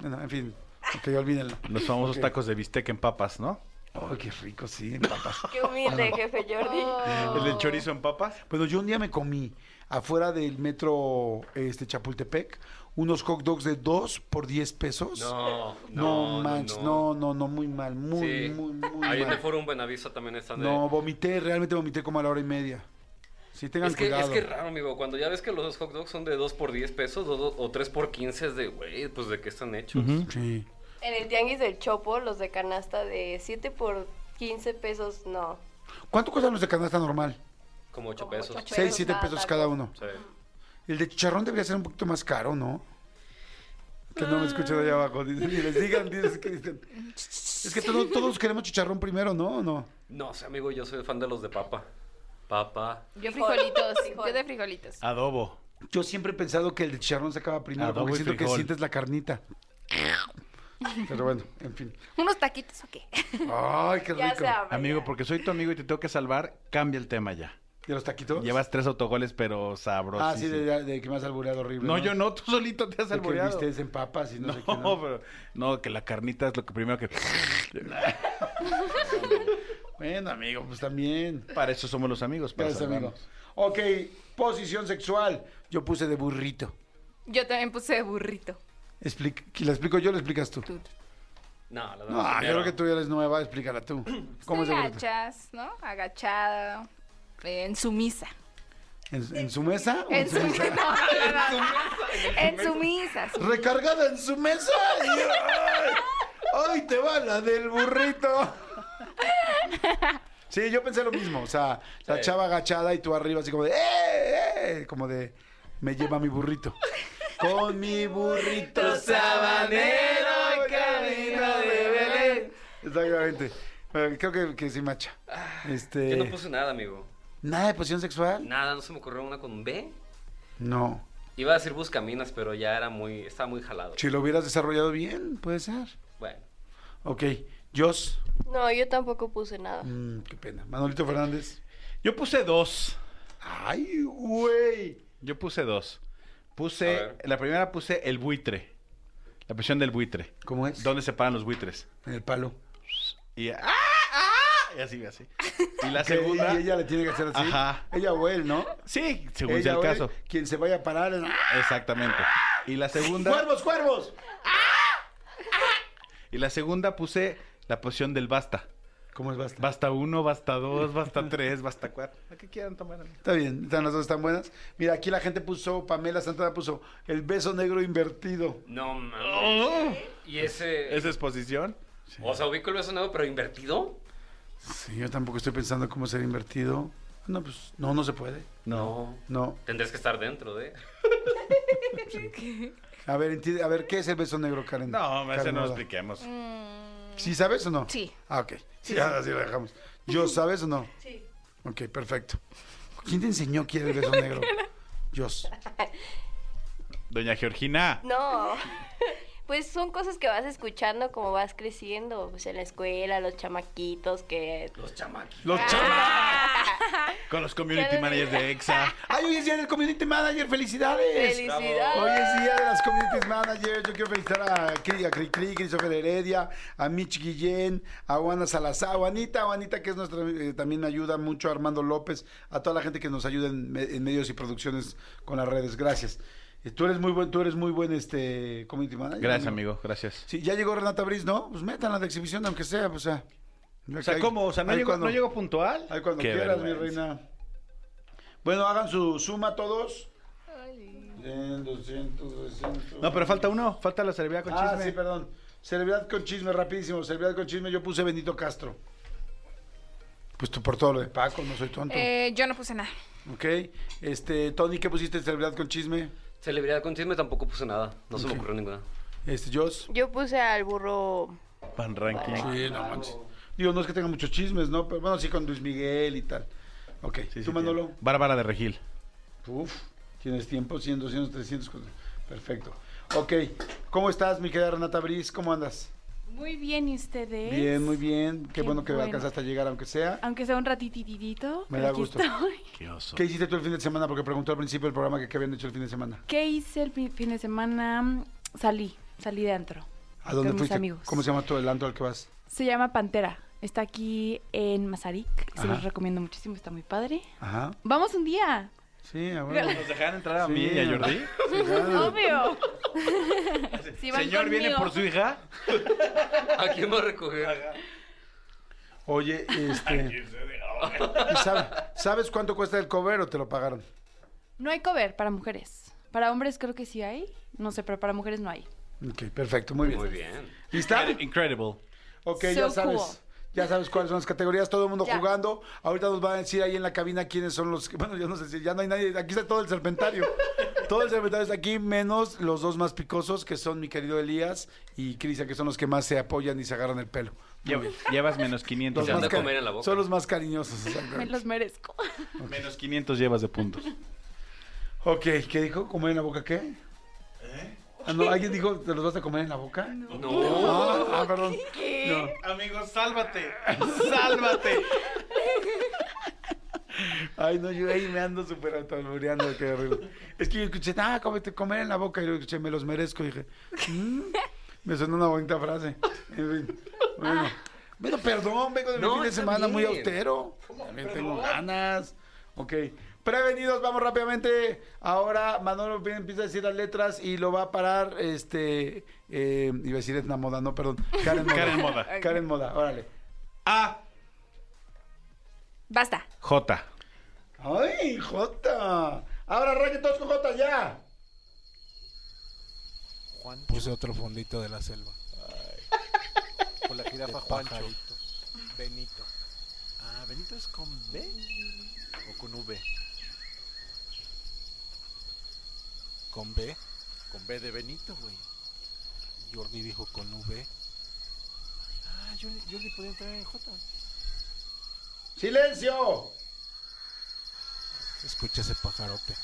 Bueno, en fin, ok, olvídenlo. Los famosos Ok. tacos de bistec en papas, ¿no? Ay, qué rico, sí, papas. Qué humilde, jefe Jordi. Oh. El del chorizo en papas. Bueno, yo un día me comí afuera del metro este Chapultepec unos hot dogs de 2 por 10 pesos. No, No, manches, no, no, no, muy mal, muy, Sí. muy, muy Ahí en mal. el Forum Buenavista también están de... No, vomité, realmente vomité como a la hora y media. Sí, tengan es que, cuidado. Es que es raro, amigo. Cuando ya ves que los hot dogs son de 2 por 10 pesos o, do- o 3 por 15 es de, güey, pues de qué están hechos. Sí. En el tianguis del Chopo, los de canasta de 7 por 15 pesos, no. ¿Cuánto cuestan los de canasta normal? Como 8 pesos. 6, 7 pesos cada uno. Sí. El de chicharrón debería ser un poquito más caro, ¿no? Que no me escuchan allá abajo. Dicen, y les digan, dices que dicen. Es que todos, todos queremos chicharrón primero, ¿no? ¿O no? No sé, amigo, yo soy fan de los de papa. Papa. Yo frijolitos. Yo de frijolitos. Adobo. Yo siempre he pensado que el de chicharrón se acaba primero, Adobo porque y siento que frijol. sientes la carnita. Pero bueno, en fin. ¿Unos taquitos o qué? Ay, qué Ya rico. se abre, Amigo, porque soy tu amigo y te tengo que salvar, cambia el tema ya. ¿De los taquitos? Llevas tres autogoles, pero sabrosos. Ah, sí, de, de que me has albureado horrible. No, yo no, tú solito te has De que alboreado. en papas y no, No, sé qué. ¿no? pero no, que la carnita es lo que primero que. Bueno, amigo, pues también. Para eso somos los amigos, para Gracias, amigo. Ok, posición sexual. Yo puse de burrito. Yo también puse burrito. Explica, ¿La explico yo o la explicas tú? No, la No, verdad. yo creo que tú ya eres nueva, explícala tú. ¿Cómo de burrito? agachas, ¿no? Agachada. eh, En sumisa. ¿En, en su mesa? En su, su no, mesa? no, no, no. En sumisa. sí. Recargada en su mesa. y ¡ay! ¡Ay, te va la del burrito! Sí, yo pensé lo mismo. O sea, la Sí. chava agachada y tú arriba, así como de ¡eh! eh", Como de me lleva mi burrito. Con mi burrito sabanero, camino de Belén. Exactamente. Bueno, creo que, que sí macha. Este, Yo no puse nada, amigo. ¿Nada de posición sexual? Nada, no se me ocurrió una con B. No. Iba a decir buscaminas, pero ya era muy, estaba muy jalado. Si lo hubieras desarrollado bien, puede ser. Bueno. Ok. Jos. No, yo tampoco puse nada. Mm, qué pena. Manolito Fernández. Yo puse dos. Ay, güey. Yo puse dos. Puse, la primera puse el buitre. La presión del buitre. ¿Cómo es? ¿Dónde se paran los buitres? En el palo. Y, ¡ah! ¡ah! y así, así. Y la segunda. Y ella le tiene que hacer así. Ajá. Ella o él, ¿no? Sí, según ella sea el o él, caso. Quien se vaya a parar. en- Exactamente. Y la segunda. ¡Cuervos, cuervos! Y la segunda puse la posición del basta. ¿Cómo es basta? Basta uno, basta dos, basta tres, basta cuatro. ¿A qué quieran tomar? amigo? Está bien, están las dos están buenas. Mira, aquí la gente puso, Pamela Santana puso el beso negro invertido. No mames. ¿Y ese. ¿Esa es posición? O sea, ubico el beso nuevo, pero invertido? Sí, yo tampoco estoy pensando cómo ser invertido. No, pues, no, no se puede. No. No. Tendrías que estar dentro de. A ver, a ver, ¿qué es el beso negro, Karen? No, ese Karen no lo Moda. expliquemos. ¿Sí sabes o no? Sí. Ah, ok. Sí, ahora sí lo dejamos. ¿Yo sabes o no? Sí. Ok, perfecto. ¿Quién te enseñó quién es el beso negro? Dios. Doña Georgina. No. Pues son cosas que vas escuchando como vas creciendo, pues en la escuela, los chamaquitos que... Los chamaquitos. Los Con los community managers de EXA. ¡Ay, hoy es día del community manager! ¡Felicidades! ¡Felicidades! Hoy es día de las community managers. Yo quiero felicitar a Cri, a Cri, Cri, Christopher Heredia, a Mitch Guillén, a Juana Salazar, a Juanita, Juanita, que es nuestra, eh, también ayuda mucho, a Armando López, a toda la gente que nos ayuda en medios y producciones con las redes. Gracias. Eh, Tú eres muy buen, tú eres muy buen este community manager. Gracias, amigo, gracias. Sí, ya llegó Renata Briz, ¿no? Pues métanla de exhibición, aunque sea, pues, o sea. O sea, ¿cómo? O sea, ¿no Ahí llegó, cuando- ¿no llegó puntual? Ahí cuando Qué quieras, mi reina. Bueno, hagan su suma todos. 100, 200, 300. No, pero falta uno, falta la celebridad con ah, chisme. sí, perdón. Celebridad con chisme, rapidísimo. Celebridad con chisme, yo puse Benito Castro. Pues tú por todo lo de Paco, no soy tonto. Eh, yo no puse nada. Ok. Este, Tony, ¿qué pusiste en celebridad con chisme? Celebridad con chisme tampoco puse nada. No se me ocurrió ninguna. Este, Jos. Yo puse al burro... Pan ranking. Sí, no manches. Digo, no es que tenga muchos chismes, ¿no? Pero bueno, sí con Luis Miguel y tal. Ok. Sí, sí, ¿Tú, Manolo? tiene. Bárbara de Regil. Uf, tienes tiempo, 100, 200, 300. cosas. Perfecto. Ok, ¿cómo estás, mi querida Renata Briz? ¿Cómo andas? Muy bien, ¿y ustedes? Bien, muy bien. Qué, Qué bueno que bueno. alcanzaste a llegar, aunque sea. Aunque sea un ratititito. Me da gusto. estoy. Qué oso. ¿Qué hiciste tú el fin de semana? Porque preguntó al principio del programa que qué habían hecho el fin de semana. ¿Qué hice el fi- fin de semana? Salí, salí de antro. ¿A dónde con mis fuiste? amigos. ¿Cómo se llama todo el antro al que vas? Se llama Pantera. Está aquí en Mazarik. Se Ajá. los recomiendo muchísimo, está muy padre. Ajá. Vamos un día. Sí, a huevo. ¿Nos dejaron entrar a Sí, mí y a Jordi? sí, claro. Obvio. Señor, ¿viene por su hija? ¿A quién va a recoger? Oye, este. ¿Y sabe- ¿Sabes cuánto cuesta el cover o te lo pagaron? No hay cover para mujeres. Para hombres creo que sí hay. No sé, pero para mujeres no hay. Ok, perfecto, muy bien. Muy bien. ¿Lista? Incredible. Ok, So ya sabes. cool. Ya sabes cuáles son las categorías, todo el mundo Ya. jugando. Ahorita nos van a decir ahí en la cabina quiénes son los. que- Bueno, yo no sé si ya no hay nadie. Aquí está todo el serpentario. todo el serpentario está aquí, menos los dos más picosos, que son mi querido Elías y Crisia, que son los que más se apoyan y se agarran el pelo. Llevas menos 500. Los más comer en la boca. Son los más cariñosos. Me los merezco. Menos 500 llevas de puntos. Ok, ¿qué dijo? ¿Comer en la boca qué? Ah, no, ¿Alguien dijo, ¿te los vas a comer en la boca? No. Ah, ah, perdón. No. Amigos, sálvate. Sálvate. Ay, no, yo ahí me ando súper qué horrible. Es que yo escuché, ah, cómete, comer en la boca, y luego escuché, me los merezco, y dije, "Mm", me sonó una bonita frase. En fin, bueno. Bueno, perdón, vengo de mi No, fin de semana muy austero. También tengo ganas. Ok. Prevenidos, vamos rápidamente. Ahora Manolo empieza a decir las letras y lo va a parar, este, eh, iba a decir Etna Moda, no, perdón, Karen Moda. Karen Moda. Karen Moda, órale. A. Basta. J. ¡Ay, Jota! Ahora arranquen todos con Jota ya. Juan Puse otro fondito de la selva. Con la jirafa Juancho. Benito. Ah, ¿Benito es con B o con V? ¿Con B? Con B de Benito, güey. Jordi dijo con V. Ah, Jordi, Jordi podía entrar en J. ¡Silencio! Escucha ese pajarote.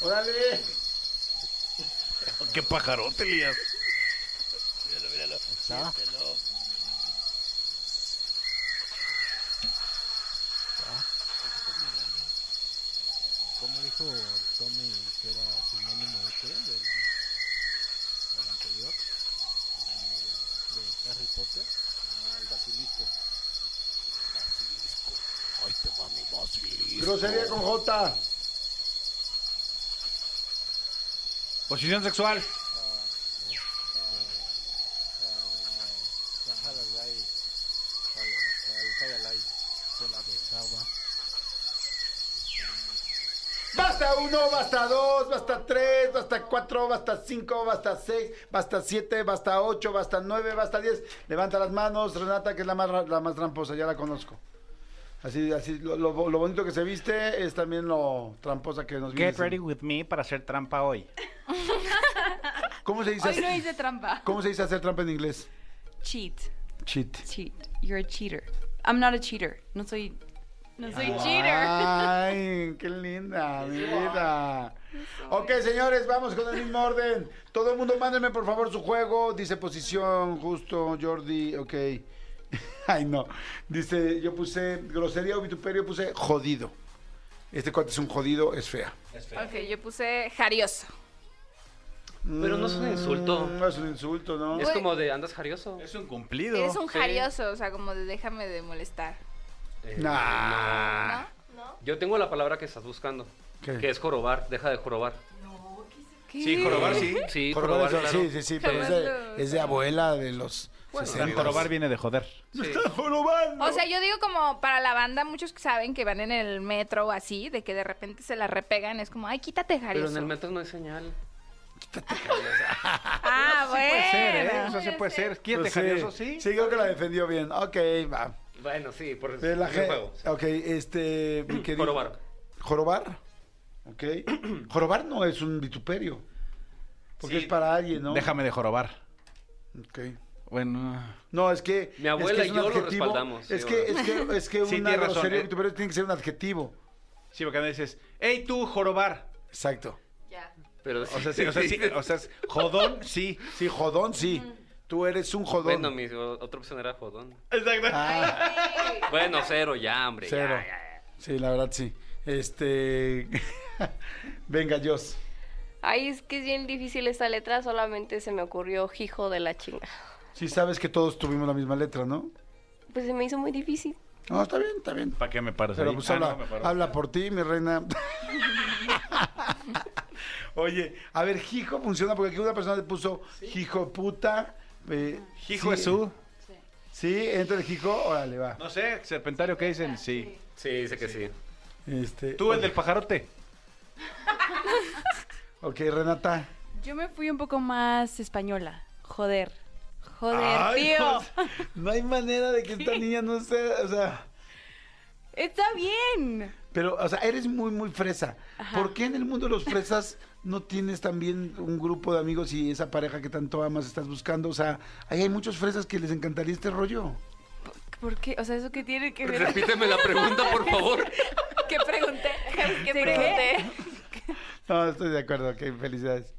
¡Órale! Qué pajarote, Elías. Ahí está. ¿Cómo dijo Tommy que era sinónimo de qué? Del, del anterior. De Harry Potter. Ah, el basilisco. Basilisco. Ay, te va mi basilisco. Grosería con J. Posición sexual. Basta uno, basta dos, basta tres, basta cuatro, basta cinco, basta seis, basta siete, basta ocho, basta nueve, basta diez. Levanta las manos, Renata, que es la más, la más tramposa, ya la conozco. Así, así, lo, lo- lo bonito que se viste es también lo tramposa que nos viene. Get ready with me para hacer trampa hoy. ¿Cómo se dice? Hoy no hacer- hice trampa. ¿Cómo se dice hacer trampa en inglés? Cheat. Cheat. Cheat. You're a cheater. I'm not a cheater. No soy. No soy cheater. Ay, qué linda, mi vida. Ok, señores, vamos con el mismo orden. Todo el mundo, mándenme por favor su juego. Dice posición, justo, Jordi, ok. Ay, no. Dice, yo puse grosería o vituperio, puse jodido. Este cuate es un jodido, es fea. Ok, yo puse jarioso. Pero no es un insulto. Mm, No es un insulto, ¿no? Es como de andas jarioso. Es un cumplido. Eres un Sí. jarioso, o sea, como de déjame de molestar. Eh, Nah. no. Yo tengo la palabra que estás buscando. ¿Qué? Que es jorobar. Deja de jorobar. Sí, jorobar, sí. Sí, Jorobar, jorobar, eso- claro. Sí, sí, sí, pero es de, es de abuela de los Bueno, 60. Jorobar viene de joder. Sí. O sea, yo digo como para la banda, muchos que saben que van en el metro o así, de que de repente se la repegan, es como, ay, quítate Pero jarioso. en el metro no hay señal. Ah, bueno. Puede ser, ¿eh? Eso sí puede ser. Quítate Pues sí. jarioso, sí. Sí, creo que la defendió bien. Ok, va. Bueno, sí, por De la juego. Ok, este. mi querido- Jorobar. Jorobar. Ok. Jorobar no es un vituperio. Porque Sí. es para alguien, ¿no? Déjame de jorobar. Ok. Bueno. No, es que. Mi abuela es que es y yo lo adjetivo. respaldamos, Es sí, que, bueno. es que, es que Sí, una grosería eh. vituperio tiene que ser un adjetivo. Sí, porque a veces dices, hey, tú, jorobar. Exacto. Pero O sea, sí, o sea, sí, o sea, es jodón, sí. Sí, jodón, sí. Tú eres un jodón. Bueno, mi otra opción era jodón. Exacto. Ah, Bueno, cero ya, hombre. ya, cero. ya, ya. Sí, la verdad, sí. Este. Venga, Dios. Ay, es que es bien difícil esta letra, solamente se me ocurrió hijo de la chinga. Sí, sabes que todos tuvimos la misma letra, ¿no? Pues se me hizo muy difícil. No, está bien, está bien. ¿Para qué me paras Pero ahí? pues Ah, habla, no, me paro. habla por ti, mi reina. Oye, a ver, hijo funciona porque aquí una persona le puso hijo puta. eh, Hijo sí, es su. ¿Sí? ¿Entra el Jico? Órale, va. No sé, Serpentario, ¿qué dicen? Sí. Sí, dice que sí. Este, Tú, el del pajarote. Ok, Renata. Yo me fui un poco más española. Joder. Joder, Ay, tío. pues, no hay manera de que esta niña no sea, o sea... Está bien. Pero, o sea, eres muy, muy fresa. ¿Por qué en el mundo de los fresas no tienes también un grupo de amigos y esa pareja que tanto amas estás buscando? O sea, ahí hay muchos fresas que les encantaría este rollo. ¿Por qué? O sea, ¿eso qué tiene que ver? Repíteme la pregunta, por favor. ¿Qué pregunté? ¿Qué ¿De pregunté? No, estoy de acuerdo, ok, felicidades.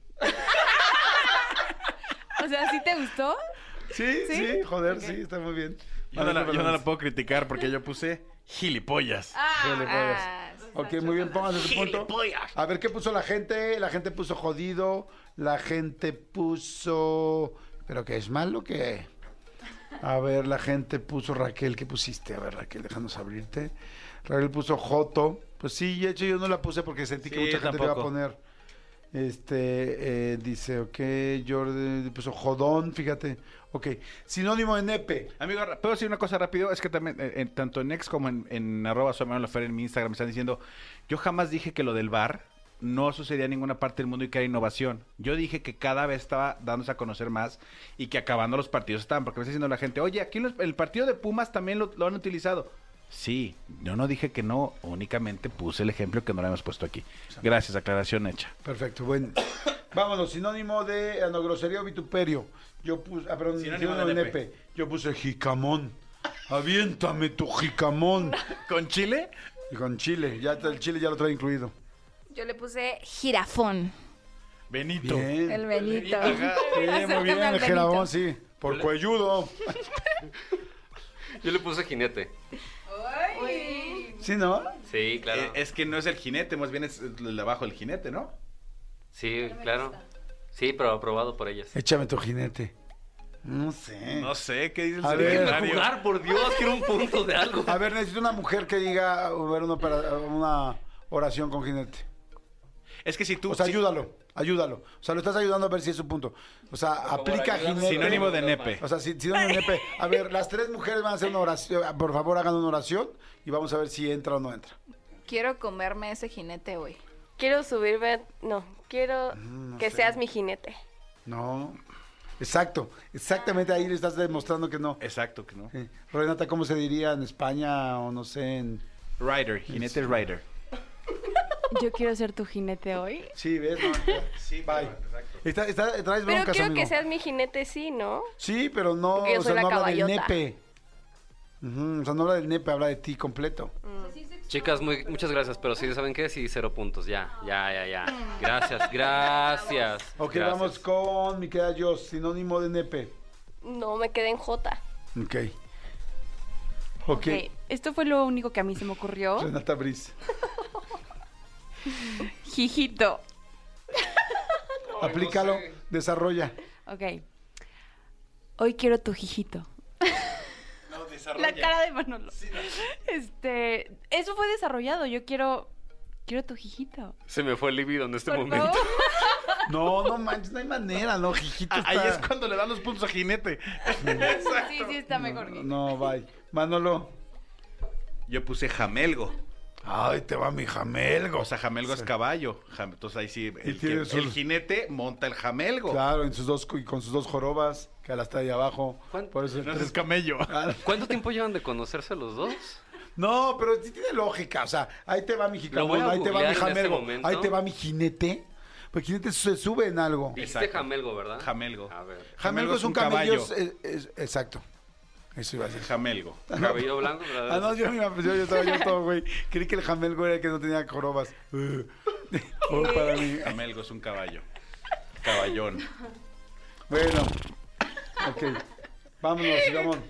O sea, ¿sí te gustó? Sí, sí, ¿Sí? joder, sí, está muy bien. Yo no, la, Vale, yo no la vale. puedo criticar porque yo puse gilipollas. Gilipollas. Ah, Ok, muy bien, pónganse su punto. A ver, ¿qué puso la gente? La gente puso jodido, la gente puso... ¿Pero qué es malo que A ver, la gente puso Raquel, ¿qué pusiste? A ver, Raquel, déjanos abrirte. Raquel puso Joto. Pues sí, de hecho yo no la puse porque sentí que mucha gente le iba a tampoco. poner. Este, eh, dice, ok, Jordi puso Jodón, fíjate. Ok, sinónimo de nepe. Amigo, ¿puedo decir una cosa rápido? Es que también, eh, en- tanto en ex como en, en arroba soy en mi Instagram, me están diciendo, yo jamás dije que lo del bar no sucedía en ninguna parte del mundo y que era innovación. Yo dije que cada vez estaba dándose a conocer más y que acabando los partidos estaban, porque me está diciendo la gente, oye, aquí el partido de Pumas también lo han utilizado. Sí, yo no dije que no, únicamente puse el ejemplo que no lo hemos puesto aquí. Gracias, aclaración hecha. Perfecto, bueno. Vámonos, sinónimo de no, grosería o vituperio. Yo puse, ah, perdón, Sinónimo sinónimo, de nepe. nepe. Yo puse jicamón. Aviéntame tu jicamón. ¿Con chile? Y con chile, ya el chile ya lo trae incluido. Yo le puse jirafón. Benito. Bien. El Benito. Sí, muy bien, el Benito. sí. Por cuelludo. Yo le puse jinete. ¿Sí, no? Sí, claro. Eh, es que no es el jinete, más bien es el de abajo el jinete, ¿no? Sí, claro. Sí, pero aprobado por ellas. Échame tu jinete. No sé. No sé, ¿qué dice el A ver. secretario? Jugar, por Dios, quiero un punto de algo. A ver, necesito una mujer que diga a ver, una, opera- una oración con jinete. Es que si tú... O sea, si- ayúdalo, ayúdalo. O sea, lo estás ayudando a ver si es su punto. O sea, aplica jinete. Sinónimo de nepe. O sea, si- sinónimo de nepe. A ver, las tres mujeres van a hacer una oración. Por favor, hagan una oración y vamos a ver si entra o no entra. Quiero comerme ese jinete hoy. Quiero subirme, no, quiero Mm, que seas mi jinete. No. Exacto, exactamente ahí le estás demostrando que no. Exacto, que no. Sí. Renata, ¿cómo se diría en España o no sé en... Rider, jinete rider. Yo quiero ser tu jinete hoy. Sí, ¿ves? No, Sí, Bye. Está, está- traes Pero broncas, quiero amigo. que seas mi jinete, sí, ¿no? Sí, pero no, Porque yo o soy sea, la no habla del caballota. nepe. Ujú, o sea, no habla del nepe, habla de ti completo. Chicas, muy, muchas gracias, pero sí, ¿saben qué? Sí, cero puntos, ya, ya, ya, ya. Gracias, gracias. Ok, gracias. vamos con mi querida Jos, sinónimo de nepe. No, me quedé en J. Ok. Ok. Ok, Esto fue lo único que a mí se me ocurrió. Renata Briz. Jijito. Aplícalo, desarrolla. Ok. Hoy quiero tu jijito. La cara de Manolo. Este, eso fue desarrollado. Yo quiero, quiero tu jijito. Se me fue el libido en este Por momento. favor. No, no manches, no hay manera, no, Jijito Ah, Ahí es cuando le dan los puntos a jinete. Sí, sí, está mejor. que- No, bye. Manolo. Yo puse jamelgo. Ay, te va mi jamelgo. O sea, jamelgo es caballo. Jam- Entonces ahí sí, Y el, tiene que- sus- el jinete monta el jamelgo. Claro, en sus dos, y con sus dos jorobas, que las está ahí abajo. ¿Cuán- Por eso No, tres- es camello. Ah, ¿Cuánto tiempo llevan de conocerse los dos? No, pero sí tiene lógica. O sea, ahí te va mi Lo voy jicamón, a ahí te va mi este jamelgo, ahí te va mi jinete. Porque jinete se sube en algo. Dijiste Exacto. jamelgo, ¿verdad? Jamelgo. A ver. Jamelgo es un camello. es- es- exacto. Eso iba a decir. Jamelgo. Cabello blanco, ¿verdad? Ah, no, yo, yo, yo estaba yo todo, güey. Creí que el jamelgo era el que no tenía jorobas. Oh, para mí. Jamelgo es un caballo. Caballón. Bueno, ok. Vámonos, Ramón.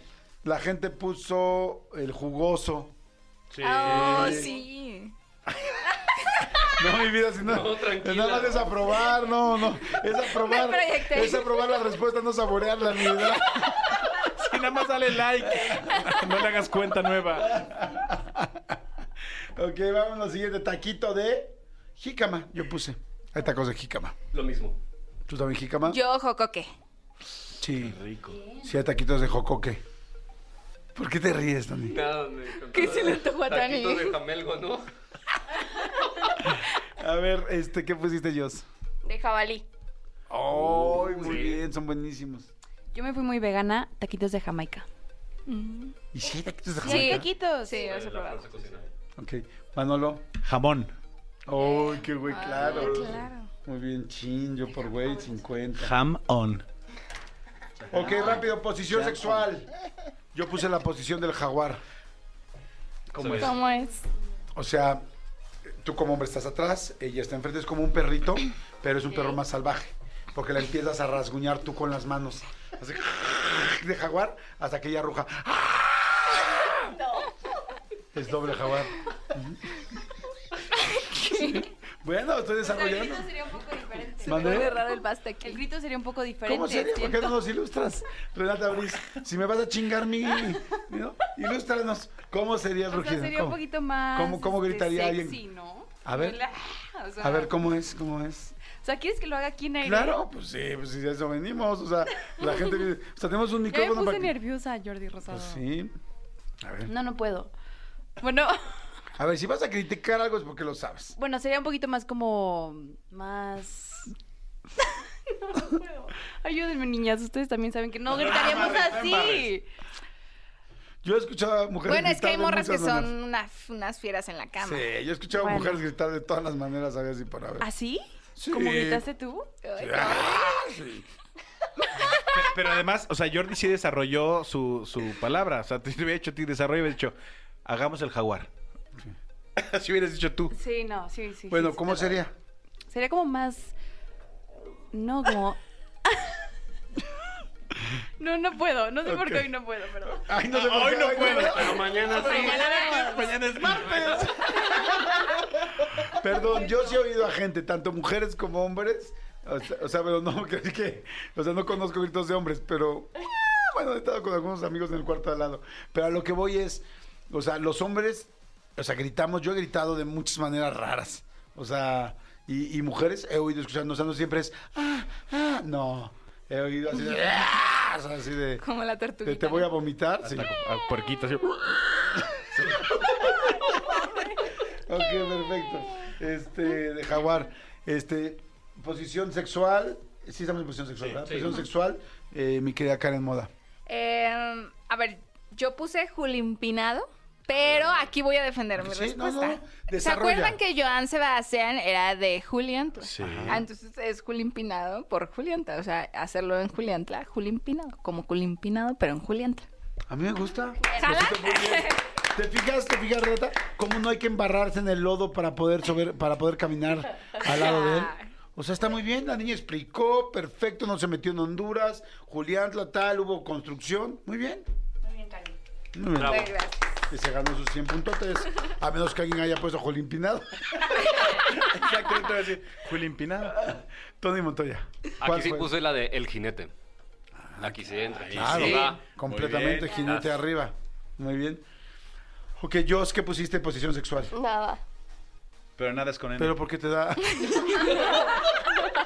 La gente puso el jugoso. Sí. Oh, sí. No, mi vida, si no. No, tranquila. Nada más es aprobar, no, no. Es aprobar. Es aprobar la respuesta, no saborearla, mi vida. Nada más dale like. No le hagas cuenta nueva. Ok, vámonos, siguiente. Taquito de jícama. Yo puse. Hay tacos de jícama. Lo mismo. ¿Tú también jícama? Yo jocoque. Sí. Rico. Sí, hay taquitos de jocoque. ¿Por qué te ríes, Tony? ¿Qué se le antojó a Tani? Taquito de jamelgo, ¿no? A ver, este, ¿qué pusiste, Jos? De jabalí. ¡Ay, muy bien! Son buenísimos. Yo me fui muy vegana, taquitos de Jamaica. ¿Y si hay taquitos de Sí, Jamaica? taquitos. Sí, he probado. Ok. Manolo. Jamón. ¡Ay, qué güey! Claro. Ah, claro. Muy bien, chin. Yo por güey, 50. Ham on. Ok, rápido. Posición sexual. Yo puse la posición del jaguar. ¿Cómo es? ¿Cómo es? O sea, tú como hombre estás atrás, ella está enfrente, es como un perrito, pero es un perro más salvaje. Porque la empiezas a rasguñar tú con las manos. Así de jaguar hasta que ella arruja. Es doble jaguar. Bueno, estoy desarrollando. sería un poco diferente. ¿Mandé? Huele raro el. El grito sería un poco diferente. ¿Cómo sería? ¿Por qué no nos ilustras? Renata Briz, si me vas a chingar mi... ¿no? Ilústranos. ¿Cómo sería el O sea, rugido? sería un ¿Cómo? poquito más. ¿Cómo- cómo este, gritaría sexy, alguien? ¿no? A ver. Hola. O sea, A ver, ¿cómo es? ¿Cómo es? O sea, ¿quieres que lo haga aquí en aire? Claro, pues sí, pues sí, de eso venimos. O sea, la gente viene- O sea, tenemos un Ya me micrófono puse para que- nerviosa, Jordi Rosado. Pues sí. A ver. No, no puedo. Bueno, A ver, si vas a criticar algo es porque lo sabes. bueno, sería un poquito más como. Más. no puedo. Ayúdenme, niñas. Ustedes también saben que no gritaríamos así. Yo he escuchado a mujeres Bueno, es que hay gritar morras que son unas, unas fieras en la cama. Sí, yo he escuchado a Bueno. mujeres gritar de todas las maneras, ¿sabes? Y para ver. ¿Así? Sí. ¿Como gritaste tú? Ay, Ah, sí. Pe- Pero además, o sea, Jordi sí desarrolló su, su palabra. O sea, te hubiera hecho a ti desarrollo y hubiera dicho, hagamos el jaguar. Así hubieras dicho tú. Sí, no, sí, sí. Bueno, sí, ¿cómo sería? Sería como más. No, como. no, no puedo. No sé por qué hoy no puedo, perdón. Ay, no sé por Hoy qué, no ay, puedo. Pero mañana sí. Mañana es martes. Perdón, yo sí he oído a gente, tanto mujeres como hombres. O sea, o sea, pero no, que, que- o sea, no conozco gritos de hombres, pero ah, bueno, he estado con algunos amigos en el cuarto de al lado. Pero a lo que voy es, o sea, los hombres, o sea, gritamos, yo he gritado de muchas maneras raras. O sea, y, y mujeres he oído escuchando, o sea, no siempre es, ah, ah, no. He oído así de, ah, o sea, así de, Como la de tortuguita. te voy a vomitar. Sí. A puerquito, así. Ok, perfecto. Este, de jaguar. Este, posición sexual. Sí, estamos en posición sexual, ¿verdad? Posición sexual, eh, mi querida Karen Moda. Eh, a ver, yo puse Julimpinado, pero aquí voy a defender mi Sí, no, respuesta. no, ¿Se acuerdan que Joan Sebastián era de Juliantla? Sí. Ah, entonces es Julimpinado por Juliantla, o sea, hacerlo en Juliantla, Julimpinado, como Julimpinado, pero en Juliantla. A mí me gusta. ¿Te fijas, te fijas, Renata? Cómo no hay que embarrarse en el lodo para poder sober- para poder caminar al lado de él. O sea, está muy bien, la niña explicó, perfecto, no se metió en Honduras, Julián, tal, hubo construcción, muy bien. Muy bien, Cali. Muy bien. Bravo. Gracias. Y se ganó sus 100 puntotes, a menos que alguien haya puesto Jolín Pinado. Exactamente, voy a decir, Julín Pinado. Tony Montoya. ¿cuál Aquí sí fue? puse la de El Jinete. Aquí sí entra. Claro, sí completamente jinete arriba. Muy bien. Ok, Jos, ¿qué pusiste en posición sexual? Nada. Pero nada es con él. Pero ¿por qué te da?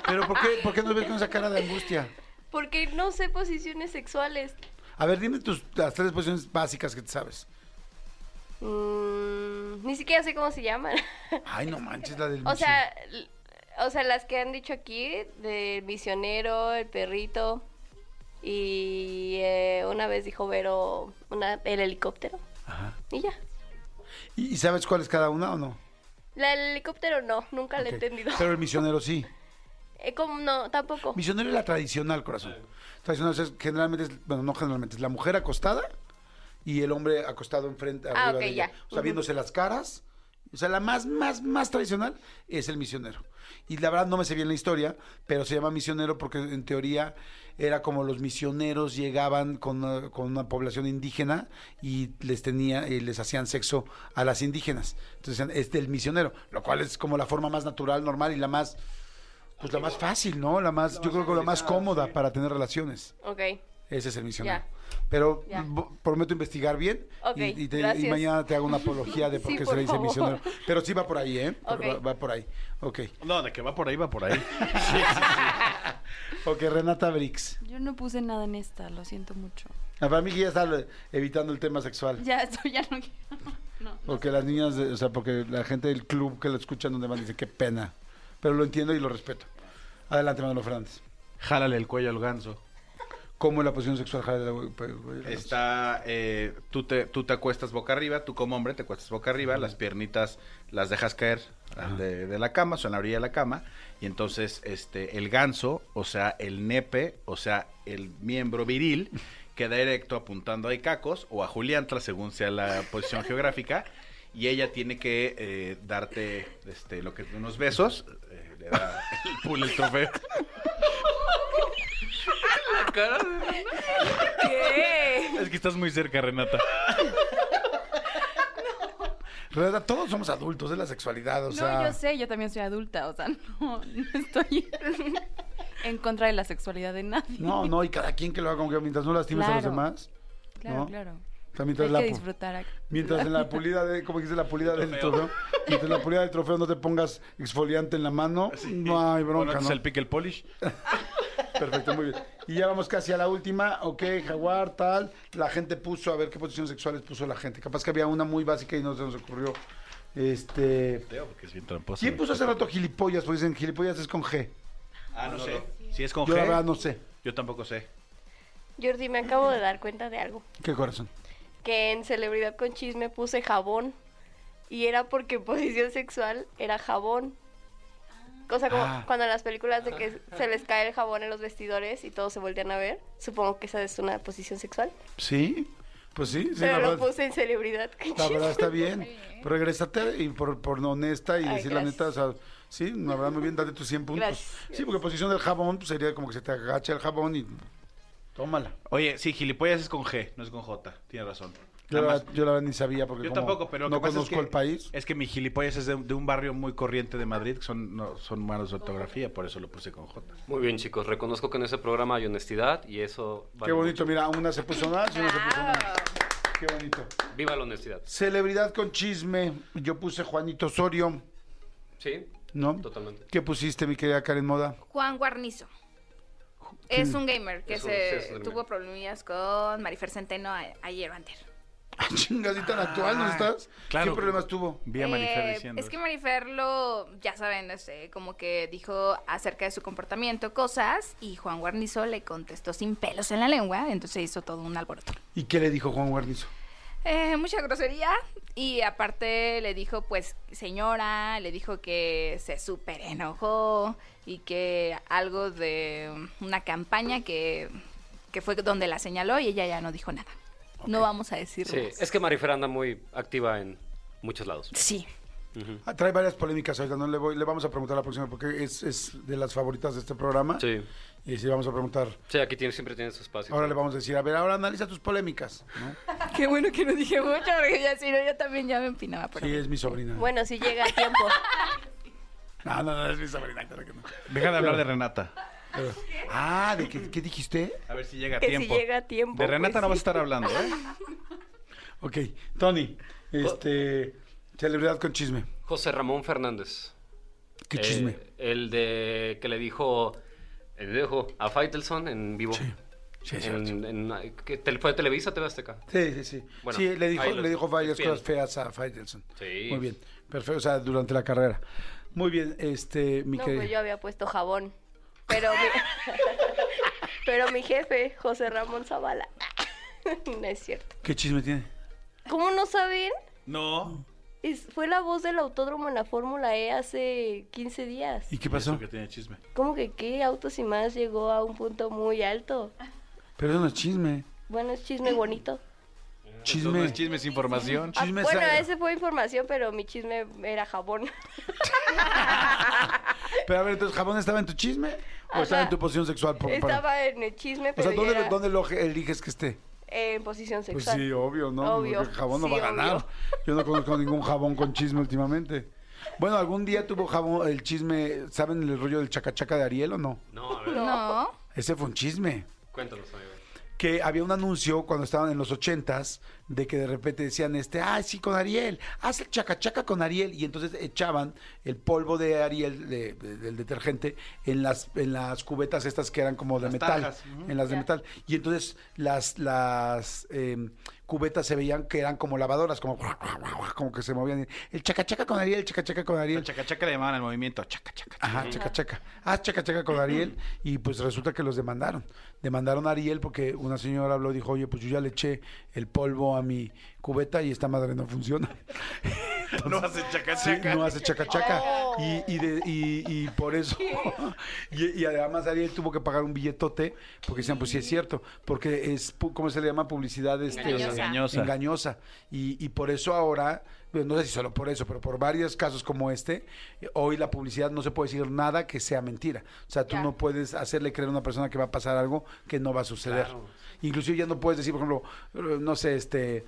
¿Pero por qué, por qué nos ves con esa cara de angustia? Porque no sé posiciones sexuales. A ver, dime tus, las tres posiciones básicas que te sabes. Mm, ni siquiera sé cómo se llaman. Ay, no manches, la del o sea, o sea, las que han dicho aquí, del misionero, el perrito. Y eh, una vez dijo Vero una, el helicóptero. Ajá. Y ya. ¿Y, y sabes cuál es cada una o no? La del helicóptero no, nunca la he entendido. Pero el misionero sí. Eh, ¿cómo? No, tampoco. Misionero es la tradicional, corazón. Tradicional es generalmente, es, bueno, no generalmente, es la mujer acostada y el hombre acostado enfrente, Ah, arriba ok, de ella. ya. O sea, viéndose las caras. O sea, la más, más, más tradicional es el misionero. Y la verdad no me sé bien la historia, pero se llama misionero porque en teoría era como los misioneros llegaban con, una- con una población indígena y les tenía y les hacían sexo a las indígenas. Entonces decían, es del misionero, lo cual es como la forma más natural, normal y la más pues la más fácil, ¿no? La más, yo creo que la más cómoda para tener relaciones. Ok. Ese es el misionero. Ya. Pero Ya. prometo investigar bien y, y te- y gracias. mañana te hago una apología de por Sí, qué por se le dice favor. misionero. Pero sí va por ahí, ¿eh? Va, va por ahí. Ok. No, de que va por ahí, va por ahí. Ok, Renata Brix. Yo no puse nada en esta, lo siento mucho. Ah, Para mí que ya está evitando el tema sexual. Ya, esto ya no quiero. No, no Porque las niñas, de- o sea, porque la gente del club que lo escuchan donde van dice, qué pena. Pero lo entiendo y lo respeto. Adelante, Manolo Fernández. Jálale el cuello al ganso. ¿Cómo es la posición sexual? Pues, güey, Está, eh, tú, te, tú te acuestas boca arriba, tú como hombre te acuestas boca arriba, las piernitas las dejas caer de, de la cama, son la orilla de la cama, y entonces este el ganso, o sea, el nepe, o sea, el miembro viril, queda erecto apuntando a Icacos o a Juliantla, según sea la posición geográfica, y ella tiene que eh, darte este, lo que, unos besos, eh, le da el pool el trofeo. La cara de ¿Qué? Es que estás muy cerca, Renata. Renata, todos somos adultos de la sexualidad, o sea... No, yo sé, yo también soy adulta, o sea, no, no estoy en contra de la sexualidad de nadie. No, no, y cada quien que lo haga como que mientras no lastimes a los Claro. demás. Claro, ¿no? claro. O sea, mientras Hay la que disfrutar. Mientras en la pulida de, ¿cómo dice la pulida del trofeo? Mientras en la pulida del trofeo no te pongas exfoliante en la mano, no hay bronca, Bueno, ¿no? el pick el polish. Perfecto, muy bien. Y ya vamos casi a la última, ok, jaguar, tal. La gente puso, a ver qué posiciones sexuales puso la gente. Capaz que había una muy básica y no se nos ocurrió. Este. Porque es bien tramposo. ¿Quién puso hace rato gilipollas? Pues dicen gilipollas es con G. Ah, no sé. Si es con Yo la G. verdad no sé. Yo tampoco sé. Jordi, me acabo de dar cuenta de algo. ¿Qué corazón? Que en Celebridad con Chisme puse jabón. Y era porque en posición sexual era jabón. Cosa como Ah. cuando en las películas de que se les cae el jabón en los vestidores y todos se voltean a ver. Supongo que esa es una posición sexual. ¿Sí? Pues sí, sí, Pero la lo verdad. puse en Celebridad La verdad está bien. Regrésate y por, por honesta y Ay, decir la neta, o sea, sí, la verdad muy bien, date tus 100 puntos. Gracias. Sí, porque posición del jabón pues, sería como que se te agacha el jabón y tómala. Oye, sí, gilipollas es con G, no es con J. Tienes razón. Yo la, verdad- yo la verdad ni sabía porque Yo como tampoco, pero no conozco es que, el país. Es que mi gilipollas es de, de un barrio muy corriente de Madrid, que son, no, son malos de ortografía, por eso lo puse con J. Muy bien, chicos. Reconozco que en ese programa hay honestidad y eso. vale Qué bonito, mucho. mira, una se puso más y una se puso más. Qué bonito. Viva la honestidad. Celebridad con chisme. Yo puse Juanito Osorio, Sí, ¿no? totalmente. ¿Qué pusiste, mi querida Karen Moda? Juan Guarnizo. Es un gamer que un- se sí, es un gamer. tuvo problemillas con Marifer Centeno a- ayer o. Ah, Chingadita tan actual, ¿no estás? claro. ¿Qué problemas tuvo? Vi a Marifer Eh, diciendo. es que Marifer lo, ya saben, este, como que dijo acerca de su comportamiento cosas y Juan Guarnizo le contestó sin pelos en la lengua, entonces hizo todo un alboroto. ¿Y qué le dijo Juan Guarnizo? Eh, mucha grosería y aparte le dijo pues señora, le dijo que se súper enojó y que algo de una campaña que, que fue donde la señaló y ella ya no dijo nada. No vamos a decir Sí, más. es que Marifer anda muy activa en muchos lados. Sí. Ah, trae varias polémicas ahorita, ¿no? Le, voy- le vamos a preguntar la próxima porque es, es de las favoritas de este programa. Sí. Y sí, vamos a preguntar. Sí, aquí tiene, siempre tiene su espacio. Ahora le vamos a decir, a ver, ahora analiza tus polémicas, ¿no? Qué bueno que no dije mucho porque ya si no yo también ya me empinaba por Sí, es mi sobrina. Bueno, si llega a tiempo. No, no, no, es mi sobrina, claro que no. Deja de hablar de Renata. Pero- ah, ¿de qué, qué dijiste? A ver si llega a Que si tiempo. llega a tiempo, De Renata pues no vas a estar hablando, ¿eh? Ok, Tony, este, celebridad con chisme. José Ramón Fernández. ¿Qué Eh, chisme? el de que le dijo, eh, le dijo a Faitelson en vivo. Sí, sí, en, en- ¿qué, tele- ¿Fue Televisa o TV Azteca? Sí, sí, sí. Bueno, sí, le dijo, le dijo varias bien. cosas feas a Faitelson. Sí. Muy bien, perfecto, o sea, durante la carrera. Muy bien, este, mi No, querida- pues yo había puesto jabón. Pero mi, pero mi jefe, José Ramón Zavala. no es cierto. ¿Qué chisme tiene? ¿Cómo no saben? No. Es- fue la voz del autódromo en la Fórmula E hace 15 días. ¿Y qué pasó? Que tiene chisme. ¿Cómo que qué? Autos y más llegó a un punto muy alto. Pero eso no es chisme. Bueno, es chisme bonito. Chisme. es chisme, es información. Ah, Chisme bueno, ese fue información, pero mi chisme era jabón. Pero a ver, entonces, ¿Jabón estaba en tu chisme o Ajá. estaba en tu posición sexual? Por- para- Estaba en el chisme, O pero sea, ¿dónde, era ¿dónde lo eliges que esté? en posición Pues sexual. sí, obvio, ¿no? Obvio, Porque jabón no sí, va a ganar. obvio. Yo no conozco ningún jabón con chisme últimamente. Bueno, ¿algún día tuvo jabón el chisme, ¿saben el rollo del chacachaca de Ariel o no? No, a ver, No. Ese fue un chisme. cuéntanos, amigo. Que había un anuncio cuando estaban en los ochentas de que de repente decían, este, ah, sí, con Ariel, haz el chacachaca con Ariel. Y entonces echaban el polvo de Ariel, de- de- del detergente, en las, en las cubetas estas que eran como de Las metal. En las de metal. Y entonces las, las em, cubetas se veían que eran como lavadoras, como, como que se movían. El chacachaca con Ariel, el chacachaca con Ariel. Chaca chaca le llamaban al movimiento. Chaca chaca. Ajá, chaca chaca. Haz chaca chaca con Ariel y pues resulta que los demandaron. Demandaron a Ariel porque una señora habló y dijo, oye, pues yo ya le eché el polvo a mi cubeta y esta madre no funciona. No hace chaca Sí, chaca. no hace chaca chaca. Y, y, de- y- y por eso. y, y además Ariel tuvo que pagar un billetote porque decían, pues sí es cierto. Porque es, ¿cómo se le llama? Publicidad este, Engañosa. Engañosa. engañosa. Y, y por eso ahora, no sé si solo por eso, pero por varios casos como este, hoy la publicidad no se puede decir nada que sea mentira. O sea, tú Ya. no puedes hacerle creer a una persona que va a pasar algo que no va a suceder. Claro. Inclusive ya no puedes decir, por ejemplo, eh, no sé, este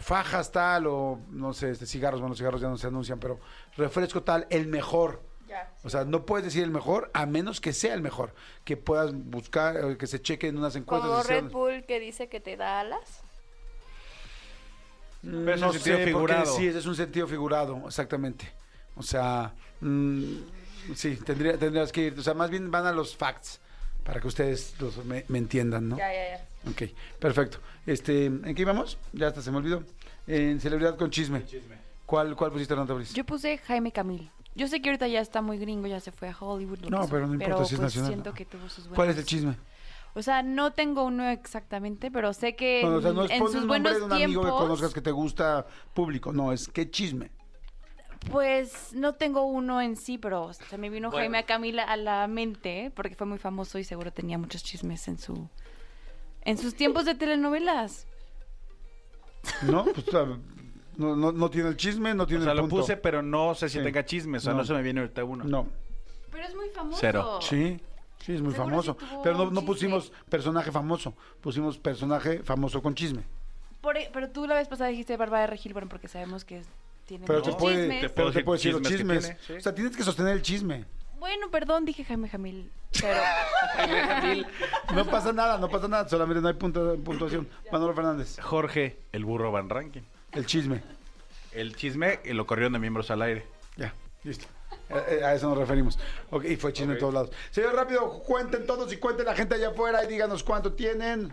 fajas tal o no sé, este cigarros, bueno, los cigarros ya no se anuncian, pero refresco tal, el mejor. O sea, no puedes decir el mejor a menos que sea el mejor, que puedas buscar, eh, que se cheque en unas encuestas. Como Red Bull que dice que te da alas. Mm, Pero es no un sentido sé, porque figurado. sí, es un sentido figurado, exactamente. O sea, mm, sí, tendría, tendrías que ir, o sea, más bien van a los facts para que ustedes los- me, me entiendan, ¿no? Ya, ya, ya. Ok, perfecto. Este, ¿En qué íbamos? Ya hasta se me olvidó. En celebridad con chisme. ¿Cuál, cuál pusiste, Renata Briz? Yo puse Jaime Camil. Yo sé que ahorita ya está muy gringo, ya se fue a Hollywood. No, pero no importa si es pues, nacional. siento que tuvo sus ¿Cuál es el chisme? O sea, no tengo uno exactamente, pero sé que Bueno, o sea, no es en sus buenos de un amigo que tiempos, conozcas que te gusta público. No, es qué chisme. pues no tengo uno en sí, pero se me vino Bueno. Jaime a Camila a la mente porque fue muy famoso y seguro tenía muchos chismes en su en sus tiempos de telenovelas. ¿No? Pues, o no, no, no tiene el chisme, no O tiene sea, el lo puse, pero no sé si Sí. tenga chismes. O sea, no. No. se me viene ahorita uno. No. Pero es muy famoso. Cero. Sí, sí, es muy Seguro famoso. sí pero no, pusimos personaje famoso, pusimos personaje famoso con chisme. Por- e, pero tú la vez pasada dijiste Bárbara de Regil, bueno, porque sabemos que tiene Pero muchos te puede, chismes. Te pero puedo te decir puede decir los chismes que chismes. tiene, sí. O sea, tienes que sostener el chisme. Bueno, perdón, dije Jaime Jamil, pero No pasa nada, no pasa nada, solamente no hay punto, puntuación. Manolo Fernández, Jorge, el burro Van Rankin. el chisme. El chisme y lo corrieron de miembros al aire. Ya, listo. Eh, eh, A eso nos referimos. Ok, y fue chisme en todos lados. Señor, rápido, cuenten todos y cuenten la gente allá afuera y díganos cuánto tienen.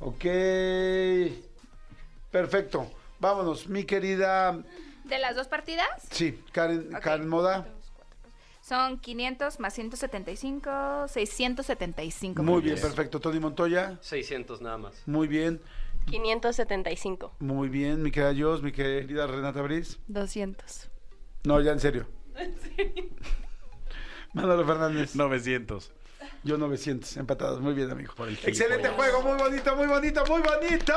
Ok. Perfecto. Vámonos, mi querida. De las dos partidas Sí, Karen. Karen Moda. son 500 más 175, 675. Muy bien, perfecto. Tony Montoya. 600 nada más. Muy bien, 575. muy bien. Mi querida Jos, mi querida Renata Briz. 200. No, ya en serio. Manolo Fernández. 900. Yo 900, empatados. Muy bien, amigo. el Excelente juego, muy bonito, muy bonito, muy bonito.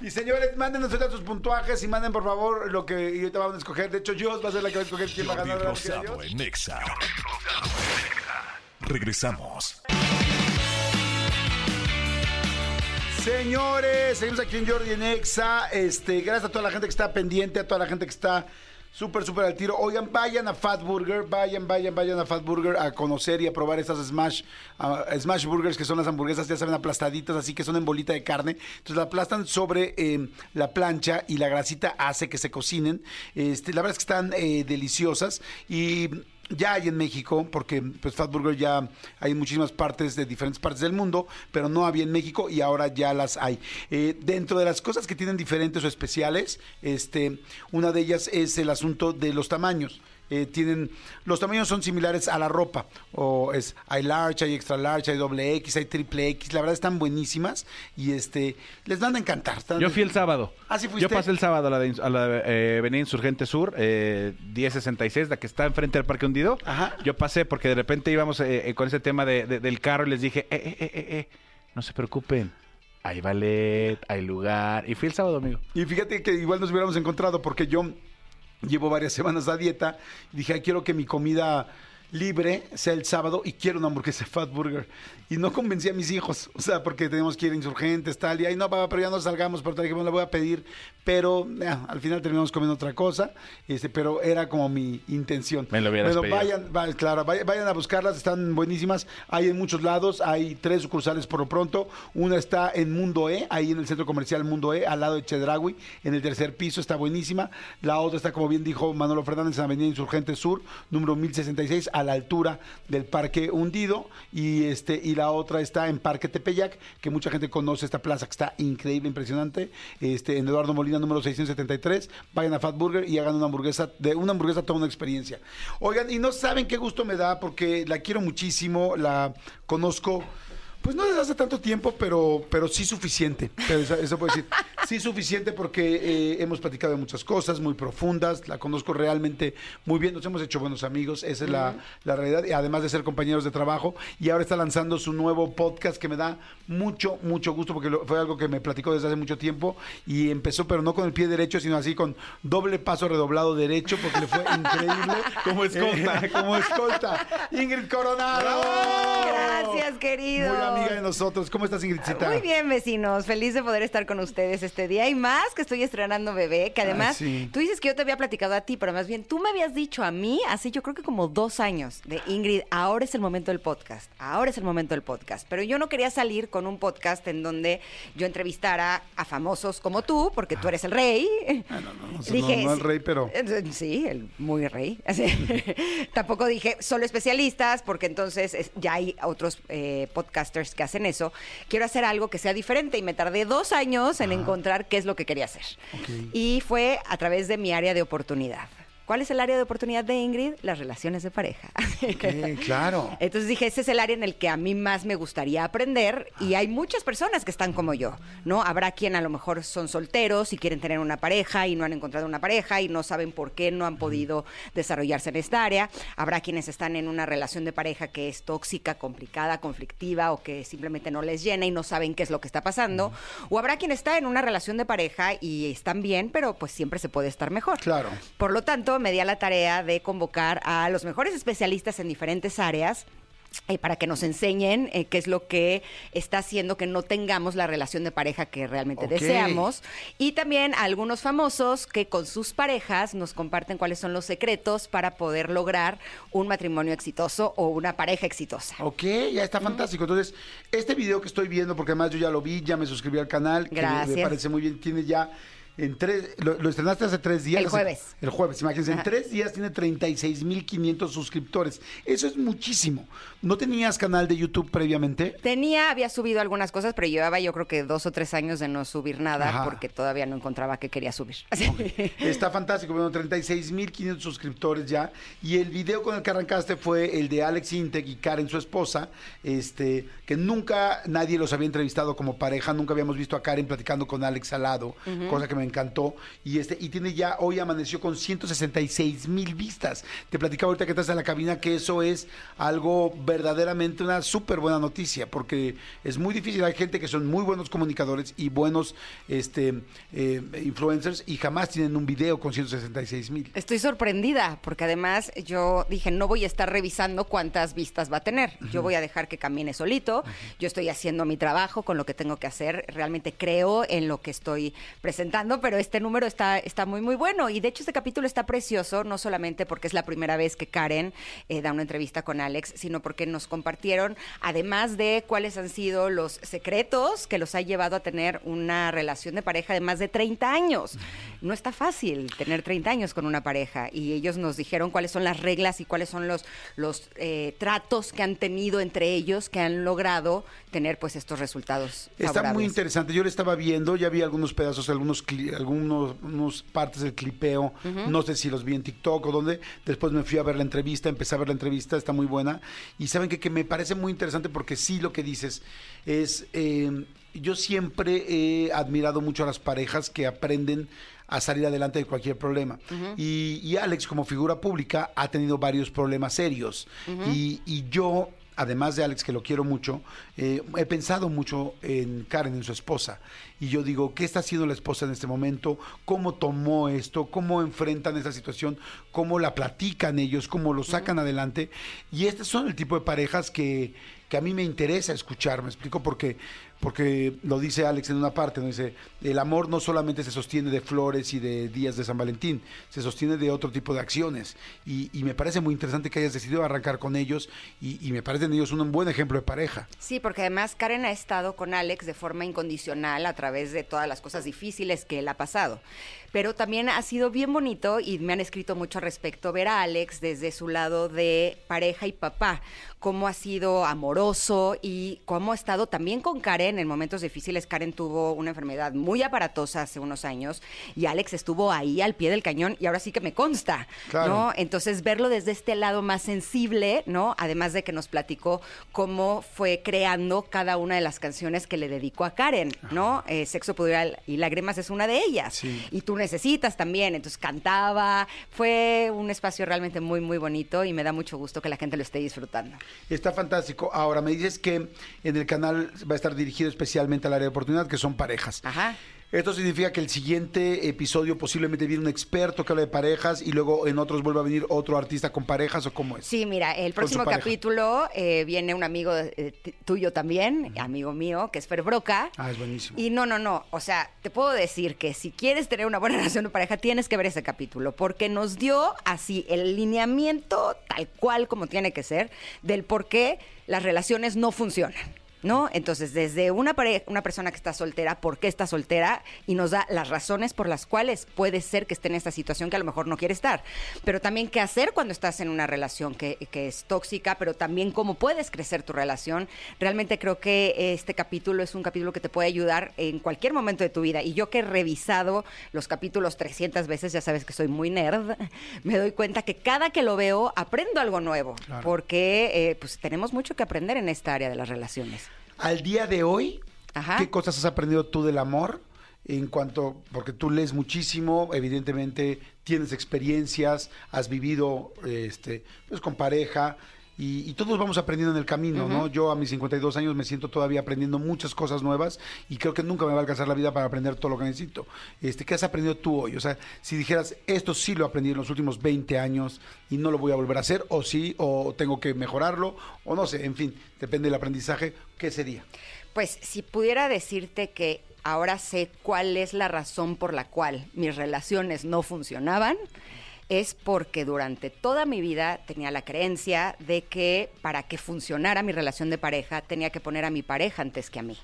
Y señores, mándenos ahorita sus puntuajes y manden por favor lo que y ahorita vamos a escoger. De hecho, Jos va a ser la que va a escoger quién va a ganar. en Nexa. Regresamos. Señores, seguimos aquí en Jordi en Exa. Este, gracias a toda la gente que está pendiente, a toda la gente que está súper, súper al tiro. Oigan, vayan a Fat Burger, vayan, vayan, vayan a Fat Burger a conocer y a probar estas Smash, ah, Smash Burgers, que son las hamburguesas, ya saben, aplastaditas, así que son en bolita de carne. Entonces la aplastan sobre eh, la plancha y la grasita hace que se cocinen. Este, la verdad es que están eh, deliciosas y ya hay en México, porque pues Fat Burger ya hay muchísimas partes de diferentes partes del mundo, pero no había en México y ahora ya las hay. Eh, dentro de las cosas que tienen diferentes o especiales, este, una de ellas es el asunto de los tamaños. Eh, tienen los tamaños son similares a la ropa o es hay large hay extra large hay doble X hay triple X la verdad están buenísimas y este les van a encantar Están- Yo fui el sábado. ¿Ah, sí fuiste? Yo pasé el sábado a la, de, a la eh, Avenida Insurgente Sur, eh, 1066, la que está enfrente del Parque Hundido. Yo pasé porque de repente íbamos eh, con ese tema de- de- del carro y les dije, eh, eh, eh, eh, eh, no se preocupen. Hay ballet, hay lugar. Y fui el sábado, amigo. Y fíjate que igual nos hubiéramos encontrado porque yo llevo varias semanas a dieta. Dije, "Ay, quiero que mi comida libre sea el sábado y quiero una hamburguesa Fat Burger. Y no convencí a mis hijos, o sea, porque tenemos que ir a insurgentes, tal, y ahí no, papá, pero ya no salgamos, pero te dije, "Bueno, la voy a pedir. pero eh, al final terminamos comiendo otra cosa, este, pero era como mi intención. Me lo hubieras Bueno, pedido. vayan, va- claro, vay- vayan a buscarlas, están buenísimas. Hay en muchos lados, hay tres sucursales por lo pronto. Una está en Mundo E, ahí en el centro comercial Mundo E, al lado de Chedraui, en el tercer piso, está buenísima. La otra está, como bien dijo Manolo Fernández, en Avenida Insurgente Sur, número 1066, a la altura del Parque Hundido. Y, este, y la otra está en Parque Tepeyac, que mucha gente conoce esta plaza, que está increíble, impresionante. Este, en Eduardo Molina, número 673. Vayan a Fat Burger y hagan una hamburguesa, de una hamburguesa toda una experiencia. Oigan, y no saben qué gusto me da porque la quiero muchísimo, la conozco. Pues no desde hace tanto tiempo, pero, pero sí suficiente. Pero eso, eso puedo decir. Sí suficiente porque eh, hemos platicado de muchas cosas muy profundas. La conozco realmente muy bien. Nos hemos hecho buenos amigos. Esa es la, la realidad. Y además de ser compañeros de trabajo. Y ahora está lanzando su nuevo podcast que me da mucho, mucho gusto porque lo- fue algo que me platicó desde hace mucho tiempo. Y empezó, pero no con el pie derecho, sino así con doble paso redoblado derecho porque le fue increíble. Como escolta. Como escolta. Ingrid Coronado. Gracias, querido. Muy amiga de nosotros. ¿Cómo estás, Ingridcita? Muy bien, vecinos. Feliz de poder estar con ustedes este día. Y más que estoy estrenando bebé, que además Ay, sí. tú dices que yo te había platicado a ti, pero más bien tú me habías dicho a mí hace yo creo que como dos años de Ingrid, ahora es el momento del podcast. Ahora es el momento del podcast. Pero yo no quería salir con un podcast en donde yo entrevistara a famosos como tú, porque tú eres el rey. Ah, no, no, no el rey, pero- Sí, el muy rey. Así. Tampoco dije solo especialistas, porque entonces es- ya hay otros eh, podcasters que hacen eso. Quiero hacer algo que sea diferente y me tardé dos años en encontrar qué es lo que quería hacer. Y fue a través de mi área de oportunidad. ¿Cuál es el área de oportunidad de Ingrid? Las relaciones de pareja. Ok, claro. Entonces dije, ese es el área en el que a mí más me gustaría aprender y hay muchas personas que están como yo, ¿no? Habrá quien a lo mejor son solteros y quieren tener una pareja y no han encontrado una pareja y no saben por qué no han podido desarrollarse en esta área. Habrá quienes están en una relación de pareja que es tóxica, complicada, conflictiva o que simplemente no les llena y no saben qué es lo que está pasando. O habrá quien está en una relación de pareja y están bien, pero pues siempre se puede estar mejor. Claro. Por lo tanto, me di a la tarea de convocar a los mejores especialistas en diferentes áreas. eh, para que nos enseñen eh, qué es lo que está haciendo que no tengamos la relación de pareja que realmente deseamos. Y también a algunos famosos que con sus parejas nos comparten cuáles son los secretos para poder lograr un matrimonio exitoso o una pareja exitosa. Ok, ya está fantástico. Entonces, este video que estoy viendo, porque además yo ya lo vi, ya me suscribí al canal, que me- Gracias. parece muy bien, tiene ya en tres, lo, lo estrenaste hace tres días. El Hace- jueves. el jueves, imagínense, en tres días tiene 36.500 suscriptores. Eso es muchísimo. ¿No tenías canal de YouTube previamente? Tenía, había subido algunas cosas, pero llevaba yo creo que dos o tres años de no subir nada Ajá. porque todavía no encontraba que quería subir. Está fantástico, bueno, 36.500 suscriptores ya. Y el video con el que arrancaste fue el de Alex Intec y Karen, su esposa, este, que nunca nadie los había entrevistado como pareja, nunca habíamos visto a Karen platicando con Alex al lado, cosa que me encantó. Y este, y tiene ya, hoy amaneció con 166 mil vistas. Te platicaba ahorita que estás en la cabina que eso es algo verdaderamente una súper buena noticia, porque es muy difícil. Hay gente que son muy buenos comunicadores y buenos este, eh, influencers y jamás tienen un video con 166 mil. Estoy sorprendida porque además yo dije, no voy a estar revisando cuántas vistas va a tener. Yo voy a dejar que camine solito. Yo estoy haciendo mi trabajo con lo que tengo que hacer. Realmente creo en lo que estoy presentando, pero este número está, está muy, muy bueno. Y de hecho este capítulo está precioso, no solamente porque es la primera vez que Karen eh, da una entrevista con Alex, sino porque nos compartieron, además de cuáles han sido los secretos que los ha llevado a tener una relación de pareja de más de 30 años. No está fácil tener 30 años con una pareja y ellos nos dijeron cuáles son las reglas y cuáles son los, los eh, tratos que han tenido entre ellos que han logrado tener pues estos resultados. Está muy interesante. Yo le estaba viendo, ya vi algunos pedazos, algunos cli- algunos unos partes del clipeo. No sé si los vi en TikTok o dónde. Después me fui a ver la entrevista, empecé a ver la entrevista, está muy buena. Y saben que, que me parece muy interesante porque sí lo que dices es. eh, yo siempre he admirado mucho a las parejas que aprenden a salir adelante de cualquier problema. Y, y Alex, como figura pública, ha tenido varios problemas serios. Y, y yo además de Alex, que lo quiero mucho, eh, he pensado mucho en Karen, en su esposa. Y yo digo, ¿qué está haciendo la esposa en este momento? ¿Cómo tomó esto? ¿Cómo enfrentan esta situación? ¿Cómo la platican ellos? ¿Cómo lo sacan adelante? Y estos son el tipo de parejas que, que a mí me interesa escuchar, me explico, porque, porque lo dice Alex en una parte, ¿no? dice, el amor no solamente se sostiene de flores y de días de San Valentín, se sostiene de otro tipo de acciones. Y, y me parece muy interesante que hayas decidido arrancar con ellos y, y me parecen ellos un buen ejemplo de pareja. Sí, porque además Karen ha estado con Alex de forma incondicional a través de todas las cosas difíciles que él ha pasado. Pero también ha sido bien bonito y me han escrito mucho al respecto ver a Alex desde su lado de pareja y papá, cómo ha sido amoroso y cómo ha estado también con Karen en momentos difíciles. Karen tuvo una enfermedad muy aparatosa hace unos años y Alex estuvo ahí al pie del cañón y ahora sí que me consta, Claro. ¿no? Entonces verlo desde este lado más sensible, ¿no? Además de que nos platicó cómo fue creando cada una de las canciones que le dedicó a Karen, ¿no? Eh, Sexo, Pudor y Lágrimas es una de ellas. Sí. Y tú necesitas también, entonces cantaba. Fue un espacio realmente muy, muy bonito y me da mucho gusto que la gente lo esté disfrutando. Está fantástico. Ahora, me dices que en el canal va a estar dirigido especialmente al área de oportunidad, que son parejas. Ajá. Esto significa que el siguiente episodio posiblemente viene un experto que habla de parejas y luego en otros vuelva a venir otro artista con parejas o cómo es. Sí, mira, el próximo capítulo eh, viene un amigo eh, tuyo también, amigo mío, que es Fer Broca. Ah, es buenísimo. Y no, no, no. O sea, te puedo decir que si quieres tener una buena relación de pareja, tienes que ver ese capítulo, porque nos dio así el lineamiento tal cual como tiene que ser del por qué las relaciones no funcionan. ¿No? Entonces, desde una, una persona que está soltera, ¿por qué está soltera? Y nos da las razones por las cuales puede ser que esté en esta situación que a lo mejor no quiere estar. Pero también qué hacer cuando estás en una relación que, que es tóxica, pero también cómo puedes crecer tu relación. Realmente creo que este capítulo es un capítulo que te puede ayudar en cualquier momento de tu vida. Y yo que he revisado los capítulos 300 veces, ya sabes que soy muy nerd, me doy cuenta que cada que lo veo aprendo algo nuevo. Claro. Porque eh, pues tenemos mucho que aprender en esta área de las relaciones. Al día de hoy, Ajá. ¿qué cosas has aprendido tú del amor? En cuanto, porque tú lees muchísimo, evidentemente tienes experiencias, has vivido este, pues con pareja y, y todos vamos aprendiendo en el camino, ¿no? Yo a mis 52 años me siento todavía aprendiendo muchas cosas nuevas y creo que nunca me va a alcanzar la vida para aprender todo lo que necesito. Este, ¿Qué has aprendido tú hoy? O sea, si dijeras, esto sí lo aprendí en los últimos 20 años y no lo voy a volver a hacer, o sí, o tengo que mejorarlo, o no sé, en fin, depende del aprendizaje, ¿qué sería? Pues si pudiera decirte que ahora sé cuál es la razón por la cual mis relaciones no funcionaban, es porque durante toda mi vida tenía la creencia de que para que funcionara mi relación de pareja tenía que poner a mi pareja antes que a mí.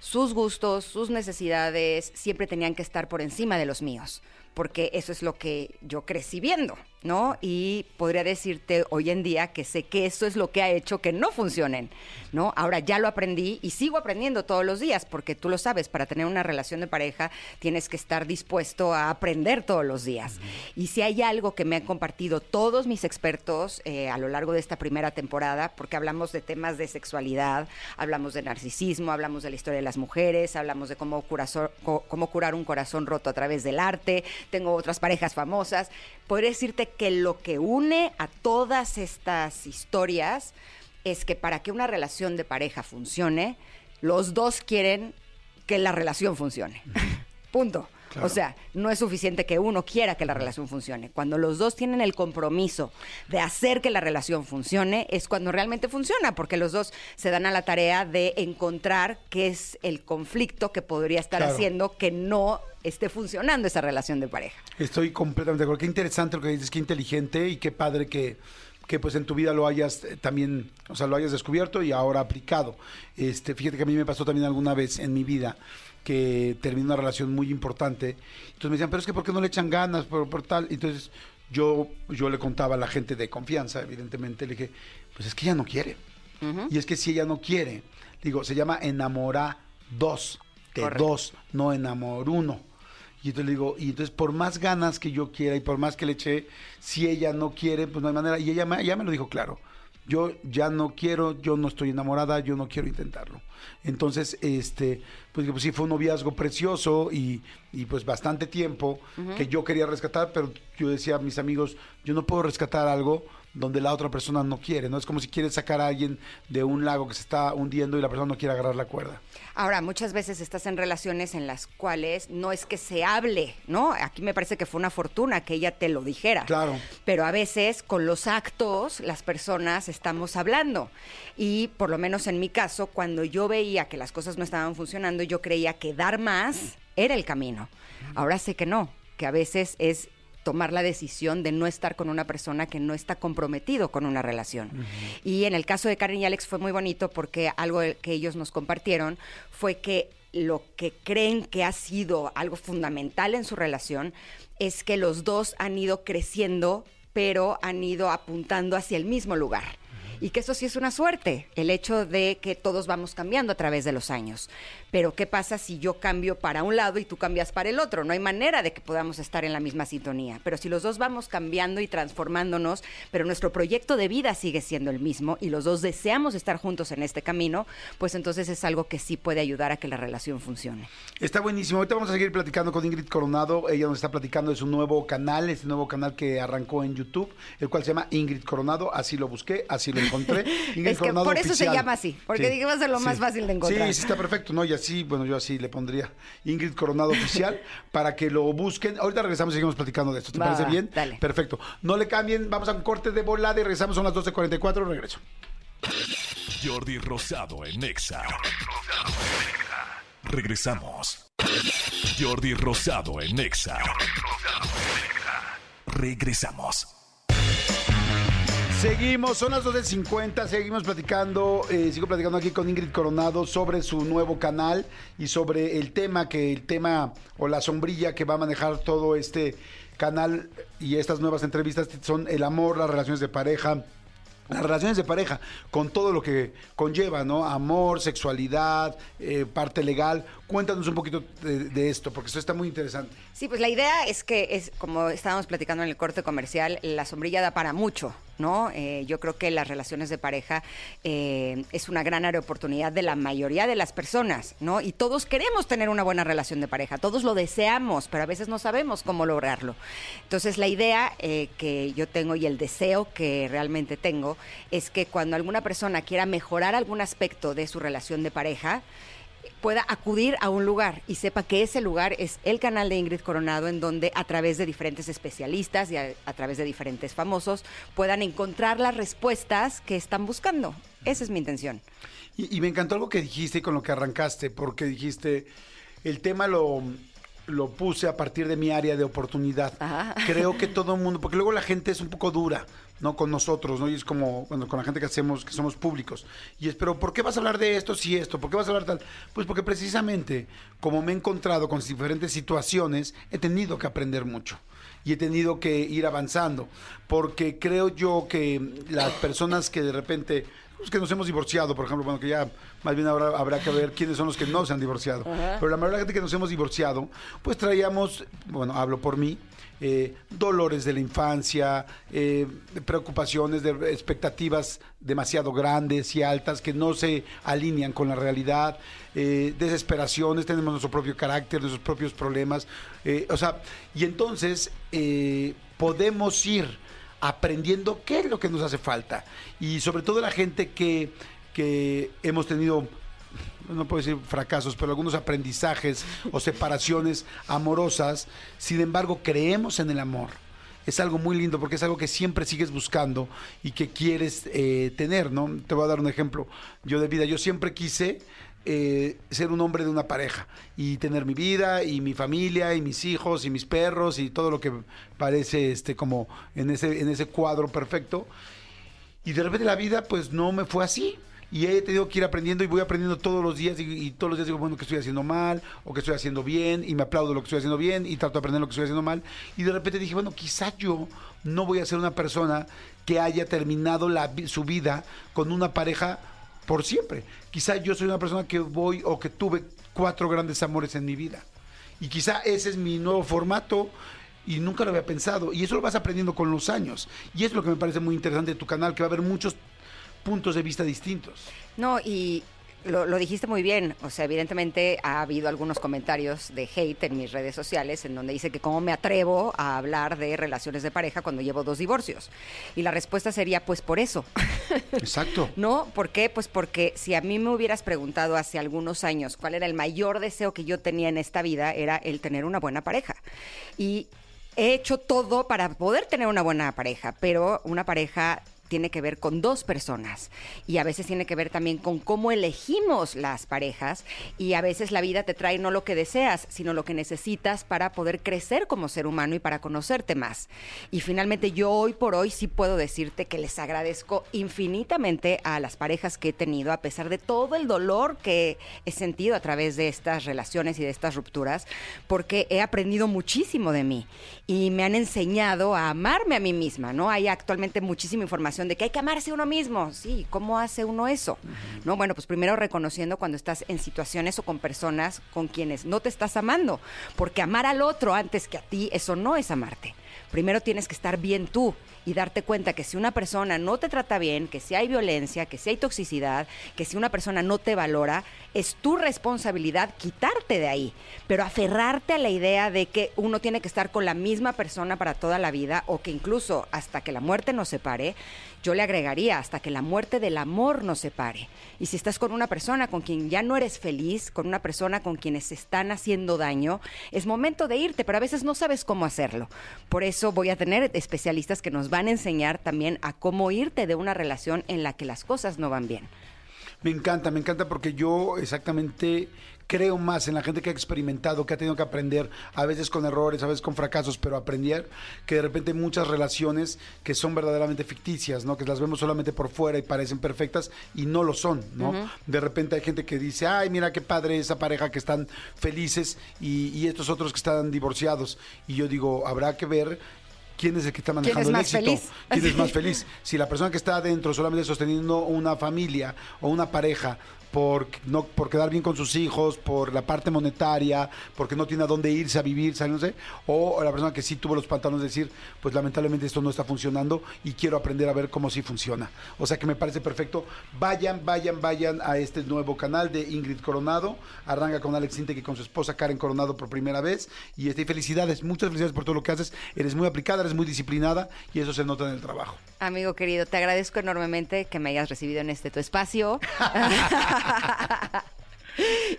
Sus gustos, sus necesidades siempre tenían que estar por encima de los míos, porque eso es lo que yo crecí viendo, ¿no? Y podría decirte hoy en día que sé que eso es lo que ha hecho que no funcionen, ¿no? Ahora ya lo aprendí y sigo aprendiendo todos los días, porque tú lo sabes, para tener una relación de pareja tienes que estar dispuesto a aprender todos los días. Y si hay algo que me han compartido todos mis expertos eh, a lo largo de esta primera temporada, porque hablamos de temas de sexualidad, hablamos de narcisismo, hablamos de la historia de las mujeres, hablamos de cómo, curazo- cómo curar un corazón roto a través del arte, tengo otras parejas famosas. Podría decirte que lo que une a todas estas historias es que para que una relación de pareja funcione, los dos quieren que la relación funcione. Punto. Claro. O sea, no es suficiente que uno quiera que la relación funcione. Cuando los dos tienen el compromiso de hacer que la relación funcione, es cuando realmente funciona, porque los dos se dan a la tarea de encontrar qué es el conflicto que podría estar Claro. haciendo que no esté funcionando esa relación de pareja. Estoy completamente de acuerdo. Qué interesante lo que dices, qué inteligente y qué padre que, que pues en tu vida lo hayas eh, también, o sea, lo hayas descubierto y ahora aplicado. Este, fíjate que a mí me pasó también alguna vez en mi vida que terminé una relación muy importante. Entonces me decían, pero es que ¿por qué no le echan ganas por, por tal? Entonces yo, yo le contaba a la gente de confianza, evidentemente, le dije, pues es que ella no quiere. Y es que si ella no quiere, digo, se llama enamorar dos, de Correcto. dos, no enamor uno. Y entonces le digo, y entonces por más ganas que yo quiera y por más que le eché, si ella no quiere, pues no hay manera. Y ella me, ella me lo dijo claro. Yo ya no quiero, yo no estoy enamorada, yo no quiero intentarlo. Entonces, este, pues, pues sí, fue un noviazgo precioso y, y, pues bastante tiempo que yo quería rescatar, pero yo decía a mis amigos, yo no puedo rescatar algo donde la otra persona no quiere, ¿no? Es como si quieres sacar a alguien de un lago que se está hundiendo y la persona no quiere agarrar la cuerda. Ahora, muchas veces estás en relaciones en las cuales no es que se hable, ¿no? Aquí me parece que fue una fortuna que ella te lo dijera. Claro. Pero a veces con los actos las personas estamos hablando. Y por lo menos en mi caso, cuando yo veía que las cosas no estaban funcionando, yo creía que dar más era el camino. Ahora sé que no, que a veces es tomar la decisión de no estar con una persona que no está comprometido con una relación. Y en el caso de Karen y Alex fue muy bonito porque algo que ellos nos compartieron fue que lo que creen que ha sido algo fundamental en su relación es que los dos han ido creciendo, pero han ido apuntando hacia el mismo lugar. Y que eso sí es una suerte, el hecho de que todos vamos cambiando a través de los años. Pero ¿qué pasa si yo cambio para un lado y tú cambias para el otro? No hay manera de que podamos estar en la misma sintonía. Pero si los dos vamos cambiando y transformándonos, pero nuestro proyecto de vida sigue siendo el mismo y los dos deseamos estar juntos en este camino, pues entonces es algo que sí puede ayudar a que la relación funcione. Está buenísimo. Ahorita vamos a seguir platicando con Ingrid Coronado. Ella nos está platicando de su nuevo canal, este nuevo canal que arrancó en YouTube, el cual se llama Ingrid Coronado. Así lo busqué, así lo. Ingrid Es que Coronado por eso se llama así, porque dije, va a ser lo más fácil de encontrar. Sí, sí, está perfecto. No, y así, bueno, yo así le pondría Ingrid Coronado Oficial para que lo busquen. Ahorita regresamos y seguimos platicando de esto. ¿Te Va, parece bien? dale. Perfecto. No le cambien, vamos a un corte de volada y regresamos, son las 12.44. Regreso. Jordi Rosado en Exa. Regresamos. Jordi Rosado en Exa. Regresamos. Seguimos, son las 12.50, seguimos platicando, eh, sigo platicando aquí con Ingrid Coronado sobre su nuevo canal y sobre el tema que el tema o la sombrilla que va a manejar todo este canal y estas nuevas entrevistas son el amor, las relaciones de pareja, las relaciones de pareja, con todo lo que conlleva, ¿no? Amor, sexualidad, eh, parte legal. Cuéntanos un poquito de, esto, porque esto está muy interesante. Sí, pues la idea es que es como estábamos platicando en el corte comercial, la sombrilla da para mucho, ¿no? Eh, yo creo que las relaciones de pareja eh, es una gran oportunidad de la mayoría de las personas, ¿no? Y todos queremos tener una buena relación de pareja, todos lo deseamos, pero a veces no sabemos cómo lograrlo. Entonces la idea eh, que yo tengo y el deseo que realmente tengo es que cuando alguna persona quiera mejorar algún aspecto de su relación de pareja, pueda acudir a un lugar y sepa que ese lugar es el canal de Ingrid Coronado en donde a través de diferentes especialistas y a, través de diferentes famosos puedan encontrar las respuestas que están buscando. Esa es mi intención. Y, y me encantó algo que dijiste y con lo que arrancaste, porque dijiste, el tema lo, lo puse a partir de mi área de oportunidad. Creo que todo el mundo, porque luego la gente es un poco dura, ¿no? Con nosotros, ¿no? Y es como, bueno, con la gente que hacemos, que somos públicos. Y es, pero ¿por qué vas a hablar de esto si esto? ¿Por qué vas a hablar tal? Pues porque precisamente, como me he encontrado con diferentes situaciones, he tenido que aprender mucho y he tenido que ir avanzando, porque creo yo que las personas que de repente, los que nos hemos divorciado, por ejemplo, bueno, que ya más bien ahora habrá que ver quiénes son los que no se han divorciado, Ajá. pero la mayoría de la gente que nos hemos divorciado, pues traíamos, bueno, hablo por mí, eh, dolores de la infancia, eh, preocupaciones, de expectativas demasiado grandes y altas que no se alinean con la realidad, eh, desesperaciones, tenemos nuestro propio carácter, nuestros propios problemas, o sea, y entonces podemos ir aprendiendo qué es lo que nos hace falta y sobre todo la gente que, que hemos tenido no puedo decir fracasos, pero algunos aprendizajes o separaciones amorosas, sin embargo creemos en el amor. Es algo muy lindo porque es algo que siempre sigues buscando y que quieres eh, tener, ¿no? Te voy a dar un ejemplo. Yo de vida, yo siempre quise eh, ser un hombre de una pareja y tener mi vida y mi familia y mis hijos y mis perros y todo lo que parece este como en ese en ese cuadro perfecto. Y de repente la vida pues no me fue así. Y he tenido que ir aprendiendo y voy aprendiendo todos los días y, todos los días digo, bueno, que estoy haciendo mal o que estoy haciendo bien y me aplaudo lo que estoy haciendo bien y trato de aprender lo que estoy haciendo mal. Y de repente dije, bueno, quizá yo no voy a ser una persona que haya terminado la su vida con una pareja por siempre. Quizá yo soy una persona que voy o que tuve cuatro grandes amores en mi vida. Y quizá ese es mi nuevo formato y nunca lo había pensado. Y eso lo vas aprendiendo con los años. Y es lo que me parece muy interesante de tu canal, que va a haber muchos puntos de vista distintos. No, y lo, lo dijiste muy bien. O sea, evidentemente ha habido algunos comentarios de hate en mis redes sociales en donde dice que cómo me atrevo a hablar de relaciones de pareja cuando llevo dos divorcios. Y la respuesta sería, pues por eso. Exacto. ¿No? ¿Por qué? Pues porque si a mí me hubieras preguntado hace algunos años cuál era el mayor deseo que yo tenía en esta vida, era el tener una buena pareja. Y he hecho todo para poder tener una buena pareja, pero una pareja tiene que ver con dos personas. Y a veces tiene que ver también con cómo elegimos las parejas. Y a veces la vida te trae no lo que deseas, sino lo que necesitas para poder crecer como ser humano y para conocerte más. Y finalmente yo hoy por hoy sí puedo decirte que les agradezco infinitamente a las parejas que he tenido a pesar de todo el dolor que he sentido a través de estas relaciones y de estas rupturas, porque he aprendido muchísimo de mí y me han enseñado a amarme a mí misma, ¿no? Hay actualmente muchísima información de que hay que amarse uno mismo. Sí, ¿cómo hace uno eso? No, bueno, pues primero reconociendo cuando estás en situaciones o con personas con quienes no te estás amando, porque amar al otro antes que a ti, eso no es amarte. Primero tienes que estar bien tú y darte cuenta que si una persona no te trata bien, que si hay violencia, que si hay toxicidad, que si una persona no te valora, es tu responsabilidad quitarte de ahí, pero aferrarte a la idea de que uno tiene que estar con la misma persona para toda la vida o que incluso hasta que la muerte nos separe, yo le agregaría hasta que la muerte del amor nos separe. Y si estás con una persona con quien ya no eres feliz, con una persona con quienes se están haciendo daño, es momento de irte, pero a veces no sabes cómo hacerlo. Por eso voy a tener especialistas que nos van a enseñar también a cómo irte de una relación en la que las cosas no van bien. Me encanta, me encanta porque yo exactamente creo más en la gente que ha experimentado, que ha tenido que aprender, a veces con errores, a veces con fracasos, pero aprender, que de repente muchas relaciones que son verdaderamente ficticias, ¿no? Que las vemos solamente por fuera y parecen perfectas y no lo son, ¿no? De repente hay gente que dice, ay, mira qué padre esa pareja que están felices y, y estos otros que están divorciados. Y yo digo, habrá que ver quién es el que está manejando es el éxito. feliz? ¿Quién es más feliz? Si la persona que está adentro solamente sosteniendo una familia o una pareja por no por quedar bien con sus hijos, por la parte monetaria, porque no tiene a dónde irse a vivir, ¿sabes? No sé, o la persona que sí tuvo los pantalones de decir, pues lamentablemente esto no está funcionando y quiero aprender a ver cómo sí funciona. O sea que me parece perfecto. Vayan, vayan, vayan a este nuevo canal de Ingrid Coronado. Arranca con Alex Intec con su esposa Karen Coronado por primera vez. Y este, felicidades, muchas felicidades por todo lo que haces. Eres muy aplicada, eres muy disciplinada y eso se nota en el trabajo. Amigo querido, te agradezco enormemente que me hayas recibido en este tu espacio.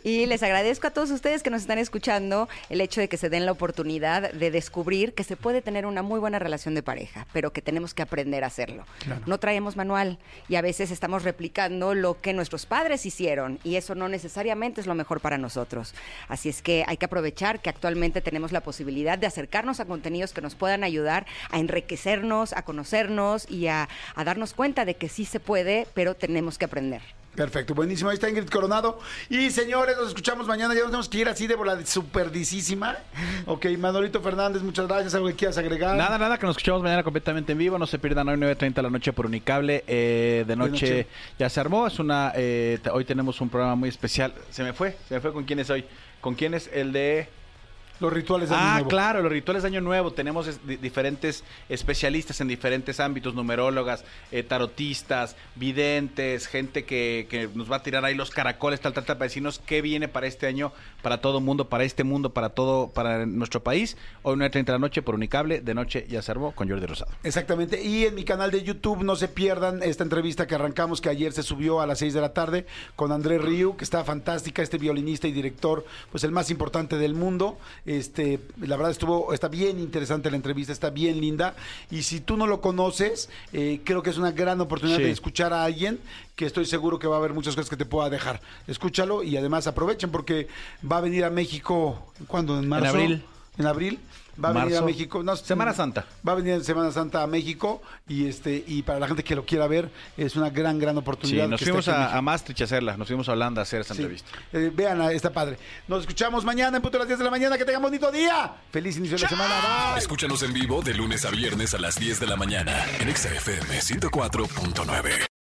Y les agradezco a todos ustedes que nos están escuchando el hecho de que se den la oportunidad de descubrir que se puede tener una muy buena relación de pareja, pero que tenemos que aprender a hacerlo. No traemos manual y a veces estamos replicando lo que nuestros padres hicieron y eso no necesariamente es lo mejor para nosotros. Así es que hay que aprovechar que actualmente tenemos la posibilidad de acercarnos a contenidos que nos puedan ayudar a enriquecernos, a conocernos y a, a darnos cuenta de que sí se puede, pero tenemos que aprender. Perfecto, buenísimo. Ahí está Ingrid Coronado. Y señores, nos escuchamos mañana. Ya nos tenemos que ir así de volada superdicísima. Ok, Manolito Fernández, muchas gracias. ¿Algo que quieras agregar? Nada, nada, que nos escuchamos mañana completamente en vivo. No se pierdan hoy 9.30 de la noche por Unicable. Eh, de, noche noche. ya se armó. Es una, eh, hoy tenemos un programa muy especial. Se me fue, se me fue con quién es hoy. ¿Con quién es el de...? Los rituales de Año Ah, Nuevo. claro, los rituales de Año Nuevo. Tenemos es- di- diferentes especialistas en diferentes ámbitos, numerólogas, eh, tarotistas, videntes, gente que, que nos va a tirar ahí los caracoles, tal, tal, tal, para decirnos qué viene para este año, para todo mundo, para este mundo, para todo, para nuestro país. Hoy 9.30 de la noche por Unicable, de noche ya se armó con Jordi Rosado. Exactamente. Y en mi canal de YouTube no se pierdan esta entrevista que arrancamos, que ayer se subió a las 6 de la tarde, con Andrés Riu, que está fantástica, este violinista y director, pues el más importante del mundo. Este, la verdad estuvo, está bien interesante la entrevista, está bien linda. Y si tú no lo conoces, eh, creo que es una gran oportunidad Sí. de escuchar a alguien que estoy seguro que va a haber muchas cosas que te pueda dejar. Escúchalo y además aprovechen porque va a venir a México, ¿cuándo? ¿En marzo? abril. En abril. Va a venir a. México. No, Semana Santa. Va a venir en Semana Santa a México y este y para la gente que lo quiera ver es una gran gran Sí, oportunidad. nos que esté fuimos a, a Maastricht a hacerla, nos fuimos a Holanda a hacer esa Sí. entrevista. Eh, vean, está padre. Nos escuchamos mañana en punto a las 10 de la mañana. Que tengan bonito día. Feliz inicio de la semana. Bye. Escúchanos en vivo de lunes a viernes a las 10 de la mañana en Exa FM 104.9.